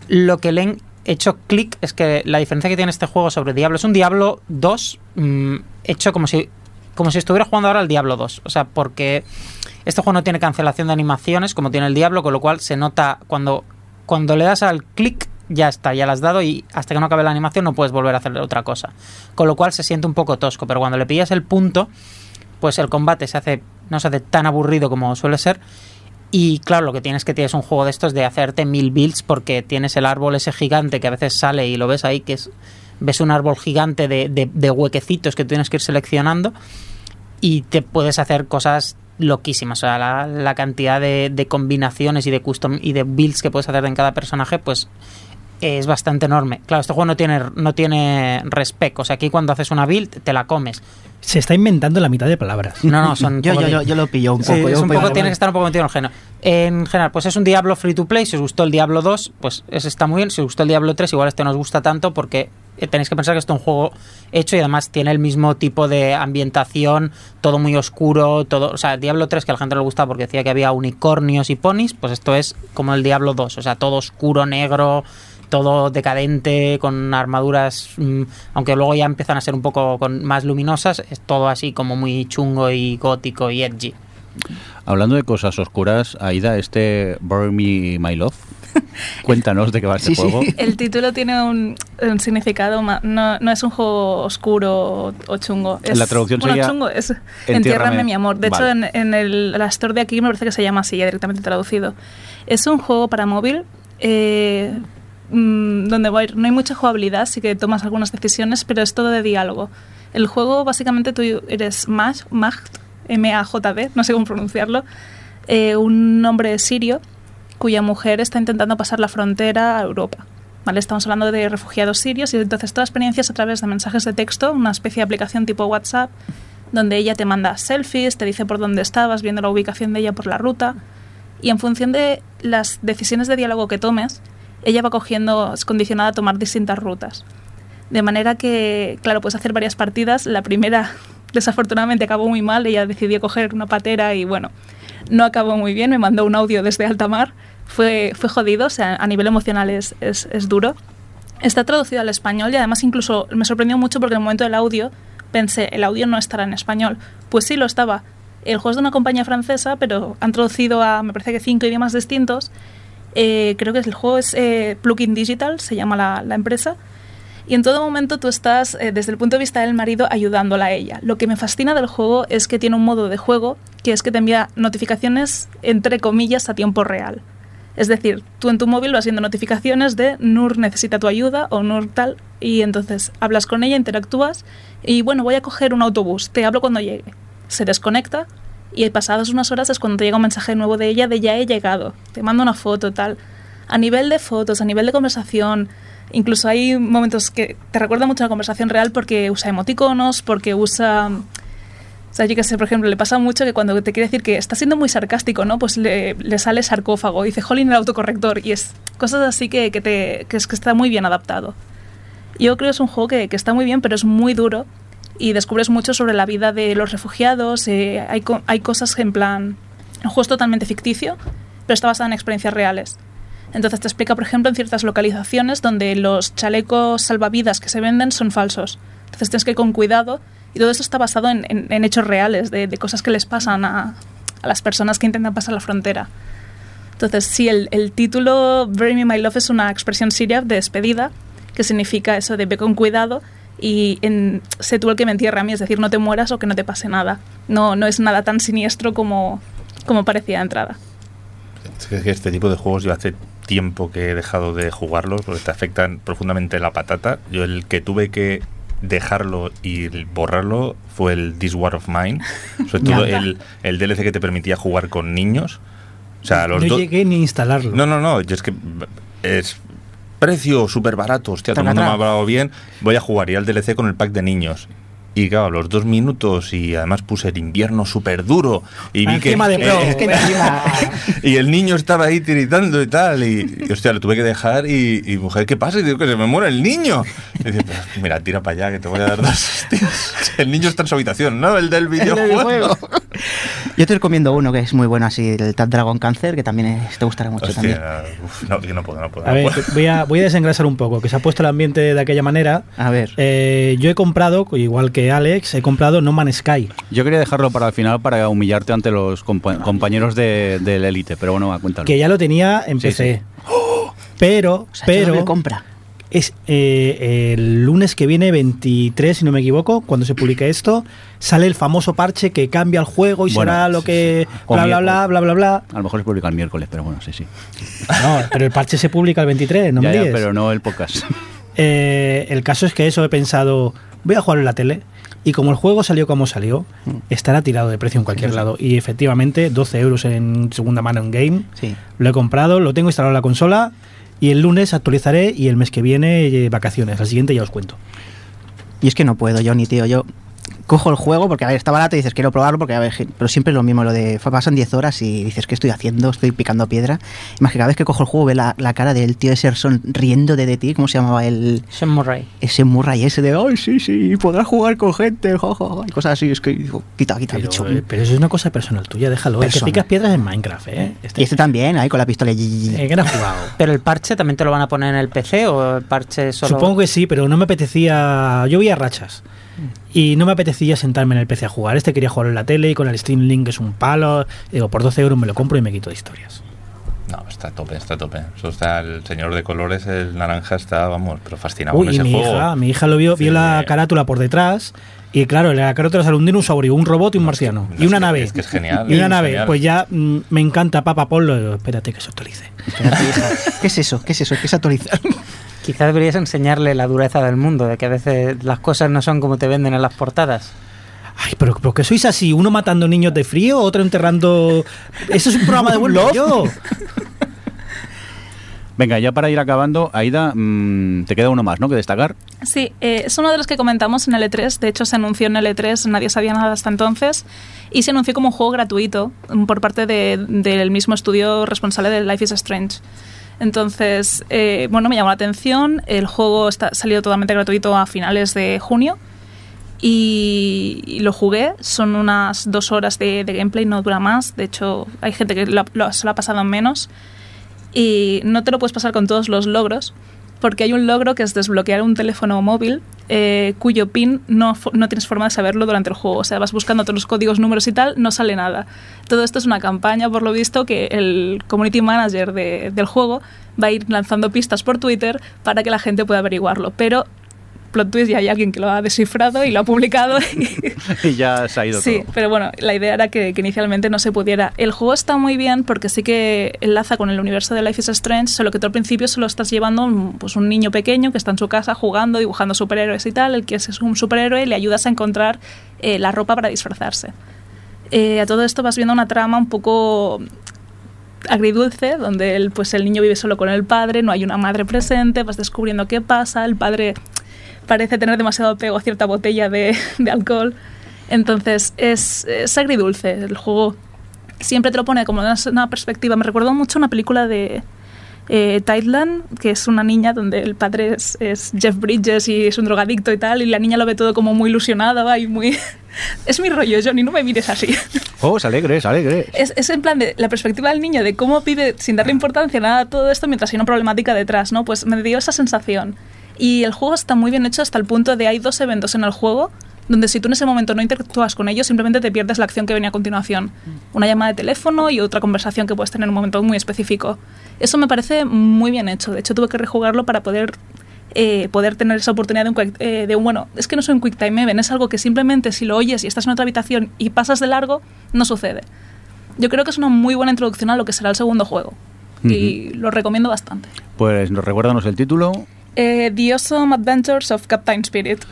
lo que le han hecho clic es que la diferencia que tiene este juego sobre Diablo es un Diablo 2 mm, hecho como si como si estuviera jugando ahora al Diablo 2 o sea porque este juego no tiene cancelación de animaciones como tiene el Diablo con lo cual se nota cuando cuando le das al clic ya está, ya la has dado y hasta que no acabe la animación no puedes volver a hacer otra cosa. Con lo cual se siente un poco tosco, pero cuando le pillas el punto, pues el combate se hace no se hace tan aburrido como suele ser. Y claro, lo que tienes que tienes un juego de estos de hacerte mil builds porque tienes el árbol ese gigante que a veces sale y lo ves ahí, que es ves un árbol gigante de, de, huequecitos que tienes que ir seleccionando y te puedes hacer cosas loquísimas. O sea, la, la cantidad de, de combinaciones y de custom y de builds que puedes hacer en cada personaje, pues es bastante enorme. Claro, este juego no tiene, no tiene respec. O sea, aquí cuando haces una build, te la comes. Se está inventando la mitad de palabras. No, no, son. Yo, yo, de- yo, yo lo pillo un Sí, poco. es yo un poco, tienes que estar un poco metido en el género. En general, pues es un Diablo free to play. Si os gustó el Diablo 2, pues ese está muy bien. Si os gustó el Diablo 3, igual este no os gusta tanto porque eh, tenéis que pensar que esto es un juego hecho y además tiene el mismo tipo de ambientación, todo muy oscuro, todo, o sea, Diablo 3 que a la gente no le gustaba porque decía que había unicornios y ponis, pues esto es como el Diablo 2, o sea, todo oscuro, negro, todo decadente, con armaduras, mm, aunque luego ya empiezan a ser un poco con, más luminosas, es todo así como muy chungo y gótico y edgy. Hablando de cosas oscuras, Aida, este Bury Me My Love, cuéntanos de qué va este Sí, sí. juego. El título tiene un, un significado, ma- no, no es un juego oscuro o, o chungo. Es, La traducción bueno, sería chungo es Entiérrame. Entiérrame mi amor. De hecho, en el, la store de aquí me parece que se llama así, ya directamente traducido. Es un juego para móvil eh, mm, donde ir- no hay mucha jugabilidad, sí que tomas algunas decisiones, pero es todo de diálogo. El juego, básicamente, tú eres Maj, Majd, M-A-J-D, no sé cómo pronunciarlo, eh, un hombre sirio cuya mujer está intentando pasar la frontera a Europa. ¿Vale? Estamos hablando de refugiados sirios y entonces toda experiencia es a través de mensajes de texto, una especie de aplicación tipo WhatsApp, donde ella te manda selfies, te dice por dónde estabas, viendo la ubicación de ella por la ruta, y en función de las decisiones de diálogo que tomes, ella va cogiendo, es condicionada a tomar distintas rutas. De manera que, claro, puedes hacer varias partidas. La primera, desafortunadamente, acabó muy mal. Ella decidió coger una patera y, bueno, no acabó muy bien. Me mandó un audio desde alta mar. Fue, fue jodido, o sea, a nivel emocional es, es, es duro. Está traducido al español y además incluso me sorprendió mucho porque en el momento del audio pensé, el audio no estará en español. Pues sí, lo estaba. El juego es de una compañía francesa, pero han traducido a, me parece que cinco idiomas distintos. Eh, creo que el juego es eh, Plugin Digital, se llama la, la empresa. Y en todo momento tú estás, eh, desde el punto de vista del marido, ayudándola a ella. Lo que me fascina del juego es que tiene un modo de juego que es que te envía notificaciones, entre comillas, a tiempo real. Es decir, tú en tu móvil vas viendo notificaciones de Nur necesita tu ayuda o Nur tal, y entonces hablas con ella, interactúas, y bueno, voy a coger un autobús, te hablo cuando llegue. Se desconecta y pasadas unas horas es cuando te llega un mensaje nuevo de ella de ya he llegado, te mando una foto, tal. A nivel de fotos, a nivel de conversación, incluso hay momentos que te recuerda mucho a la conversación real porque usa emoticonos, porque usa... O sea, yo que sé, por ejemplo, le pasa mucho que cuando te quiere decir que está siendo muy sarcástico, ¿no? Pues le, le sale sarcófago, dice jolín el autocorrector, y es cosas así que, que, te, que, es, que está muy bien adaptado. Yo creo que es un juego que, que está muy bien, pero es muy duro y descubres mucho sobre la vida de los refugiados. Eh, hay, co hay cosas en plan. El juego es totalmente ficticio, pero está basado en experiencias reales. Entonces te explica, por ejemplo, en ciertas localizaciones donde los chalecos salvavidas que se venden son falsos. Entonces tienes que ir con cuidado y todo eso está basado en, en, en hechos reales, de, de, cosas que les pasan a, a, las personas que intentan pasar la frontera. Entonces, sí, el, el título Bury Me My Love es una expresión siria de despedida, que significa eso de ve con cuidado y en, sé tú el que me entierra a mí, es decir, no te mueras o que no te pase nada. No, no es nada tan siniestro como, como parecía de entrada. Es que este tipo de juegos yo hace tiempo que he dejado de jugarlos porque te afectan profundamente la patata. Yo el que tuve que dejarlo y borrarlo fue el This War of Mine, sobre todo el, el DLC que te permitía jugar con niños. O sea, los no llegué ni a instalarlo. No, no, no, yo es que es precio súper barato, hostia, todo el mundo me ha hablado bien, voy a jugar y al DLC con el pack de niños. Y claro, los dos minutos y además puse el invierno súper duro y vi que... De pro. eh, y el niño estaba ahí tiritando y tal y, y, hostia, lo tuve que dejar y, y, mujer, ¿qué pasa? Y digo que se me muere el niño. Y dice, "Pues, mira, tira para allá que te voy a dar dos hostias". El niño está en su habitación, ¿no? El del videojuego. Yo te recomiendo uno que es muy bueno así, el Tap Dragon Cancer, que también es- te gustará mucho también. Hostia, uf, no, que no puedo, no puedo. A no ver, puedo. voy a, voy a desengrasar un poco, que se ha puesto el ambiente de aquella manera. A ver. Eh, yo he comprado, igual que Alex, he comprado No Man's Sky. Yo quería dejarlo para el final para humillarte ante los compa- compañeros de, del Elite, pero bueno, cuéntalo. que ya lo tenía en Sí, PC. Pero, O sea, pero compra. Es eh, el lunes que viene, 23, si no me equivoco, cuando se publique esto, sale el famoso parche que cambia el juego y Bueno, será lo sí, que sí. Bla bla bla bla bla bla. A lo mejor se publica el miércoles, pero bueno, sí, sí. No, pero el parche se publica el 23, no Ya, me ya, pero no el podcast. Eh, el caso es que eso he pensado, voy a jugar en la tele. Y como el juego salió como salió, estará tirado de precio en cualquier lado. Y efectivamente, 12 euros en segunda mano en game. Sí. Lo he comprado, lo tengo instalado en la consola. Y el lunes actualizaré y el mes que viene eh, vacaciones. Al siguiente ya os cuento. Y es que no puedo, Johnny, tío. Yo cojo el juego porque, a ver, está barato y dices, quiero probarlo porque, a ver, pero siempre es lo mismo, lo de pasan 10 horas y dices, ¿qué estoy haciendo? Estoy picando piedra. Y más que cada vez que cojo el juego ve la, la cara del tío ese sonriendo de, de ti, ¿cómo se llamaba el Sean Murray. ese Murray ese de, ay, sí, sí, podrás jugar con gente, jo, jo, jo", y cosas así, es que digo, quita, quita, Pero, bicho. eh, pero eso es una cosa personal tuya, déjalo. El que Personal. picas piedras en Minecraft, ¿eh? Y este también, ahí con la pistola. y- Eh, que no has jugado. ¿Pero el parche también te lo van a poner en el PC o el parche solo...? Supongo que sí, pero no me apetecía. Yo vi a rachas. Y no me apetecía sentarme en el PC a jugar. Este quería jugar en la tele y con el Steam Link es un palo. Digo, por 12 euros me lo compro y me quito de historias. No, está a tope, está a tope. Eso está el señor de colores, el naranja está, vamos, pero fascinado Uy, con y ese mi juego. hija, mi hija lo vio, vio Sí. la carátula por detrás. Y claro, en la carátula sale un dinosaurio, un robot y un marciano. no, y es una que- nave. es que es genial, Y una es nave. genial. Pues ya mm, me encanta, papá, ponlo. Digo, espérate que se actualice. Espérate, hija. ¿Qué es eso? ¿Qué es eso? ¿Qué es actualizar? Quizás deberías enseñarle la dureza del mundo, de que a veces las cosas no son como te venden en las portadas. Ay, pero ¿por qué sois así? Uno matando niños de frío, otro enterrando. Eso es un programa de buen rollo. Venga, ya para ir acabando, Aida, mm, te queda uno más, ¿no? Que destacar. Sí, eh, es uno de los que comentamos en L3. De hecho, se anunció en L3, nadie sabía nada hasta entonces. Y se anunció como un juego gratuito mm, por parte de- del mismo estudio responsable de Life is Strange. Entonces, eh, bueno, me llamó la atención. El juego está, salió totalmente gratuito a finales de junio. Y, lo jugué. Son unas dos horas de, gameplay, no dura más. De hecho, hay gente que lo- se lo ha pasado en menos. Y no te lo puedes pasar con todos los logros, porque hay un logro que es desbloquear un teléfono móvil eh, cuyo pin no, no tienes forma de saberlo durante el juego. O sea, vas buscando todos los códigos, números y tal, no sale nada. Todo esto es una campaña, por lo visto, que el community manager de- del juego va a ir lanzando pistas por Twitter para que la gente pueda averiguarlo. Pero, plot twist, ya hay alguien que lo ha descifrado y lo ha publicado. y- y ya se ha ido Sí, todo. pero bueno, la idea era que, que inicialmente no se pudiera. El juego está muy bien porque sí que enlaza con el universo de Life is Strange, solo que tú al principio solo estás llevando un, pues un niño pequeño que está en su casa jugando, dibujando superhéroes y tal, el que es un superhéroe y le ayudas a encontrar eh, la ropa para disfrazarse. Eh, a todo esto vas viendo una trama un poco agridulce, donde el, pues el niño vive solo con el padre, no hay una madre presente, vas descubriendo qué pasa, el padre parece tener demasiado apego a cierta botella de, de alcohol. Entonces es, es agridulce el juego. Siempre te lo pone como una, una perspectiva. Me recuerdo mucho una película de eh, Tideland, que es una niña donde el padre es, es Jeff Bridges y es un drogadicto y tal, y la niña lo ve todo como muy ilusionada y muy... es mi rollo, Johnny, no me mires así. Oh, es alegre, es alegre. Es, es en plan de la perspectiva del niño de cómo vive sin darle importancia a nada a todo esto mientras hay una problemática detrás, ¿no? Pues me dio esa sensación. Y el juego está muy bien hecho hasta el punto de hay dos eventos en el juego donde si tú en ese momento no interactúas con ellos, simplemente te pierdes la acción que venía a continuación. Una llamada de teléfono y otra conversación que puedes tener en un momento muy específico. Eso me parece muy bien hecho. De hecho, tuve que rejugarlo para poder eh, poder tener esa oportunidad de un, quick- eh, de un, bueno, es que no soy un quick time event, es algo que simplemente si lo oyes y estás en otra habitación y pasas de largo, no sucede. Yo creo que es una muy buena introducción a lo que será el segundo juego. Y lo recomiendo bastante. Pues nos recuérdanos el título. Eh, The Awesome Adventures of Captain Spirit.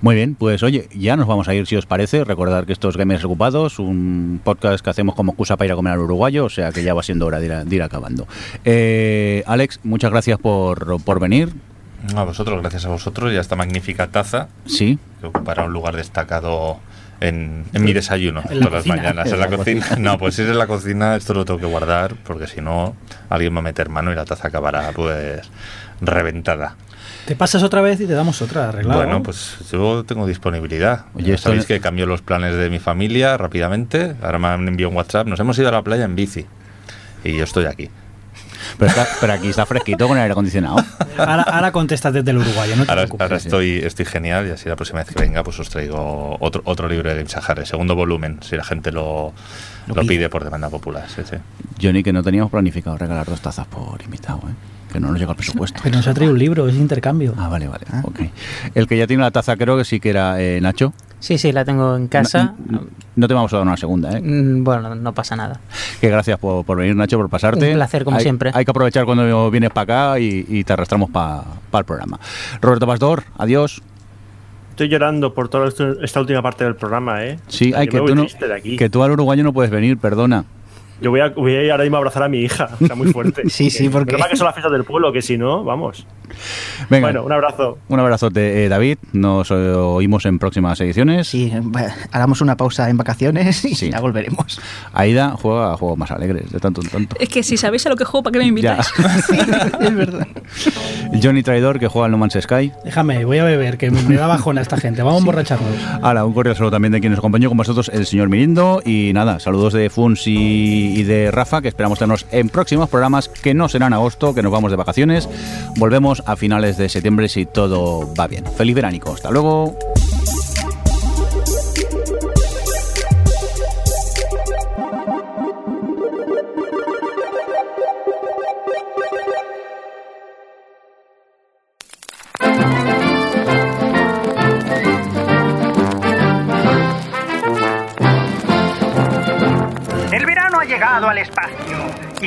Muy bien, pues oye, ya nos vamos a ir si os parece. Recordar que estos Gamers Ocupados, un podcast que hacemos como excusa para ir a comer al uruguayo, o sea que ya va siendo hora de ir, a- de ir acabando. Eh, Alex, muchas gracias por, por venir. A vosotros, gracias a vosotros y a esta magnífica taza Sí, que ocupará un lugar destacado en, en mi desayuno En la todas las cocina. mañanas. En la cocina. No, pues si es en la cocina, esto lo tengo que guardar porque si no, alguien va a meter mano y la taza acabará pues reventada. Te pasas otra vez y te damos otra arreglada. Bueno, pues yo tengo disponibilidad. Oye, Ya sabéis que cambió los planes de mi familia rápidamente. Ahora me han enviado un WhatsApp. Nos hemos ido a la playa en bici. Y yo estoy aquí. pero, está- pero aquí está fresquito con el aire acondicionado. Ahora, ahora contestas desde el uruguayo, no te Ahora, preocupes. ahora estoy, estoy genial y así la próxima vez que venga pues os traigo otro, otro libro de Sahara, segundo volumen, si la gente lo, Lo lo pide. pide por demanda popular. Sí, sí. Johnny, que no teníamos planificado regalar dos tazas por invitado, ¿eh? Que no nos llega el presupuesto. Pero nos ha traído un libro, es intercambio. Ah, vale, vale. ok. El que ya tiene la taza creo que sí que era eh, Nacho. Sí, sí, la tengo en casa. No, no te vamos a dar una segunda, ¿eh? Mm, Bueno, no pasa nada. Que gracias por, por venir, Nacho, por pasarte. Un placer, como Hay- siempre. Hay que aprovechar cuando vienes para acá y, y te arrastramos para el programa. Roberto Pastor, adiós. Estoy llorando por toda esta última parte del programa, ¿eh? Sí, Yo ay, me que tú, no, de aquí. que tú al uruguayo no puedes venir, perdona. Yo voy a, voy a ir ahora mismo a abrazar a mi hija. Está muy fuerte. Sí, sí, porque- Menos mal que son las fiestas del pueblo, que si no, vamos. Venga, Bueno, un abrazo. un abrazote, eh, David. Nos eh, oímos en próximas ediciones. Sí, va- hagamos una pausa en vacaciones y Sí. ya volveremos. Aida juega a juegos más alegres, de tanto en tanto. Es que si sabéis a lo que juego, ¿para qué me invitáis? es verdad. Johnny Traidor, que juega al No Man's Sky. Déjame, voy a beber, que me, me da bajona esta gente. Vamos a emborracharnos. Ahora, un cordial saludo también de quien nos acompañó con vosotros, el señor Mirindo. Y nada, saludos de Funs y, y de Rafa, que esperamos tenernos en próximos programas que no serán agosto, que nos vamos de vacaciones. Volvemos a finales de septiembre si todo va bien. Feliz veránico. Hasta luego.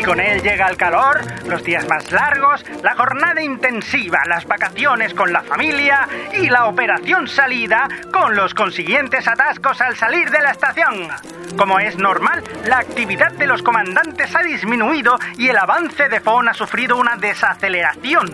Con él llega el calor, los días más largos, la jornada intensiva, las vacaciones con la familia y la operación salida con los consiguientes atascos al salir de la estación. Como es normal, la actividad de los comandantes ha disminuido y el avance de FON ha sufrido una desaceleración.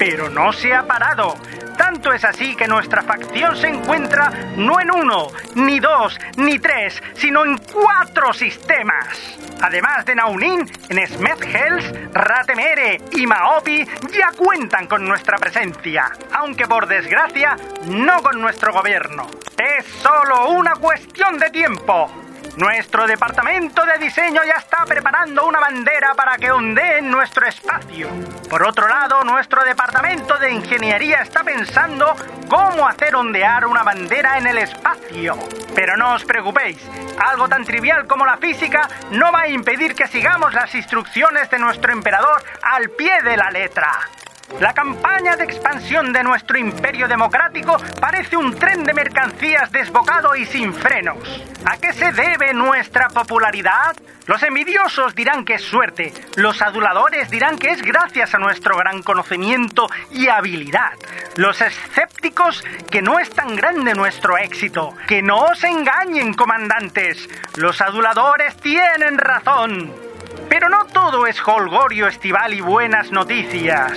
Pero no se ha parado. Tanto es así que nuestra facción se encuentra no en uno, ni dos, ni tres, sino en cuatro sistemas. Además de Naunin, en Smethhells, Ratemere y Maopi ya cuentan con nuestra presencia, aunque por desgracia no con nuestro gobierno. Es solo una cuestión de tiempo. Nuestro departamento de diseño ya está preparando una bandera para que ondee en nuestro espacio. Por otro lado, nuestro departamento de ingeniería está pensando cómo hacer ondear una bandera en el espacio. Pero no os preocupéis, algo tan trivial como la física no va a impedir que sigamos las instrucciones de nuestro emperador al pie de la letra. La campaña de expansión de nuestro imperio democrático parece un tren de mercancías desbocado y sin frenos. ¿A qué se debe nuestra popularidad? Los envidiosos dirán que es suerte, los aduladores dirán que es gracias a nuestro gran conocimiento y habilidad, los escépticos que no es tan grande nuestro éxito. Que no os engañen, comandantes, los aduladores tienen razón. Pero no todo es holgorio estival y buenas noticias.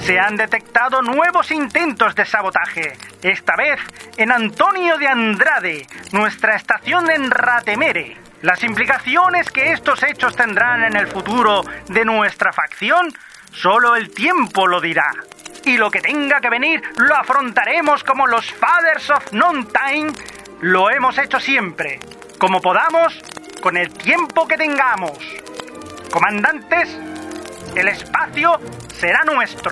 Se han detectado nuevos intentos de sabotaje, esta vez en Antonio de Andrade, nuestra estación en Ratemere. Las implicaciones que estos hechos tendrán en el futuro de nuestra facción, solo el tiempo lo dirá. Y lo que tenga que venir lo afrontaremos como los Fathers of Non-Time lo hemos hecho siempre, como podamos, con el tiempo que tengamos. Comandantes, el espacio será nuestro.